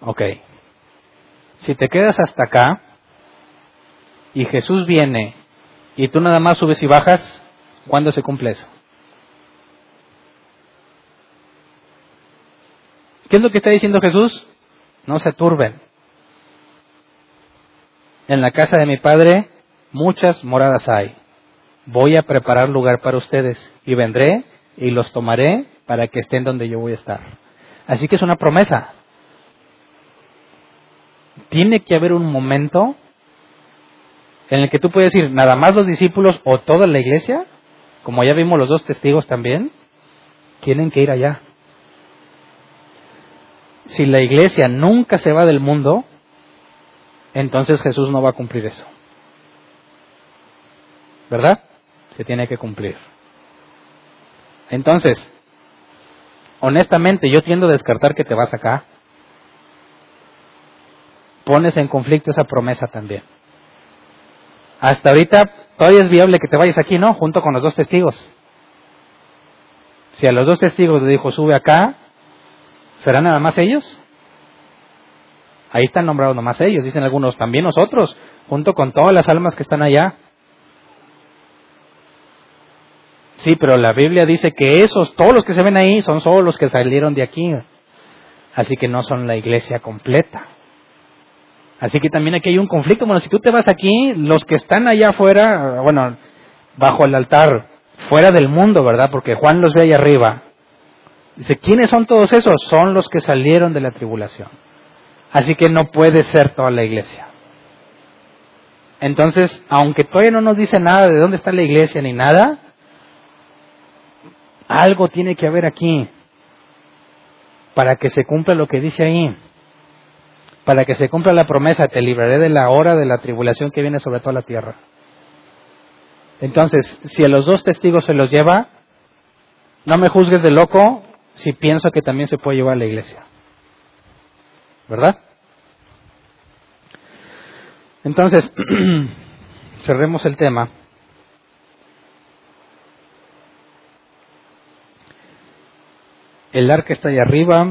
Ok. Si te quedas hasta acá y Jesús viene y tú nada más subes y bajas, ¿cuándo se cumple eso? ¿Qué es lo que está diciendo Jesús? No se turben. En la casa de mi Padre muchas moradas hay. Voy a preparar lugar para ustedes y vendré y los tomaré para que estén donde yo voy a estar. Así que es una promesa. Tiene que haber un momento en el que tú puedes decir, nada más los discípulos o toda la iglesia, como ya vimos los dos testigos también, tienen que ir allá. Si la iglesia nunca se va del mundo, entonces Jesús no va a cumplir eso. ¿Verdad? Se tiene que cumplir. Entonces, honestamente, yo tiendo a descartar que te vas acá. Pones en conflicto esa promesa también. Hasta ahorita todavía es viable que te vayas aquí, ¿no? Junto con los dos testigos. Si a los dos testigos le dijo, sube acá, ¿serán nada más ellos? Ahí están nombrados nomás ellos, dicen algunos, también nosotros, junto con todas las almas que están allá. Sí, pero la Biblia dice que esos, todos los que se ven ahí, son solo los que salieron de aquí. Así que no son la iglesia completa. Así que también aquí hay un conflicto. Bueno, si tú te vas aquí, los que están allá afuera, bueno, bajo el altar, fuera del mundo, ¿verdad? Porque Juan los ve ahí arriba. Dice, ¿quiénes son todos esos? Son los que salieron de la tribulación. Así que no puede ser toda la iglesia. Entonces, aunque todavía no nos dice nada de dónde está la iglesia ni nada, algo tiene que haber aquí para que se cumpla lo que dice ahí. Para que se cumpla la promesa, te libraré de la hora de la tribulación que viene sobre toda la tierra. Entonces, si a los dos testigos se los lleva, no me juzgues de loco si pienso que también se puede llevar a la iglesia. ¿Verdad? Entonces, cerremos el tema. El arca está ahí arriba,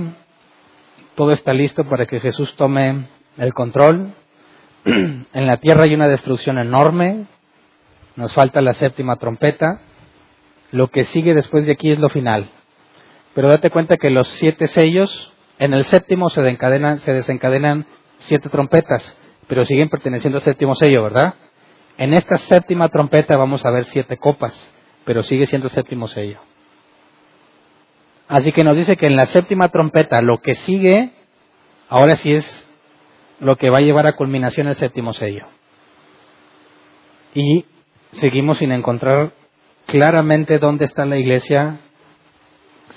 todo está listo para que Jesús tome el control. en la tierra hay una destrucción enorme, nos falta la séptima trompeta. Lo que sigue después de aquí es lo final. Pero date cuenta que los siete sellos, en el séptimo se desencadenan, se desencadenan siete trompetas, pero siguen perteneciendo al séptimo sello, ¿verdad? En esta séptima trompeta vamos a ver siete copas, pero sigue siendo el séptimo sello. Así que nos dice que en la séptima trompeta lo que sigue, ahora sí es lo que va a llevar a culminación el séptimo sello. Y seguimos sin encontrar claramente dónde está la iglesia,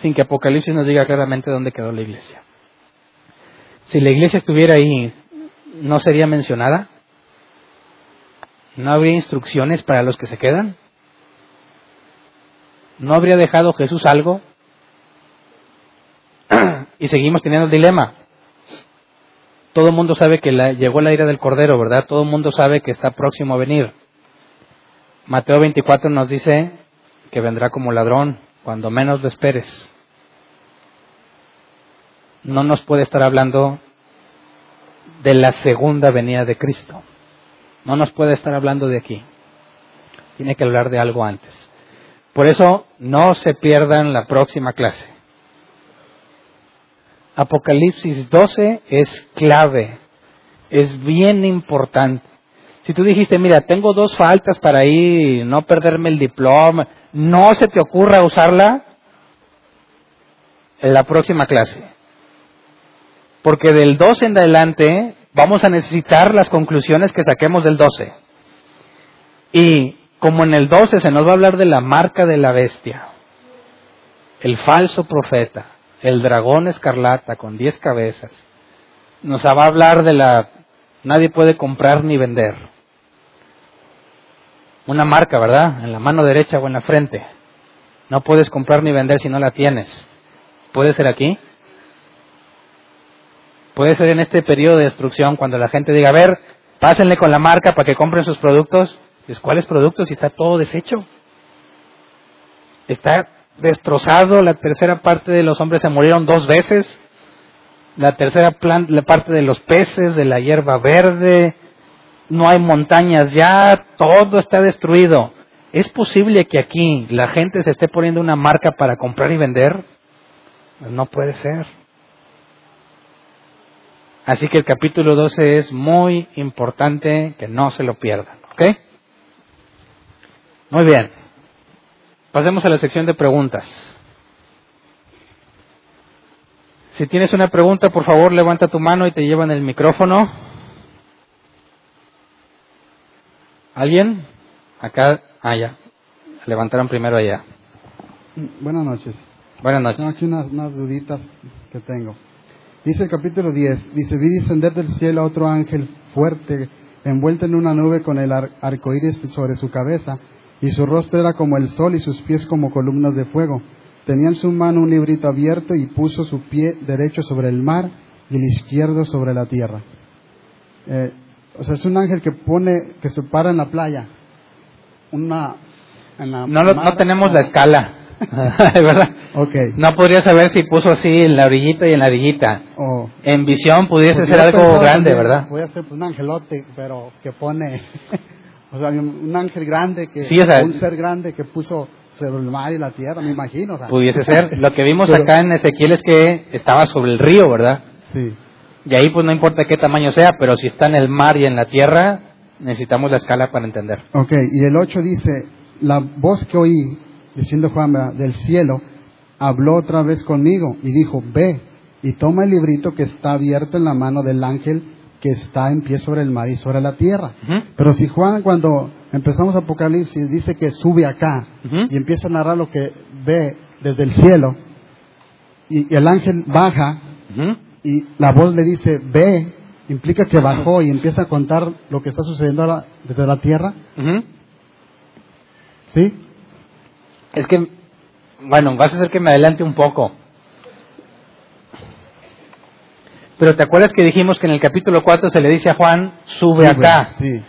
sin que Apocalipsis nos diga claramente dónde quedó la iglesia. Si la iglesia estuviera ahí, ¿no sería mencionada? ¿No habría instrucciones para los que se quedan? ¿No habría dejado Jesús algo y seguimos teniendo el dilema. Todo el mundo sabe que llegó la ira del Cordero, ¿verdad? Todo el mundo sabe que está próximo a venir. Mateo 24 nos dice que vendrá como ladrón, cuando menos lo esperes. No nos puede estar hablando de la segunda venida de Cristo. No nos puede estar hablando de aquí. Tiene que hablar de algo antes. Por eso no se pierdan la próxima clase. Apocalipsis 12 es clave, es bien importante. Si tú dijiste, mira, tengo dos faltas para ir, no perderme el diploma, no se te ocurra usarla en la próxima clase. Porque del 12 en adelante vamos a necesitar las conclusiones que saquemos del 12. Y como en el 12 se nos va a hablar de la marca de la bestia, el falso profeta, el dragón escarlata con diez cabezas, nos va a hablar de la nadie puede comprar ni vender. Una marca, ¿verdad? En la mano derecha o en la frente. No puedes comprar ni vender si no la tienes. ¿Puede ser aquí? Puede ser en este periodo de destrucción cuando la gente diga, a ver, pásenle con la marca para que compren sus productos. ¿cuáles productos? Si está todo deshecho. Está destrozado, la tercera parte de los hombres se murieron dos veces, la tercera la parte de los peces, de la hierba verde, no hay montañas ya, todo está destruido. ¿Es posible que aquí la gente se esté poniendo una marca para comprar y vender? No puede ser. Así que el capítulo 12 es muy importante que no se lo pierdan. ¿Ok? Muy bien. Pasemos a la sección de preguntas. Si tienes una pregunta, por favor, levanta tu mano y te llevan el micrófono. ¿Alguien? Acá, ah, ya. Levantaron primero allá. Buenas noches. Buenas noches. Tengo aquí unas, unas duditas que tengo. Dice el capítulo 10, dice, vi descender del cielo a otro ángel fuerte, envuelto en una nube con el ar- arco iris sobre su cabeza, y su rostro era como el sol y sus pies como columnas de fuego. Tenía en su mano un librito abierto y puso su pie derecho sobre el mar y el izquierdo sobre la tierra. Eh, o sea, es un ángel que pone, que se para en la playa. Una, en la No, lo- no tenemos la escala, ¿verdad? Ok. No podría saber si puso así en la orillita y en la orillita. En visión pudiese Porque ser algo grande, también, ¿verdad? Voy a hacer pues, un angelote, pero que pone, o sea, un ángel grande, que Sí, o sea, un ser grande que puso sobre el mar y la tierra, me imagino. O sea. Pudiese ser. Lo que vimos Pero- acá en Ezequiel es que estaba sobre el río, ¿verdad? Sí, Y ahí pues no importa qué tamaño sea, pero si está en el mar y en la tierra, necesitamos la escala para entender. ok, y el 8 dice, la voz que oí, diciendo Juan, del cielo, habló otra vez conmigo y dijo, ve y toma el librito que está abierto en la mano del ángel que está en pie sobre el mar y sobre la tierra. Pero si Juan cuando empezamos Apocalipsis dice que sube acá y empieza a narrar lo que ve desde el cielo y el ángel baja. Y la voz le dice ve, implica que bajó y empieza a contar lo que está sucediendo ahora desde la tierra. ¿sí? Es que, bueno, vas a hacer que me adelante un poco. Pero te acuerdas que dijimos que en el capítulo 4 se le dice a Juan, sube, acá. Sí,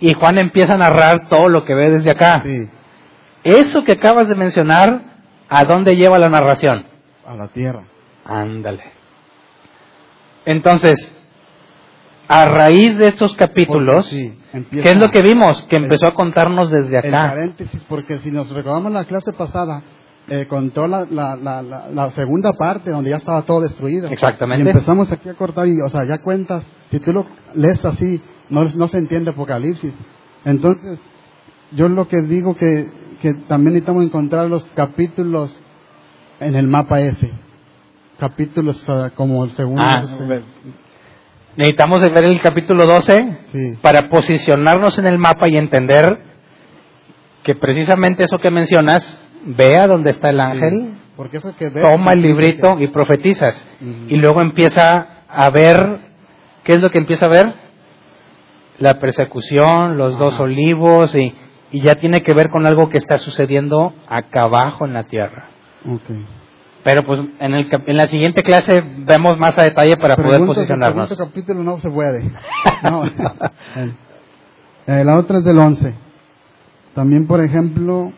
Y Juan empieza a narrar todo lo que ve desde acá. sí, Eso que acabas de mencionar, ¿a dónde lleva la narración? a la tierra. Ándale. Entonces, a raíz de estos capítulos, sí, ¿qué es lo que vimos? Que empezó a contarnos desde El acá. paréntesis, porque si nos recordamos la clase pasada, eh, contó la, la, la, la, la segunda parte donde ya estaba todo destruido. Exactamente. Y empezamos aquí a cortar y, o sea, ya cuentas, si tú lo lees así, no, no se entiende Apocalipsis. Entonces, yo lo que digo que, que también necesitamos encontrar los capítulos en el mapa ese. Capítulos como el segundo. Ah, este, Necesitamos de ver el capítulo 12 sí. para posicionarnos en el mapa y entender que precisamente eso que mencionas, vea dónde está el ángel, Porque eso que ves- toma el librito y profetizas. Y luego empieza a ver, ¿qué es lo que empieza a ver? La persecución, los dos olivos, y, y ya tiene que ver con algo que está sucediendo acá abajo en la tierra. Ok. Pero pues en, el, en la siguiente clase vemos más a detalle para poder posicionarnos. el segundo capítulo no se puede. No. Eh, la otra es del 11. También, por ejemplo,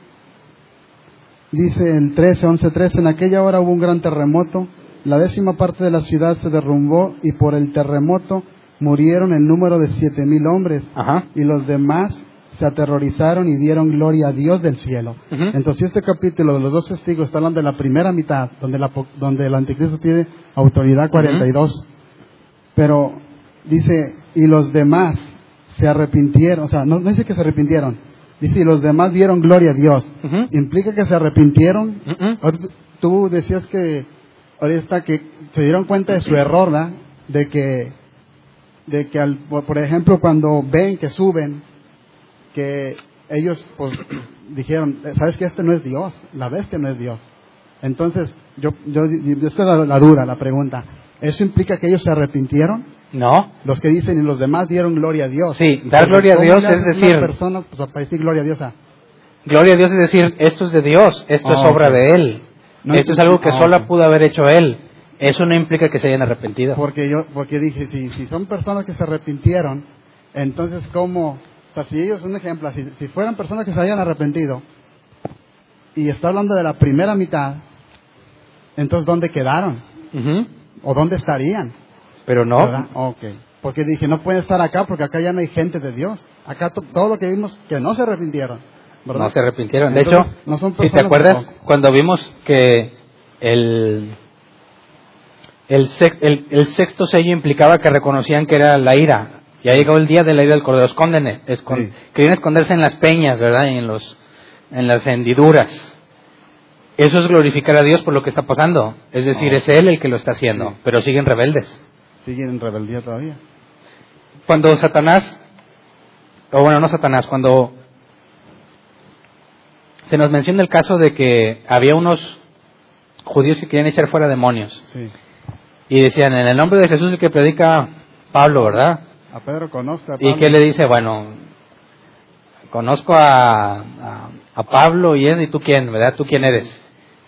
dice el 13, 11, 13, en aquella hora hubo un gran terremoto, la décima parte de la ciudad se derrumbó y por el terremoto murieron el número de siete mil hombres Ajá. y los demás se aterrorizaron y dieron gloria a Dios del cielo. Ujú. Entonces, este capítulo de los dos testigos está hablando de la primera mitad, donde, la, donde el anticristo tiene autoridad 42. Pero dice, y los demás se arrepintieron, o sea, no, no dice que se arrepintieron, dice, y los demás dieron gloria a Dios. Ujú. ¿Implica que se arrepintieron? Tú decías que ahorita que se dieron cuenta de su error, ¿verdad? De que, de que al- por ejemplo, cuando ven que suben, que ellos pues dijeron, sabes que este no es Dios, la bestia no es Dios. Entonces, yo, yo, yo esta es la, duda, la pregunta. ¿Eso implica que ellos se arrepintieron? No, Los que dicen y los demás dieron gloria a Dios. Sí, dar Porque gloria a ¿cómo Dios es decir- Una persona, pues a decir gloria a Dios a... gloria a Dios es decir, esto es de Dios, esto es Ah, obra de Él. No esto es algo que ah, solo pudo haber hecho Él. Eso no implica que se hayan arrepentido. Porque yo, porque dije, si, si son personas que se arrepintieron, entonces cómo, o sea, si ellos, un ejemplo, si, si fueran personas que se hayan arrepentido, y está hablando de la primera mitad, entonces ¿dónde quedaron? ¿O dónde estarían? Pero no, ¿Verdad? Ok. Porque dije, no pueden estar acá porque acá ya no hay gente de Dios. Acá to- todo lo que vimos, que no se arrepintieron. ¿verdad? no se arrepintieron. De Entonces, hecho, no son si te acuerdas, cuando vimos que el, El, sexto sello implicaba que reconocían que era la ira. Ya llegó el día de la ira del Cordero. Escóndene. Querían esconderse en las peñas, ¿verdad? Y en, los, en las hendiduras. Eso es glorificar a Dios por lo que está pasando. Es decir, es Él el que lo está haciendo. Pero siguen rebeldes. Siguen en rebeldía todavía. Cuando Satanás, o bueno, no Satanás, cuando se nos menciona el caso de que había unos judíos que querían echar fuera demonios. Y decían, en el nombre de Jesús el que predica Pablo, ¿verdad? A Pedro conozco a Pablo. ¿Y qué le dice? Bueno, conozco a, a, Pablo y él, ¿y tú quién, verdad? ¿Tú quién eres?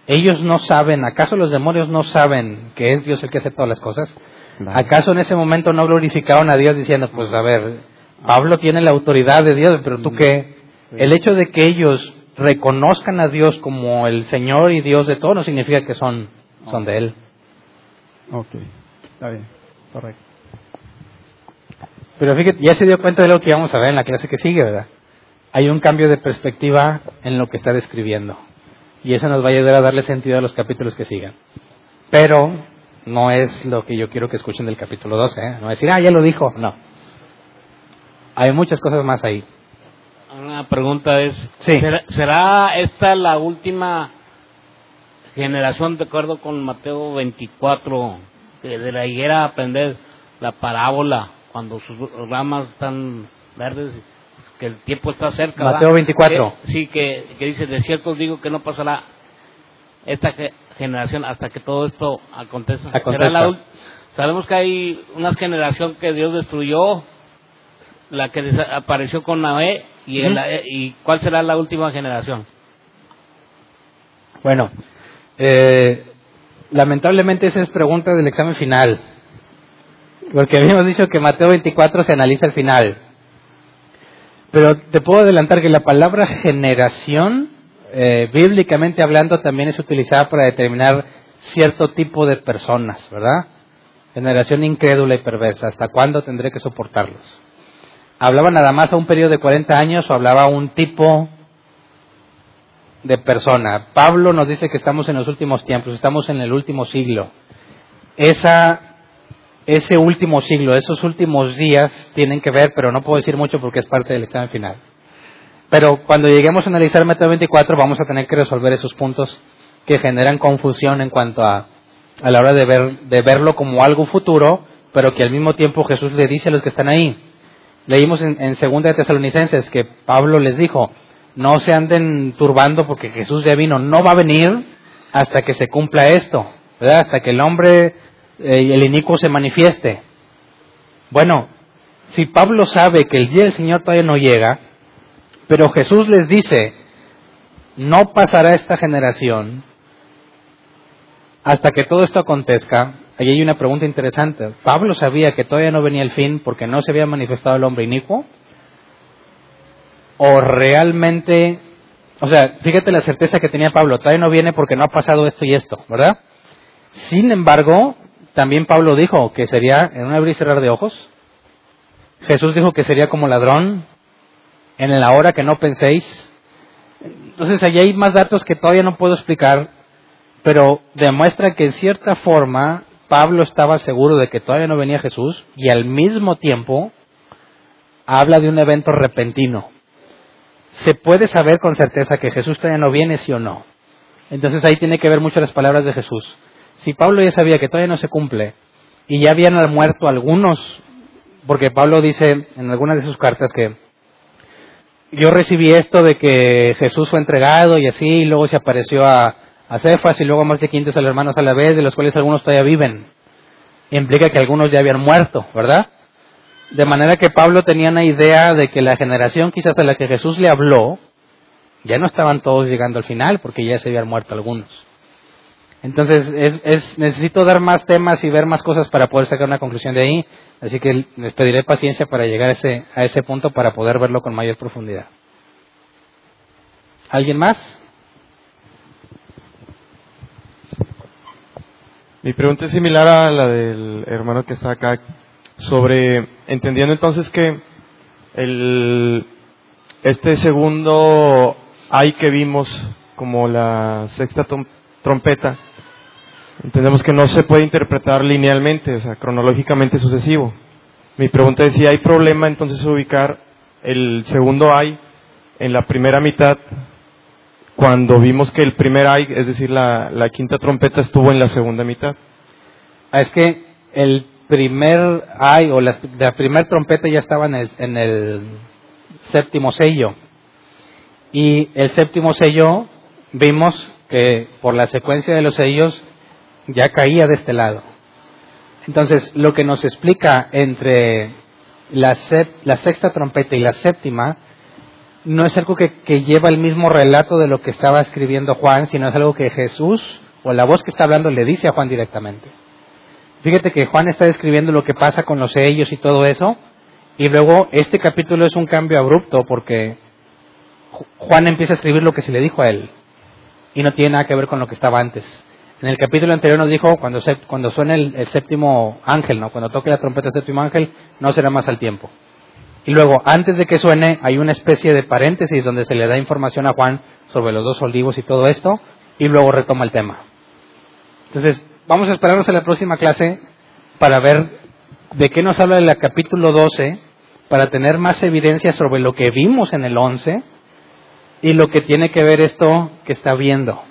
Ellos no saben, ¿acaso los demonios no saben que es Dios el que hace todas las cosas? ¿Acaso en ese momento no glorificaron a Dios diciendo, pues a ver, Pablo tiene la autoridad de Dios, pero tú mm. qué? El hecho de que ellos reconozcan a Dios como el Señor y Dios de todo no significa que son, son de Él. Ok, está bien, correcto. Pero fíjate, ya se dio cuenta de lo que vamos a ver en la clase que sigue, ¿verdad? Hay un cambio de perspectiva en lo que está describiendo. Y eso nos va a ayudar a darle sentido a los capítulos que sigan. Pero no es lo que yo quiero que escuchen del capítulo 12, ¿eh? No decir, ah, ya lo dijo. No. Hay muchas cosas más ahí. Una pregunta es, ¿será, esta la última generación, de acuerdo con Mateo 24, de la higuera aprender la parábola cuando sus ramas están verdes, que el tiempo está cerca? Mateo 24. sí, que, que dice, de cierto digo que no pasará esta generación hasta que todo esto acontezca. sabemos que hay una generación que Dios destruyó, la que apareció con Noé, y, y cuál será la última generación. Bueno, eh, lamentablemente esa es pregunta del examen final, porque habíamos dicho que Mateo 24 se analiza al final. Pero te puedo adelantar que la palabra generación eh, bíblicamente hablando, también es utilizada para determinar cierto tipo de personas, ¿verdad? Generación incrédula y perversa. ¿Hasta cuándo tendré que soportarlos? ¿Hablaba nada más a un periodo de 40 años o hablaba a un tipo de persona? Pablo nos dice que estamos en los últimos tiempos, estamos en el último siglo. Esa, ese último siglo, esos últimos días tienen que ver, pero no puedo decir mucho porque es parte del examen final. Pero cuando lleguemos a analizar el método 24 vamos a tener que resolver esos puntos que generan confusión en cuanto a, a la hora de, ver, de verlo como algo futuro, pero que al mismo tiempo Jesús le dice a los que están ahí. Leímos en, Segunda de Tesalonicenses que Pablo les dijo, no se anden turbando porque Jesús ya vino, no va a venir hasta que se cumpla esto, ¿verdad? hasta que el hombre el inicuo se manifieste. Bueno, si Pablo sabe que el día del Señor todavía no llega, pero Jesús les dice, no pasará esta generación hasta que todo esto acontezca. Ahí hay una pregunta interesante. ¿Pablo sabía que todavía no venía el fin porque no se había manifestado el hombre inicuo? ¿O realmente, o sea, fíjate la certeza que tenía Pablo, todavía no viene porque no ha pasado esto y esto, ¿verdad? Sin embargo, también Pablo dijo que sería en un abrir y cerrar de ojos. Jesús dijo que sería como ladrón en la hora que no penséis. Entonces, allí hay más datos que todavía no puedo explicar, pero demuestra que en cierta forma Pablo estaba seguro de que todavía no venía Jesús y al mismo tiempo habla de un evento repentino. Se puede saber con certeza que Jesús todavía no viene, sí o no. Entonces ahí tiene que ver mucho las palabras de Jesús. Si Pablo ya sabía que todavía no se cumple y ya habían muerto algunos, porque Pablo dice en algunas de sus cartas que yo recibí esto de que Jesús fue entregado y así, y luego se apareció a, a Cefas y luego a más de 500 hermanos a la vez, de los cuales algunos todavía viven. Implica que algunos ya habían muerto, ¿verdad? De manera que Pablo tenía una idea de que la generación quizás a la que Jesús le habló, ya no estaban todos llegando al final, porque ya se habían muerto algunos. Entonces, es, necesito dar más temas y ver más cosas para poder sacar una conclusión de ahí. Así que les pediré paciencia para llegar a ese, a ese punto para poder verlo con mayor profundidad. ¿Alguien más? Mi pregunta es similar a la del hermano que está acá, sobre, entendiendo entonces que el, este segundo hay que vimos como la sexta trompeta, entendemos que no se puede interpretar linealmente, o sea, cronológicamente sucesivo. Mi pregunta es si hay problema entonces ubicar el segundo ay en la primera mitad cuando vimos que el primer ay, es decir, la, quinta trompeta estuvo en la segunda mitad. Ah, es que el primer ay o la, primera trompeta ya estaba en el séptimo sello. Y el séptimo sello vimos que por la secuencia de los sellos ya caía de este lado. Entonces, lo que nos explica entre la, la sexta trompeta y la séptima no es algo que, que, lleva el mismo relato de lo que estaba escribiendo Juan, sino es algo que Jesús o la voz que está hablando le dice a Juan directamente. Fíjate que Juan está describiendo lo que pasa con los sellos y todo eso, y luego este capítulo es un cambio abrupto porque Juan empieza a escribir lo que se le dijo a él y no tiene nada que ver con lo que estaba antes. En el capítulo anterior nos dijo, cuando, se, cuando suene el, séptimo ángel, ¿no? cuando toque la trompeta del séptimo ángel, no será más al tiempo. Y luego, antes de que suene, hay una especie de paréntesis donde se le da información a Juan sobre los dos olivos y todo esto, y luego retoma el tema. Entonces, vamos a esperarnos a la próxima clase para ver de qué nos habla el capítulo 12, para tener más evidencia sobre lo que vimos en el 11 y lo que tiene que ver esto que está viendo.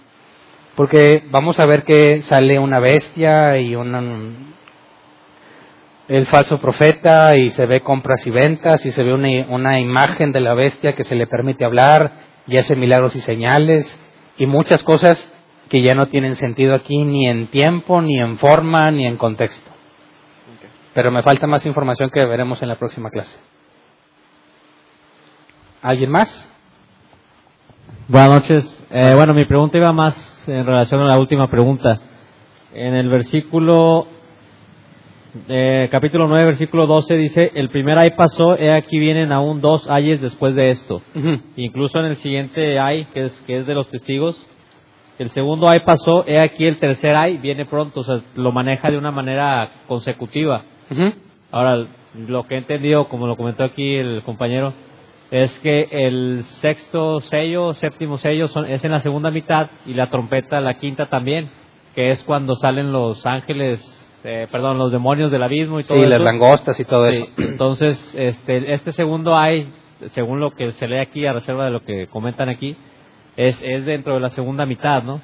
Porque vamos a ver que sale una bestia y un, el falso profeta y se ve compras y ventas y se ve una, una imagen de la bestia que se le permite hablar y hace milagros y señales y muchas cosas que ya no tienen sentido aquí ni en tiempo, ni en forma, ni en contexto. Pero me falta más información que veremos en la próxima clase. ¿Alguien más? Buenas noches. Eh, bueno, mi pregunta iba más en relación a la última pregunta. En el versículo, eh, capítulo 9, versículo 12 dice, el primer ay pasó, he aquí vienen aún dos ayes después de esto. Incluso en el siguiente ay, que es, que es de los testigos, el segundo ay pasó, he aquí el tercer ay viene pronto, o sea, lo maneja de una manera consecutiva. Ahora, lo que he entendido, como lo comentó aquí el compañero, es que el sexto sello, séptimo sello son, es en la segunda mitad y la trompeta la quinta también, que es cuando salen los ángeles, eh, perdón, los demonios del abismo y todo sí, las langostas y todo eso. Entonces, este, este segundo hay, según lo que se lee aquí, a reserva de lo que comentan aquí, es, es dentro de la segunda mitad, ¿no?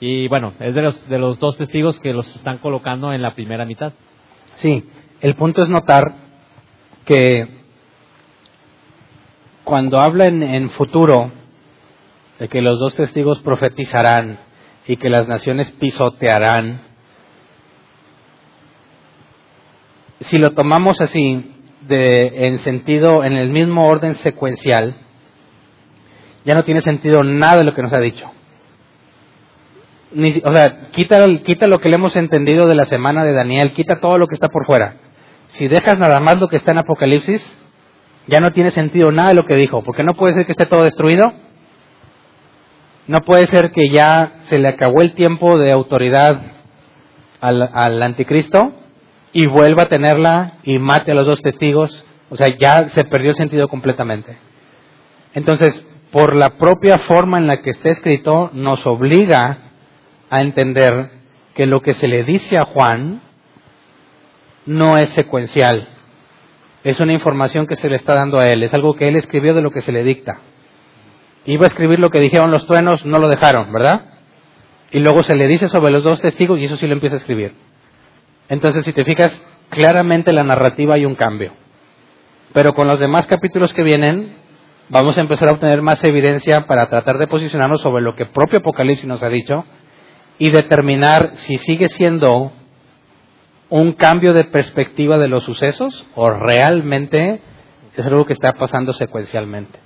Y bueno, es de los, de los dos testigos que los están colocando en la primera mitad. Sí, el punto es notar que cuando habla en, futuro de que los dos testigos profetizarán y que las naciones pisotearán, si lo tomamos así, de, en sentido, en el mismo orden secuencial, ya no tiene sentido nada de lo que nos ha dicho. o sea, quita, quita lo que le hemos entendido de la semana de Daniel, quita todo lo que está por fuera. Si dejas nada más lo que está en Apocalipsis, ya no tiene sentido nada de lo que dijo, porque no puede ser que esté todo destruido, no puede ser que ya se le acabó el tiempo de autoridad al, anticristo y vuelva a tenerla y mate a los dos testigos, o sea, ya se perdió el sentido completamente. Entonces, por la propia forma en la que está escrito, nos obliga a entender que lo que se le dice a Juan no es secuencial, es una información que se le está dando a él, es algo que él escribió de lo que se le dicta. Iba a escribir lo que dijeron los truenos, no lo dejaron, ¿verdad? Y luego se le dice sobre los dos testigos y eso sí lo empieza a escribir. Entonces, si te fijas, claramente la narrativa hay un cambio. Pero con los demás capítulos que vienen, vamos a empezar a obtener más evidencia para tratar de posicionarnos sobre lo que propio Apocalipsis nos ha dicho y determinar si sigue siendo un cambio de perspectiva de los sucesos o realmente es algo que está pasando secuencialmente?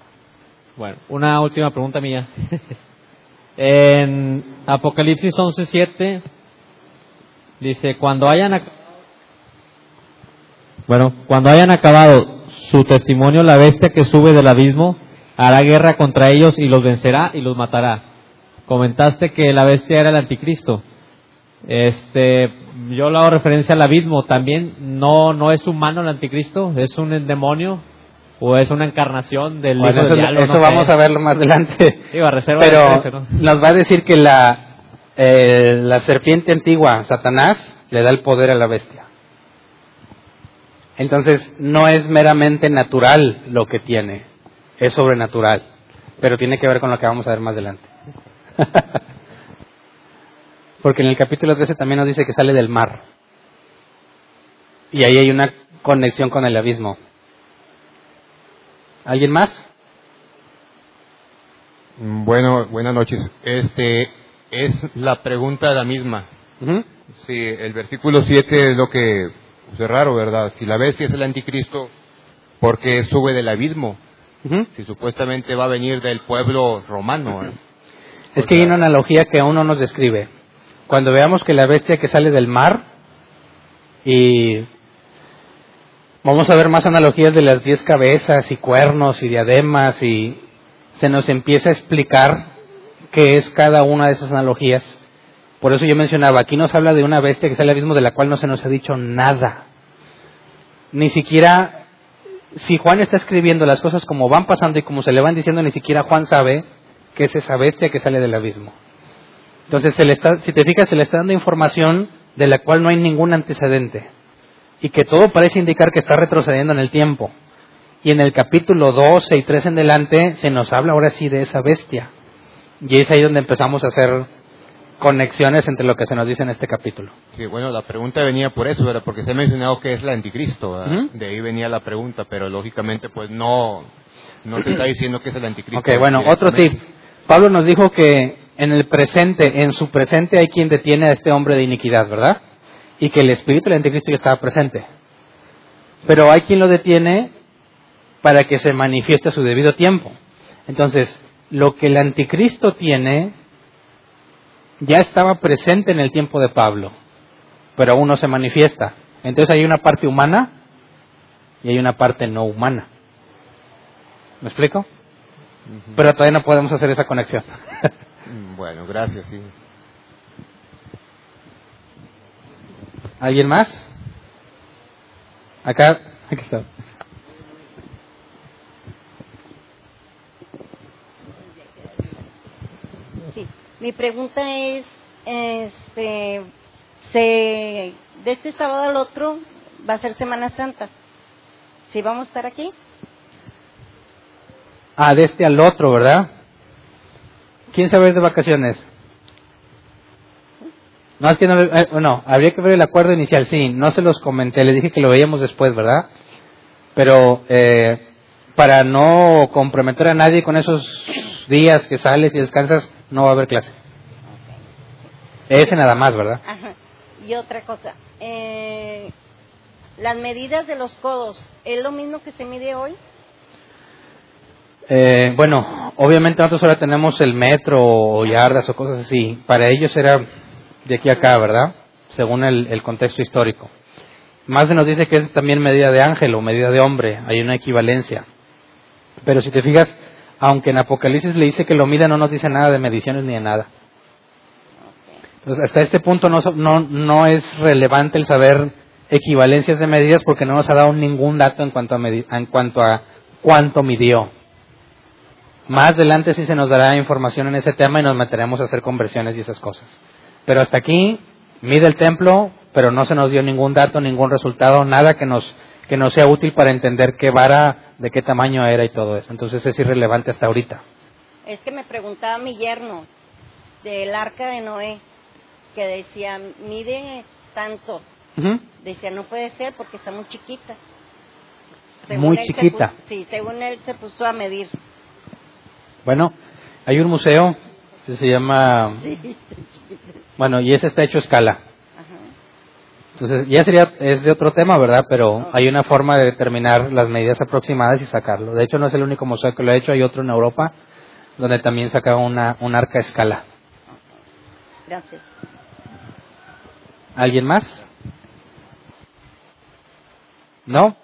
Bueno, una última pregunta mía. en Apocalipsis 11:7 dice, cuando hayan bueno, cuando hayan acabado su testimonio, la bestia que sube del abismo hará guerra contra ellos y los vencerá y los matará. Comentaste que la bestia era el anticristo. Este, yo le hago referencia al abismo también. No, no es humano el anticristo, es un demonio o es una encarnación del eso, Eso vamos a verlo más adelante. Pero nos va a decir que la, eh, la serpiente antigua, Satanás, le da el poder a la bestia. Entonces, no es meramente natural lo que tiene, es sobrenatural, pero tiene que ver con lo que vamos a ver más adelante. Porque en el capítulo 13 también nos dice que sale del mar. Y ahí hay una conexión con el abismo. ¿Alguien más? Bueno, buenas noches. Este es la pregunta la misma. Sí, el versículo 7 es lo que es raro, ¿verdad? Si la bestia es el anticristo, ¿por qué sube del abismo? Si supuestamente va a venir del pueblo romano. ¿eh? Es que hay una analogía que aún no nos describe. Cuando veamos que la bestia que sale del mar y vamos a ver más analogías de las diez cabezas y cuernos y diademas y se nos empieza a explicar qué es cada una de esas analogías. Por eso yo mencionaba, aquí nos habla de una bestia que sale abismo de la cual no se nos ha dicho nada. Ni siquiera, si Juan está escribiendo las cosas como van pasando y como se le van diciendo, ni siquiera Juan sabe que es esa bestia que sale del abismo. Entonces, se le está, si te fijas, se le está dando información de la cual no hay ningún antecedente y que todo parece indicar que está retrocediendo en el tiempo. Y en el capítulo 12 y 3 en adelante se nos habla ahora sí de esa bestia. Y es ahí donde empezamos a hacer conexiones entre lo que se nos dice en este capítulo. Sí, bueno, la pregunta venía por eso, ¿verdad? Porque se ha mencionado que es el anticristo, De ahí venía la pregunta, pero lógicamente pues no, no te está diciendo que es el anticristo. Ok, bueno, otro tip. Pablo nos dijo que en el presente, en su presente hay quien detiene a este hombre de iniquidad, ¿verdad? Y que el espíritu del anticristo ya estaba presente. Pero hay quien lo detiene para que se manifieste a su debido tiempo. Entonces, lo que el anticristo tiene ya estaba presente en el tiempo de Pablo, pero aún no se manifiesta. Entonces hay una parte humana y hay una parte no humana. ¿Me explico? Pero todavía no podemos hacer esa conexión. bueno, gracias. Sí. ¿Alguien más? Acá, aquí está. Mi pregunta es, este, se, de este sábado al otro va a ser Semana Santa. ¿Sí vamos a estar aquí? Ah, de este al otro, ¿verdad? ¿Quién sabe de vacaciones? No, es que no, eh, no, habría que ver el acuerdo inicial, sí, no se los comenté, les dije que lo veíamos después, ¿verdad? Pero eh, para no comprometer a nadie con esos días que sales y descansas, no va a haber clase. Ese nada más, ¿verdad? Ajá. Y otra cosa, eh, las medidas de los codos, ¿es lo mismo que se mide hoy? Eh, bueno, obviamente nosotros ahora tenemos el metro o yardas o cosas así. Para ellos era de aquí a acá, ¿verdad? Según el, contexto histórico. Más nos dice que es también medida de ángel o medida de hombre. Hay una equivalencia. Pero si te fijas, aunque en Apocalipsis le dice que lo mida, no nos dice nada de mediciones ni de nada. Entonces, hasta este punto no, no, no es relevante el saber equivalencias de medidas porque no nos ha dado ningún dato en cuanto a, en cuanto a cuánto midió. Más adelante sí se nos dará información en ese tema y nos meteremos a hacer conversiones y esas cosas. Pero hasta aquí mide el templo, pero no se nos dio ningún dato, ningún resultado, nada que nos, que nos sea útil para entender qué vara de qué tamaño era y todo eso. Entonces es irrelevante hasta ahorita. Es que me preguntaba mi yerno del arca de Noé, que decía, mide tanto. Decía, no puede ser porque está muy chiquita. muy chiquita. sí, según él se puso a medir. Bueno, hay un museo que se llama... bueno, y ese está hecho a escala. Entonces, ya sería, es de otro tema, ¿verdad? Pero hay una forma de determinar las medidas aproximadas y sacarlo. De hecho, no es el único museo que lo ha hecho, hay otro en Europa donde también saca una, un arca a escala. Gracias. ¿Alguien más? ¿No?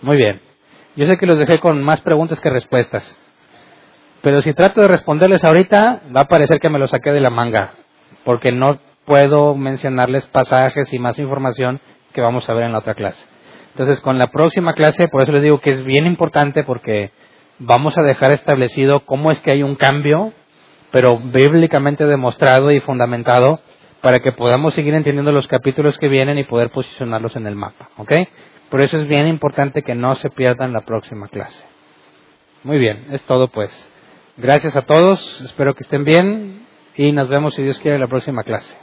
Muy bien. Yo sé que los dejé con más preguntas que respuestas. Pero si trato de responderles ahorita, va a parecer que me lo saqué de la manga, porque no puedo mencionarles pasajes y más información que vamos a ver en la otra clase. Entonces, con la próxima clase, por eso les digo que es bien importante porque vamos a dejar establecido cómo es que hay un cambio, pero bíblicamente demostrado y fundamentado para que podamos seguir entendiendo los capítulos que vienen y poder posicionarlos en el mapa, ¿ok? Por eso es bien importante que no se pierdan la próxima clase. Muy bien, es todo pues. Gracias a todos, espero que estén bien y nos vemos si Dios quiere en la próxima clase.